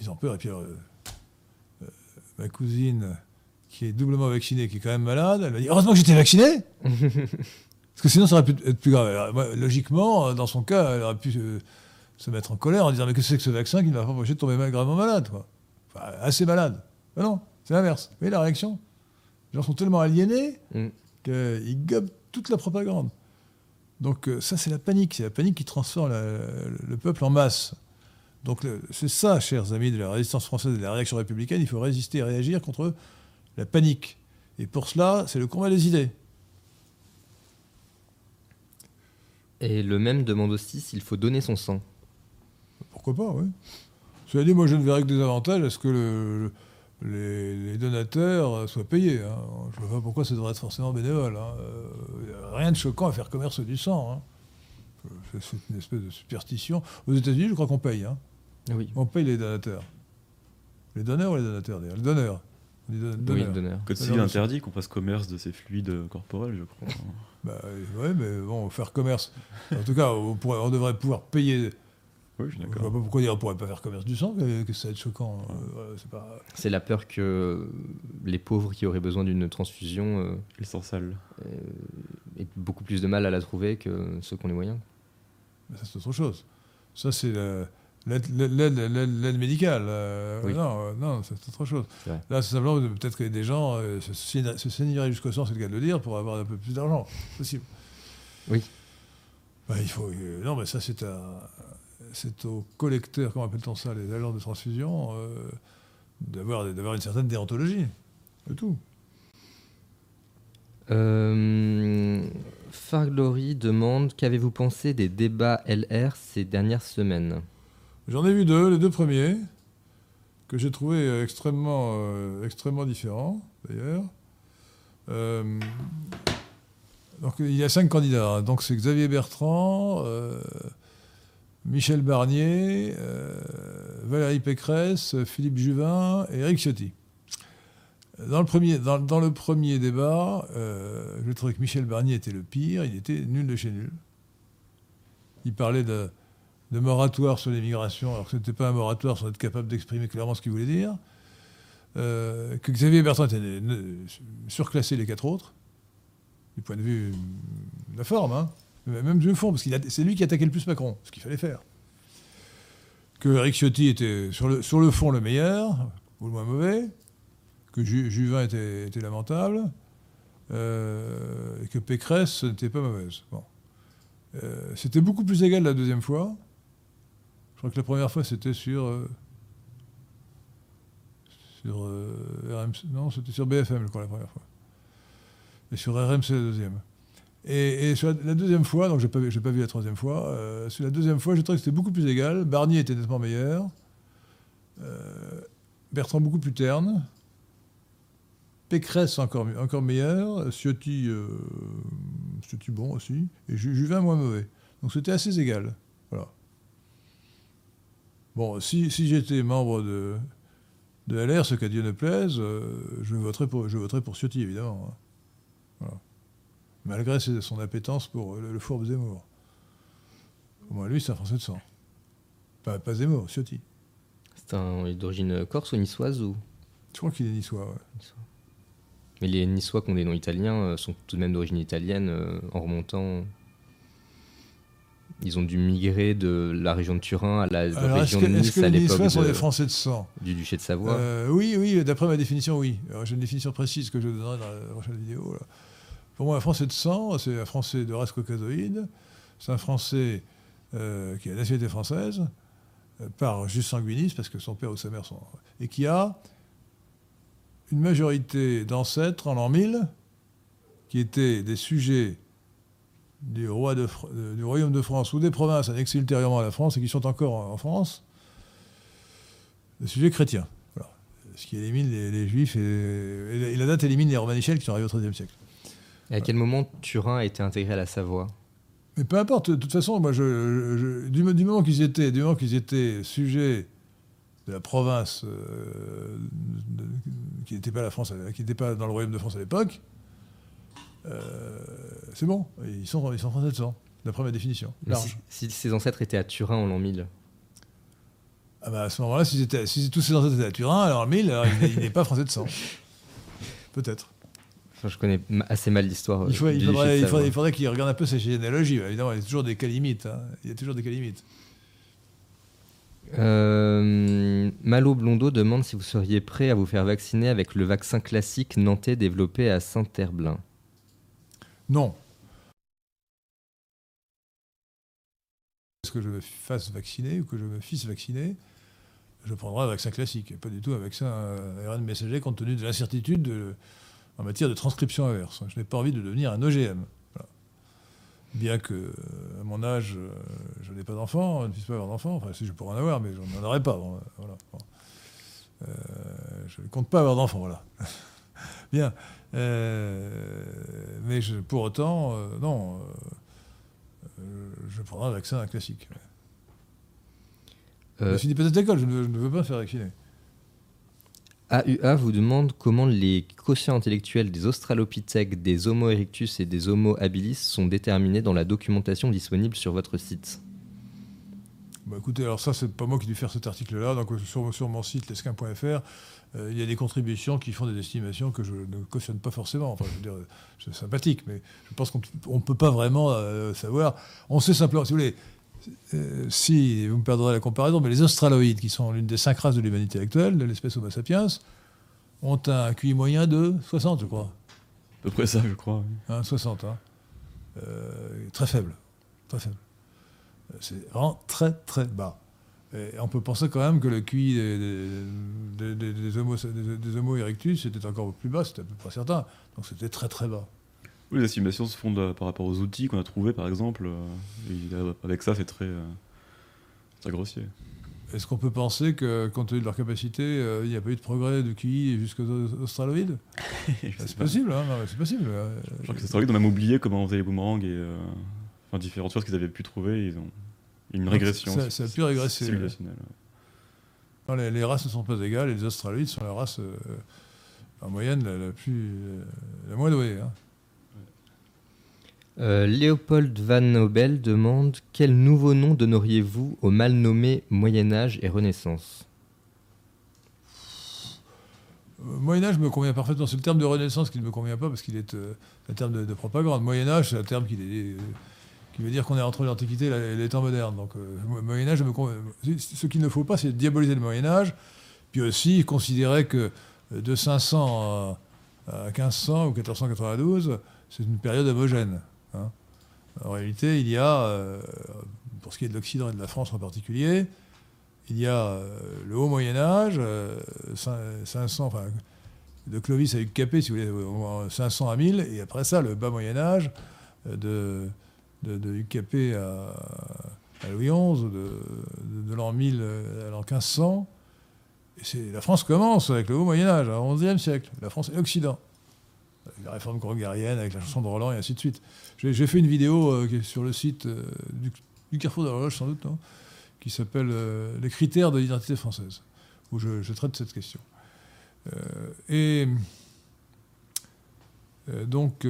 Ils ont peur. Et puis euh, euh, ma cousine, qui est doublement vaccinée, qui est quand même malade, elle m'a dit Heureusement que j'étais vaccinée [laughs] Parce que sinon, ça aurait pu être plus grave. Alors, moi, logiquement, euh, dans son cas, elle aurait pu euh, se mettre en colère en disant Mais que c'est que ce vaccin qui ne va pas empêcher de tomber mal- gravement malade quoi. Enfin, assez malade. Mais non, c'est l'inverse. Vous voyez la réaction? Les gens sont tellement aliénés Mm. Ils gobent toute la propagande. Donc ça, c'est la panique. C'est la panique qui transforme le peuple en masse. Donc c'est ça, chers amis de la résistance française et de la réaction républicaine, il faut résister et réagir contre la panique. Et pour cela, c'est le combat des idées. Et le même demande aussi s'il faut donner son sang. Pourquoi pas, oui. Cela dit, moi je ne verrais que des avantages à ce que les, donateurs soient payés. Hein. Je ne vois pas pourquoi ça devrait être forcément bénévole. Hein. Euh, rien de choquant à faire commerce du sang. Hein. C'est une espèce de superstition. Aux États-Unis, je crois qu'on paye. Oui. On paye les donateurs. Les donneurs ou les donateurs d'ailleurs Les donneurs. Les Oui, les donneurs. Code civil interdit qu'on fasse commerce de ces fluides corporels, je crois. [laughs] bah, oui, mais bon, faire commerce. En tout cas, on, pourrait, on devrait pouvoir payer. Oui, je suis d'accord. Je vois pas pourquoi on ne pourrait pas faire commerce du sang, que ça va être choquant. Euh, c'est la peur que les pauvres qui auraient besoin d'une transfusion. Euh, sale. Euh, aient beaucoup plus de mal à la trouver que ceux qui ont les moyens. ça, c'est autre chose. Ça, c'est L'aide médicale. Euh, non, euh, non c'est autre chose. Là, c'est simplement peut-être que des gens euh, se, se jusqu'au sang, c'est le cas de le dire, pour avoir un peu plus d'argent. Possible. Oui. Bah, il faut, non, mais ça, c'est c'est aux collecteurs, comment appelle-t-on ça, les agents de transfusion, d'avoir une certaine déontologie. C'est tout. Farglory demande Qu'avez-vous pensé des débats LR ces dernières semaines? J'en ai vu deux, les deux premiers, que j'ai trouvé euh, extrêmement, euh, extrêmement différents, d'ailleurs. Euh, donc il y a cinq candidats. Hein. Donc c'est Xavier Bertrand, Michel Barnier, Valérie Pécresse, Philippe Juvin et Eric Ciotti. Dans le premier, dans, le premier débat, je trouvais que Michel Barnier était le pire, il était nul de chez nul. Il parlait de, de moratoire sur l'immigration, alors que ce n'était pas un moratoire sans être capable d'exprimer clairement ce qu'il voulait dire, euh, que Xavier Bertrand était surclassé les quatre autres, du point de vue de la forme, hein, même du fond, parce que c'est lui qui attaquait le plus Macron, ce qu'il fallait faire. Que Eric Ciotti était sur le, sur le fond le meilleur, ou le moins mauvais, que Juvin était, lamentable, euh, et que Pécresse n'était pas mauvaise. Bon. Euh, c'était beaucoup plus égal la deuxième fois. Je crois que la première fois, c'était sur. Euh, sur euh, RMC. Non, c'était sur BFM, je crois, la première fois. Et sur RMC, la deuxième. Et, sur la, deuxième fois, donc je n'ai pas, vu la troisième fois, euh, sur la deuxième fois, j'ai trouvé que c'était beaucoup plus égal. Barnier était nettement meilleur. Bertrand beaucoup plus terne. Pécresse encore, encore meilleur. Ciotti, Ciotti bon aussi. Et Juvin moins mauvais. Donc c'était assez égal. Voilà. Bon, si, j'étais membre de, de LR, ce qu'à Dieu ne plaise, euh, je, voterais pour, je voterais pour Ciotti, évidemment. Hein. Malgré son appétence pour le, fourbe Zemmour. Au moins, lui, c'est un Français de sang. Pas, pas Zemmour, Ciotti. C'est un d'origine corse ou niçoise ou? Je crois qu'il est niçois, ouais. Mais les niçois qui ont des noms italiens euh, sont tout de même d'origine italienne euh, en remontant ils ont dû migrer de la région de Turin à la région de Nice à l'époque. sont des Français de sang Du duché de Savoie euh, Oui, oui, d'après ma définition, oui. J'ai une définition précise que je donnerai dans la prochaine vidéo. Pour moi, un Français de sang, c'est un Français de race caucasoïde. C'est un Français euh, qui a la nationalité française, euh, par juste sanguinisme, parce que son père ou sa mère sont. et qui a une majorité d'ancêtres en l'an 1000 qui étaient des sujets du, roi de, du royaume de France ou des provinces annexées ultérieurement à la France et qui sont encore en, France, le sujet chrétien. Voilà. Ce qui élimine les, juifs et, la date élimine les romanichels qui sont arrivés au XIIIe siècle. Et à quel moment Turin a été intégré à la Savoie? Mais peu importe, de toute façon, moi, je, du, moment qu'ils étaient, du moment qu'ils étaient sujets de la province euh, qui n'était pas la France, qui n'était pas dans le royaume de France à l'époque, c'est bon, ils sont, ils sont français de sang, d'après ma définition. Si, ses ancêtres étaient à Turin en l'an 1000 ah bah à ce moment-là, si, si, tous ses ancêtres étaient à Turin, alors en 1000, alors il n'est pas français de sang. [laughs] Peut-être. je connais assez mal l'histoire. Il, faudrait, il faudrait, qu'il regarde un peu sa généalogie. Évidemment, il y a toujours des cas limites. Hein. Il y a toujours des cas limites. Euh, Malo Blondeau demande si vous seriez prêt à vous faire vacciner avec le vaccin classique nantais développé à Saint-Herblain. Non. Est-ce que je me fasse vacciner ou que je me fisse vacciner? Je prendrai un vaccin classique, pas du tout un vaccin ARN messager compte tenu de l'incertitude de- en matière de transcription inverse. Je n'ai pas envie de devenir un OGM. Bien que, euh, à mon âge, euh, je n'ai pas d'enfant, je ne puisse pas avoir d'enfant. Enfin, si je pourrais en avoir, mais je n'en aurais pas. Euh, je ne compte pas avoir d'enfant, voilà. [laughs] Bien. Euh, mais je- pour autant, euh, non, euh, je prendrai un vaccin classique. Je suis pas d'école, je ne, je ne veux pas me faire vacciner. AUA vous demande comment les quotients intellectuels des Australopithèques, des Homo erectus et des Homo habilis sont déterminés dans la documentation disponible sur votre site. Bah, écoutez, alors ça, c'est pas moi qui ai dû faire cet article-là. Donc, sur, sur mon site, lesquin.fr, il y a des contributions qui font des estimations que je ne cautionne pas forcément. Enfin, je veux dire, c'est sympathique, mais je pense qu'on ne peut pas vraiment euh, savoir. On sait simplement, si vous voulez, euh, si, vous me perdrez la comparaison, mais les australoïdes, qui sont l'une des cinq races de l'humanité actuelle, de l'espèce Homo sapiens, ont un QI moyen de 60, je crois. À peu près ça, je crois. oui. Hein, 60, hein. Euh, très faible. Très faible. Euh, C'est vraiment très très bas. Et on peut penser quand même que le QI des, des, des- des homo, erectus était encore plus bas, c'était à peu près certain. Donc c'était très très bas. Oui, les estimations se fondent euh, par rapport aux outils qu'on a trouvés, par exemple. euh, et, euh, avec ça, c'est très, très grossier. Est-ce qu'on peut penser que, compte tenu de leur capacité, euh, il n'y a pas eu de progrès de QI jusqu'aux Aus- australoïdes? [laughs] C'est possible, hein, c'est possible. Je crois que c'est vrai qu'on a même oublié comment on faisait les boomerangs et euh, enfin, différentes choses qu'ils avaient pu trouver. Ils ont une régression. Ça, ça a pu régresser. civilisationnelle, ouais. Non, les, les races ne sont pas égales et les australoïdes sont la race, euh, en moyenne, la, la plus, euh, la moins douée. hein. Euh, Léopold Van Nobel demande quel nouveau nom donneriez-vous au mal nommé Moyen Âge et Renaissance? Euh, Moyen Âge me convient parfaitement. C'est le terme de Renaissance qui ne me convient pas parce qu'il est euh, un terme de, de propagande. Moyen Âge, c'est un terme qui, est- qui veut dire qu'on est entre l'Antiquité et, les temps modernes. Donc euh, Mo- Moyen Âge me convient. Ce qu'il ne faut pas, c'est diaboliser le Moyen Âge, puis aussi considérer que euh, de 500 à, à 1500 ou 1492, c'est une période homogène. hein. En réalité, il y a, euh, pour ce qui est de l'Occident et de la France en particulier, il y a le haut Moyen Âge, euh, cin- 500, enfin, de Clovis à Hugues Capet, si vous voulez, au- au- 500 à 1000, et après ça, le bas Moyen Âge, de, de, de Capet à, Louis XI, de, de- l'an 1000 euh, à l'an 1500. Et c'est, la France commence avec le haut Moyen Âge, au XIe siècle. La France et l'Occident. La réforme grégorienne, avec la chanson de Roland, et ainsi de suite. J'ai, fait une vidéo euh, est sur le site euh, du, Carrefour de l'Horloge, sans doute, non? Qui s'appelle Les critères de l'identité française, où je, je traite cette question. Et donc,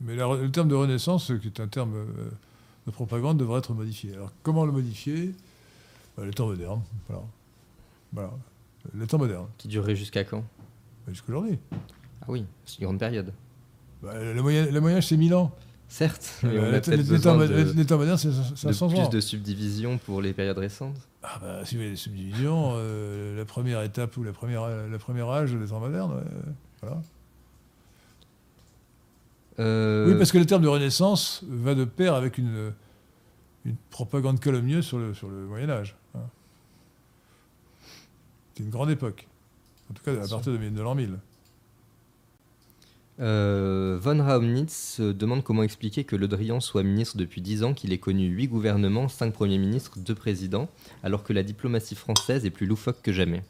mais la- le terme de renaissance, qui est un terme euh, de propagande, devrait être modifié. Alors, comment le modifier? Bah, Les temps modernes, voilà. Voilà. Les temps modernes, Qui durerait jusqu'à quand? Bah, jusqu'aujourd'hui. Ah oui, c'est une grande période. Bah, le, moyen, le Moyen c'est 1000 ans. Certes, Euh, de, temps modernes, c'est de 500 plus ans. de subdivisions pour les périodes récentes. Ah bah, si vous voulez, les subdivisions, euh, la première étape ou la première, la première âge temps modernes, ouais, voilà. Euh, Oui, parce que le terme de Renaissance va de pair avec une, une propagande calomnieuse sur le, sur le Moyen Âge. hein. C'est une grande époque. En tout cas, à partir de, de l'an 1000. Euh, Von Raumnitz euh, demande comment expliquer que Le Drian soit ministre depuis 10 ans, qu'il ait connu 8 gouvernements, 5 premiers ministres, 2 présidents, alors que la diplomatie française est plus loufoque que jamais.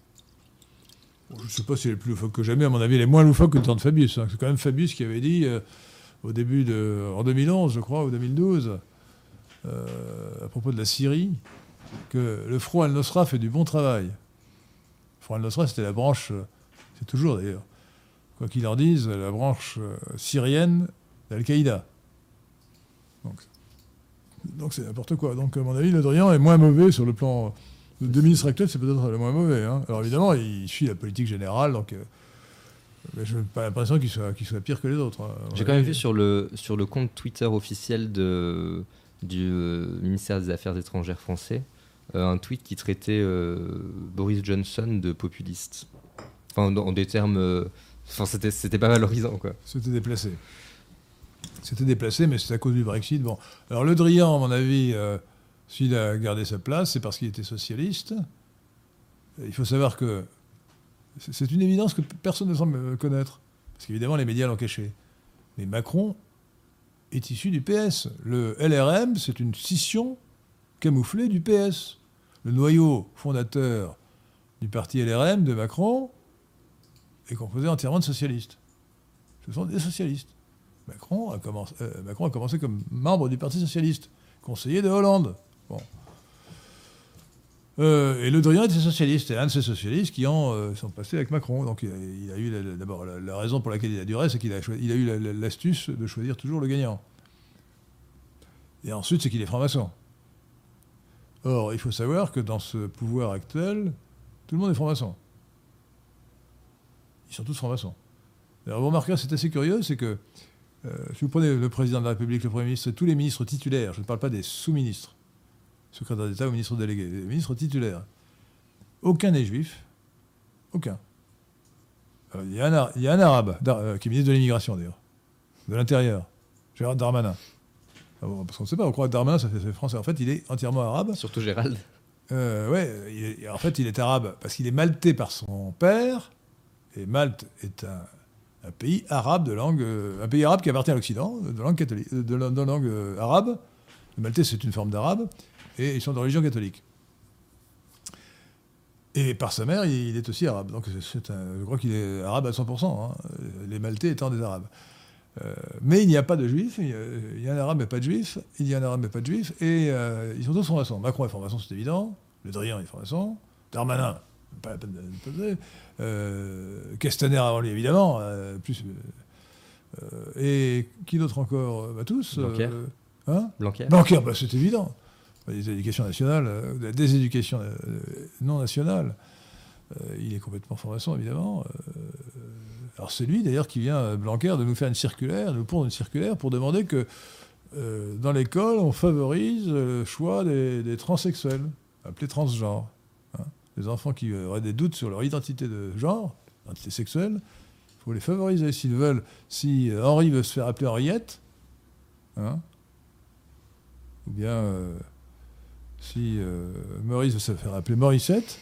Je ne sais pas si elle est plus loufoque que jamais. À mon avis, elle est moins loufoque que le temps de Fabius. hein. C'est quand même Fabius qui avait dit, euh, au début de. en 2011, je crois, ou 2012, euh, à propos de la Syrie, que le Front al-Nosra fait du bon travail. Le Front al-Nosra, c'était la branche. euh, c'est toujours d'ailleurs. Quoi qu'il en dise, la branche euh, syrienne d'Al-Qaïda. Donc, donc c'est n'importe quoi. Donc, à mon avis, Le Drian est moins mauvais sur le plan. Le deux ministres actuels, c'est peut-être le moins mauvais. hein. Alors évidemment, il suit la politique générale, donc je n'ai pas l'impression qu'il soit, pire que les autres. hein. J'ai quand même vu sur le, sur le compte Twitter officiel de, du euh, ministère des Affaires étrangères français euh, un tweet qui traitait euh, Boris Johnson de populiste. Enfin, en des termes, euh, Enfin, c'était, c'était pas valorisant, quoi. C'était déplacé. C'était déplacé, mais c'est à cause du Brexit. Bon. Alors Le Drian, à mon avis, euh, s'il a gardé sa place, c'est parce qu'il était socialiste. Il faut savoir que c'est- une évidence que personne ne semble connaître. Parce qu'évidemment, les médias l'ont caché. Mais Macron est issu du PS. Le LRM, c'est une scission camouflée du PS. Le noyau fondateur du parti LRM de Macron est composé entièrement de socialistes. Ce sont des socialistes. Macron a commencé, euh, Macron a commencé comme membre du Parti socialiste, conseiller de Hollande. Euh, et Le Drian était socialiste, c'est un de ces socialistes qui en euh, sont passés avec Macron. Donc il a, eu d'abord la, raison pour laquelle il a duré, c'est qu'il a, eu la- la- l'astuce de choisir toujours le gagnant. Et ensuite, c'est qu'il est franc-maçon. Or, il faut savoir que dans ce pouvoir actuel, tout le monde est franc-maçon. Ils sont tous francs-maçons. Alors, vous remarquerez, c'est assez curieux, c'est que euh, si vous prenez le président de la République, le Premier ministre, et tous les ministres titulaires, je ne parle pas des sous-ministres, secrétaire d'État ou ministre délégué, les ministres titulaires, aucun n'est juif, aucun. Euh, Il y, a un Ara- il y a un arabe, euh, qui est ministre de l'immigration d'ailleurs, de l'Intérieur, Gérard Darmanin. Ah parce qu'on ne sait pas, on croit que Darmanin, c'est français. En fait, il est entièrement arabe. Surtout Gérald. Euh, ouais, il est- en fait, il est arabe parce qu'il est maltais par son père. Et Malte est un, un pays arabe de langue, euh, un pays arabe qui appartient à l'Occident, de langue catholique, de, la- de langue arabe. Le maltais, c'est une forme d'arabe, et ils sont de religion catholique. Et par sa mère, il, est aussi arabe. Donc, c'est- c'est un- je crois qu'il est arabe à 100%, hein, les maltais étant des arabes. Euh, mais il n'y a pas de juifs, il y, a, il y a un arabe mais pas de juif, il y a un arabe mais pas de juif, et euh, ils sont tous francs-maçons. Macron est franc-maçon, c'est évident, Le Drian est franc-maçon, Darmanin, pas la peine de le poser, euh, Castaner avant lui évidemment, plus, et qui d'autre encore bah, Tous. Blanquer. hein? Blanquer. Bah, c'est évident. Éducations nationales, euh, la déséducation euh, non nationale, euh, il est complètement franc-maçon, évidemment. Euh, alors c'est lui, d'ailleurs, qui vient, euh, Blanquer, de nous faire une circulaire, de nous pondre une circulaire pour demander que euh, dans l'école, on favorise euh, le choix des, des transsexuels, appelés transgenres. hein. Les enfants qui euh, auraient des doutes sur leur identité de genre, identité sexuelle, il faut les favoriser. S'ils veulent, si euh, Henri veut se faire appeler Henriette, hein, ou bien euh, si euh, Maurice veut se faire appeler Morissette,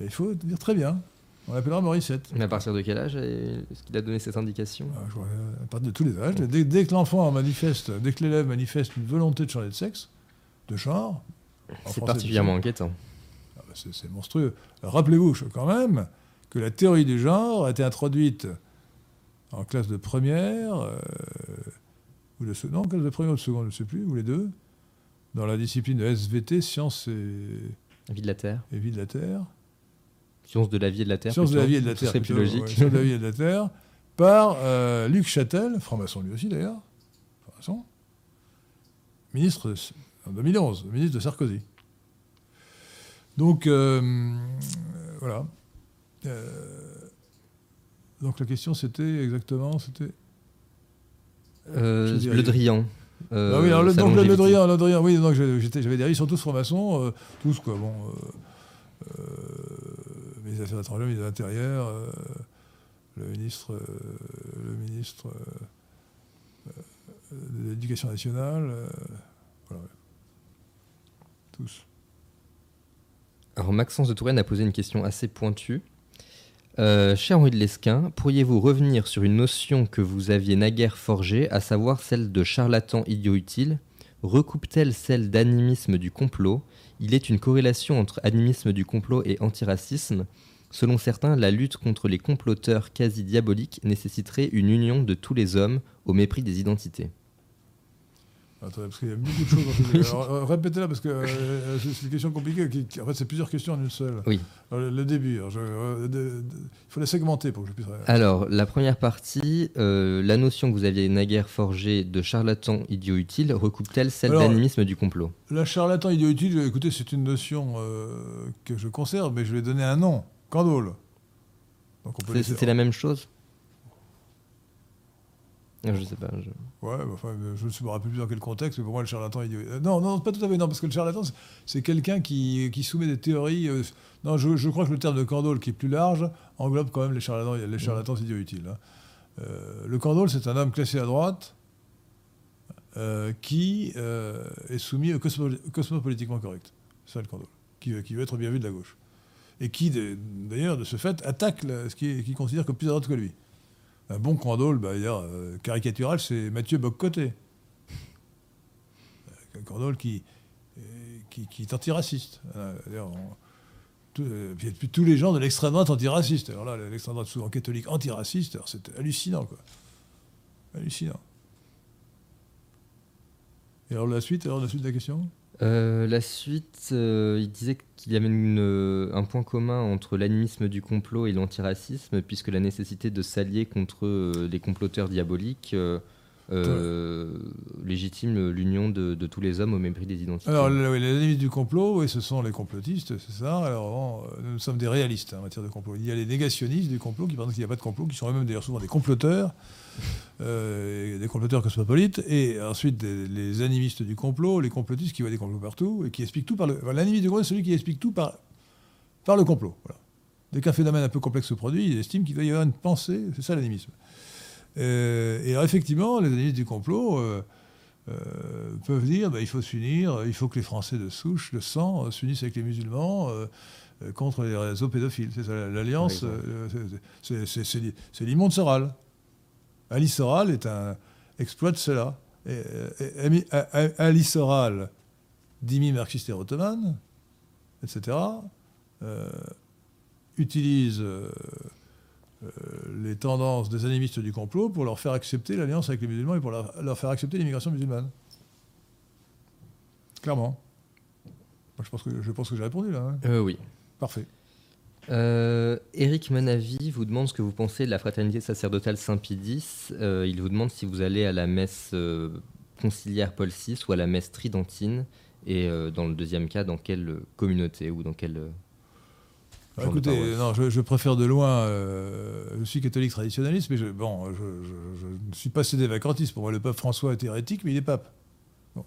eh, il faut dire très bien. On l'appellera Morissette. Mais à partir de quel âge est-ce qu'il a donné cette indication Ah, vois, euh, à partir de tous les âges. Dès, dès que l'enfant manifeste, dès que l'élève manifeste une volonté de changer de sexe, de genre, en C'est particulièrement inquiétant. ah bah, c'est monstrueux. Rappelez-vous quand même que la théorie du genre a été introduite en classe de première, euh, ou de second, non, en classe de première ou de seconde, je ne sais plus, ou les deux, dans la discipline de SVT, sciences et, Vie de la Terre. et vie de la Terre. Sciences de la vie et de la Terre. Sciences de la vie et de la Terre. serait plus logique. ouais, Sciences de la vie et de la Terre, par euh, Luc Châtel, franc-maçon lui aussi d'ailleurs, franc-maçon, ministre en 2011, ministre de Sarkozy. Donc, euh, voilà. Euh, donc la question c'était exactement, c'était... Le Drian. Euh, ah oui, alors le, donc le, le longévité. Drian, le Drian, oui, donc j'avais des ils sont tous francs-maçons, euh, tous quoi, bon, euh, euh, ministre des Affaires étrangères, ministre de l'Intérieur, euh, le ministre, euh, le ministre euh, euh, de l'Éducation nationale, euh, voilà, ouais. tous. Alors Maxence de Touraine a posé une question assez pointue. Euh, cher Henri de Lesquin, pourriez-vous revenir sur une notion que vous aviez naguère forgée, à savoir celle de charlatan idiot utile Recoupe-t-elle celle d'animisme du complot? Il est une corrélation entre animisme du complot et antiracisme. Selon certains, la lutte contre les comploteurs quasi diaboliques nécessiterait une union de tous les hommes au mépris des identités. Attendez, parce qu'il y a beaucoup de choses. Alors, euh, Répétez-la, parce que euh, c'est c'est une question compliquée. qui- qui- en fait, c'est plusieurs questions en une seule. Oui. Alors, le, le début, euh, il faut la segmenter pour que je puisse... Alors, la première partie, euh, la notion que vous aviez naguère forgée de charlatan idiot utile recoupe-t-elle celle d'animisme du complot? La charlatan idiot utile, écoutez, c'est une notion euh, que je conserve, mais je vais donner un nom. Candole. Donc on peut C'est- la même chose? Je sais pas. je- Ouais, enfin, je ne me rappelle plus dans quel contexte, mais pour moi, le charlatan idiot. euh, non, non, pas tout à fait, non, parce que le charlatan, c'est- quelqu'un qui, qui soumet des théories. euh, non, je, crois que le terme de Candolle, qui est plus large, englobe quand même les charlatans, les charlatans idiots utiles. hein. Euh, le Candolle, c'est un homme classé à droite euh, qui est soumis au cosmo- cosmopolitiquement correct. C'est ça le Candolle, qui, veut être bien vu de la gauche. Et qui, d'ailleurs, de ce fait, attaque ce qu'il qui considère comme plus à droite que lui. Un bon Candolle, bah, euh, caricatural, c'est Mathieu Boccoté. Un Candolle qui, euh, qui, qui est antiraciste. D'ailleurs, tout- euh, tous les gens de l'extrême droite antiraciste. Alors là, l'extrême droite souvent catholique antiraciste, c'est hallucinant, quoi. Hallucinant. Et alors la suite, alors la suite de la question? Euh, la suite, euh, il disait qu'il y avait une, euh, un point commun entre l'animisme du complot et l'antiracisme, puisque la nécessité de s'allier contre les comploteurs diaboliques euh, légitime l'union de, tous les hommes au mépris des identités. Alors, les ennemis du complot, oui, ce sont les complotistes, c'est ça. Alors, euh, nous sommes des réalistes hein, en matière de complot. Il y a les négationnistes du complot qui pensent qu'il n'y a pas de complot, qui sont eux-mêmes d'ailleurs souvent des comploteurs, euh, des comploteurs cosmopolites, et ensuite les animistes du complot, les complotistes qui voient des complots partout et qui expliquent tout par le. enfin, L'animiste du complot, c'est celui qui explique tout par, le complot. Dès qu'un phénomène un peu complexe se produit, il estime qu'il doit y avoir une pensée, c'est ça l'animisme. Euh, et alors, effectivement, les animistes du complot. euh, euh, peuvent dire bah, il faut s'unir, il faut que les Français de souche, de sang, s'unissent avec les musulmans contre les réseaux pédophiles. C'est ça, l'alliance, c'est- l'immonde Soral. Ali Soral est un exploit de cela. Et, Ali Soral, Dimi marxiste et ottomane, etc., euh, utilise euh, les tendances des animistes du complot pour leur faire accepter l'alliance avec les musulmans et pour leur, leur faire accepter l'immigration musulmane. Clairement. Moi, je pense que, je pense que j'ai répondu là. hein. Euh, oui. Parfait. Euh, Eric Manavi vous demande ce que vous pensez de la fraternité sacerdotale Saint-Pie X. Euh, il vous demande si vous allez à la messe euh, conciliaire Paul VI ou à la messe tridentine. Et euh, dans le deuxième cas, dans quelle euh, communauté ou dans quelle. Écoutez, non, je, je préfère de loin. euh, je suis catholique traditionnaliste, mais je, bon, je, ne suis pas cédé vacantiste. Pour moi, le pape François est hérétique, mais il est pape. Bon.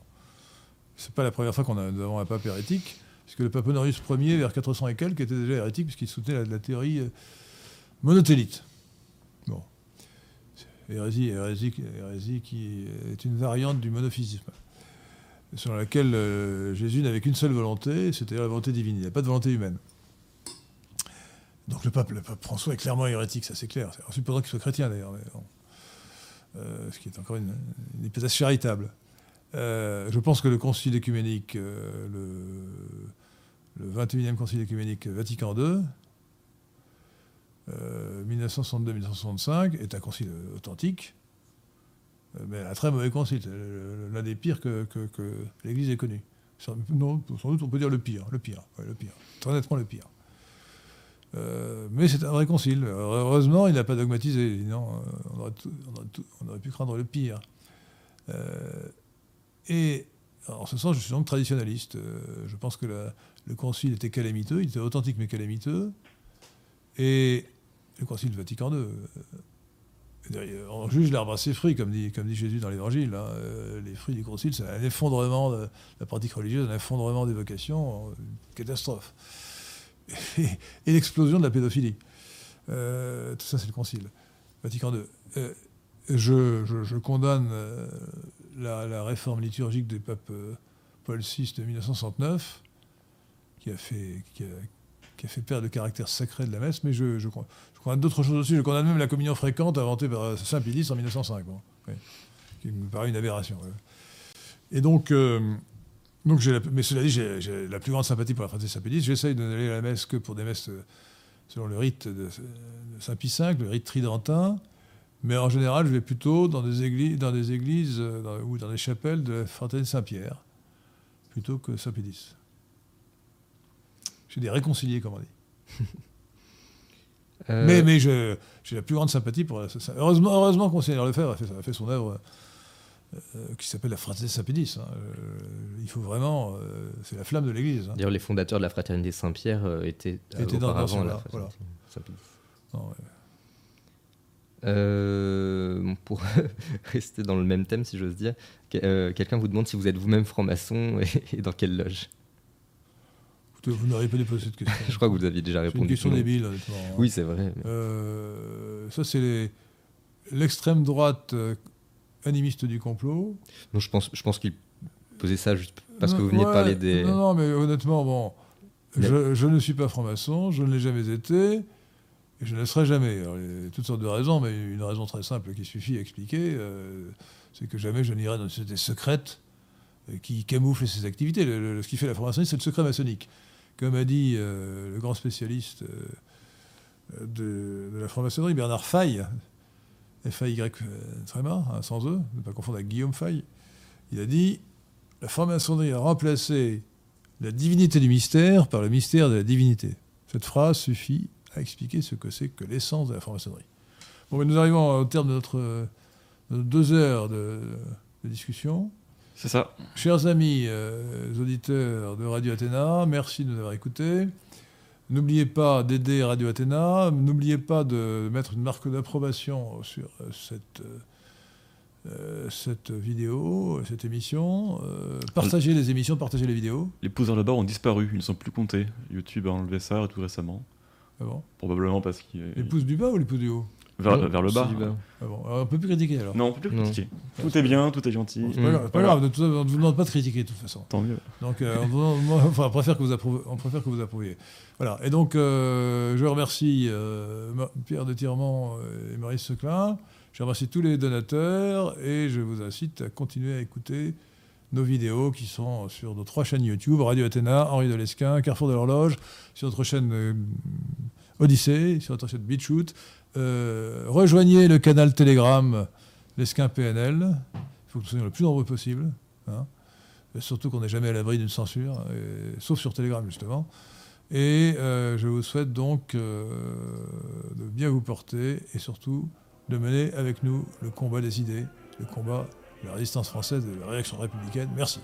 C'est pas la première fois qu'on a nous avons un pape hérétique, puisque le pape Honorius Ier, vers 400 et quelques, était déjà hérétique, puisqu'il soutenait la, la théorie euh, monotélite. Bon. Hérésie, hérésie, hérésie qui est une variante du monophysisme, selon laquelle euh, Jésus n'avait qu'une seule volonté, c'était la volonté divine. Il n'y a pas de volonté humaine. Donc le pape, le pape François est clairement hérétique, ça c'est clair. En supposant qu'il soit chrétien d'ailleurs. Euh, ce qui est encore une, hypothèse charitable. Euh, je pense que le concile écuménique, euh, le, le 21e concile écuménique Vatican II, euh, 1962-1965, est un concile authentique, mais un très mauvais concile. L'un des pires que, l'Église ait connu. Sans, doute on peut dire le pire, le pire, le pire. Très nettement le pire. Euh, mais c'est un vrai concile. Heureusement, il n'a pas dogmatisé. Euh, on aurait, pu craindre le pire. Euh, et en ce sens, je suis donc traditionnaliste. Je pense que le concile était calamiteux, il était authentique mais calamiteux. Et le concile Vatican II, on juge l'arbre à ses fruits, comme dit, Jésus dans l'Évangile. hein. Les fruits du concile, c'est un effondrement de la pratique religieuse, un effondrement des vocations, une catastrophe et, l'explosion de la pédophilie. Euh, tout ça, c'est le Concile. Vatican II. Euh, je, je- condamne euh, la, réforme liturgique du pape Paul VI de 1969, qui a fait, qui a, fait perdre le caractère sacré de la messe, mais je, je, je condamne d'autres choses aussi. Je condamne même la communion fréquente inventée par Saint X en 1905, bon, oui, qui me paraît une aberration. Et donc, donc la- mais cela dit, j'ai la plus grande sympathie pour la fraternité Saint-Pédis. J'essaye de n'aller à la messe que pour des messes euh, selon le rite de, de Saint-Pie V, le rite tridentin. Mais en général, je vais plutôt dans des églises, dans des églises euh, dans- ou dans des chapelles de la fraternité Saint-Pierre, plutôt que Saint-Pédis. J'ai des réconciliés, comme on dit. [laughs] Euh, Mais, mais j'ai la plus grande sympathie pour la. Heureusement, heureusement Monseigneur Lefebvre a fait, a fait son œuvre euh, qui s'appelle la Fraternité Saint-Pédis. hein. Euh, il faut vraiment. euh, c'est la flamme de l'Église. hein. D'ailleurs, les fondateurs de la fraternité Saint-Pierre euh, étaient, euh, Étaient dans- à la voilà, fraternité Saint-Pédis. Non, ouais. Euh, pour [laughs] rester dans le même thème, si j'ose dire, euh, quelqu'un vous demande si vous êtes vous-même franc-maçon [laughs] et, dans quelle loge? Écoutez, vous n'aurez pas déposé cette question. [laughs] Je crois que vous aviez déjà répondu. C'est une question débile, honnêtement. Hein. Oui, c'est vrai. Euh, ça, c'est l'extrême droite euh, animiste du complot. Non, je pense, je pense qu'il posait ça juste parce que vous veniez de parler des. Non, non, mais honnêtement, bon, je, je, ne suis pas franc-maçon, je ne l'ai jamais été. Et je ne le serai jamais. il y a toutes sortes de raisons, mais une raison très simple qui suffit à expliquer, euh, c'est que jamais je n'irai dans une société secrète euh, qui camoufle ses activités. ce qui fait la franc-maçonnerie, c'est le secret maçonnique. Comme a dit euh, le grand spécialiste de, la franc-maçonnerie, Bernard Faye, F-A-Y tréma, hein, sans E, ne pas confondre avec Guillaume Faye, il a dit La franc-maçonnerie a remplacé la divinité du mystère par le mystère de la divinité. Cette phrase suffit à expliquer ce que c'est que l'essence de la franc-maçonnerie. Bon, mais nous arrivons au terme de notre, deux heures de, discussion. C'est ça. Chers amis euh, auditeurs de Radio Athéna, merci de nous avoir écoutés. N'oubliez pas d'aider Radio Athéna. N'oubliez pas de mettre une marque d'approbation sur euh, cette, euh, cette vidéo, cette émission. partagez les émissions, partagez les vidéos. Les pouces dans le bas ont disparu, ils ne sont plus comptés. YouTube a enlevé ça tout récemment. Ah bon? Probablement parce qu'il. Les pouces du bas ou les pouces du haut? Vers, vers, le bas. Ah bon. alors, on peut plus critiquer alors Non, on peut plus critiquer. Tout est bien, tout est gentil. C'est pas, grave, pas grave, on ne vous demande pas de critiquer de toute façon. Tant mieux. Donc euh, on, enfin, préfère que vous on préfère que vous approuviez. Voilà, et donc euh, je remercie euh, Pierre de Tirement et Maurice Seclin. Je remercie tous les donateurs et je vous incite à continuer à écouter nos vidéos qui sont sur nos trois chaînes YouTube, Radio Athéna, Henri de Lesquin, Carrefour de l'Horloge, sur notre chaîne Odyssée, sur notre chaîne BitChute. Euh, rejoignez le canal Telegram Lesquin PNL. Il faut que nous soyons le plus nombreux possible. Hein. surtout qu'on n'est jamais à l'abri d'une censure, sauf sur Telegram justement. Et euh, je vous souhaite donc euh, de bien vous porter et surtout de mener avec nous le combat des idées, le combat de la résistance française et de la réaction républicaine. Merci.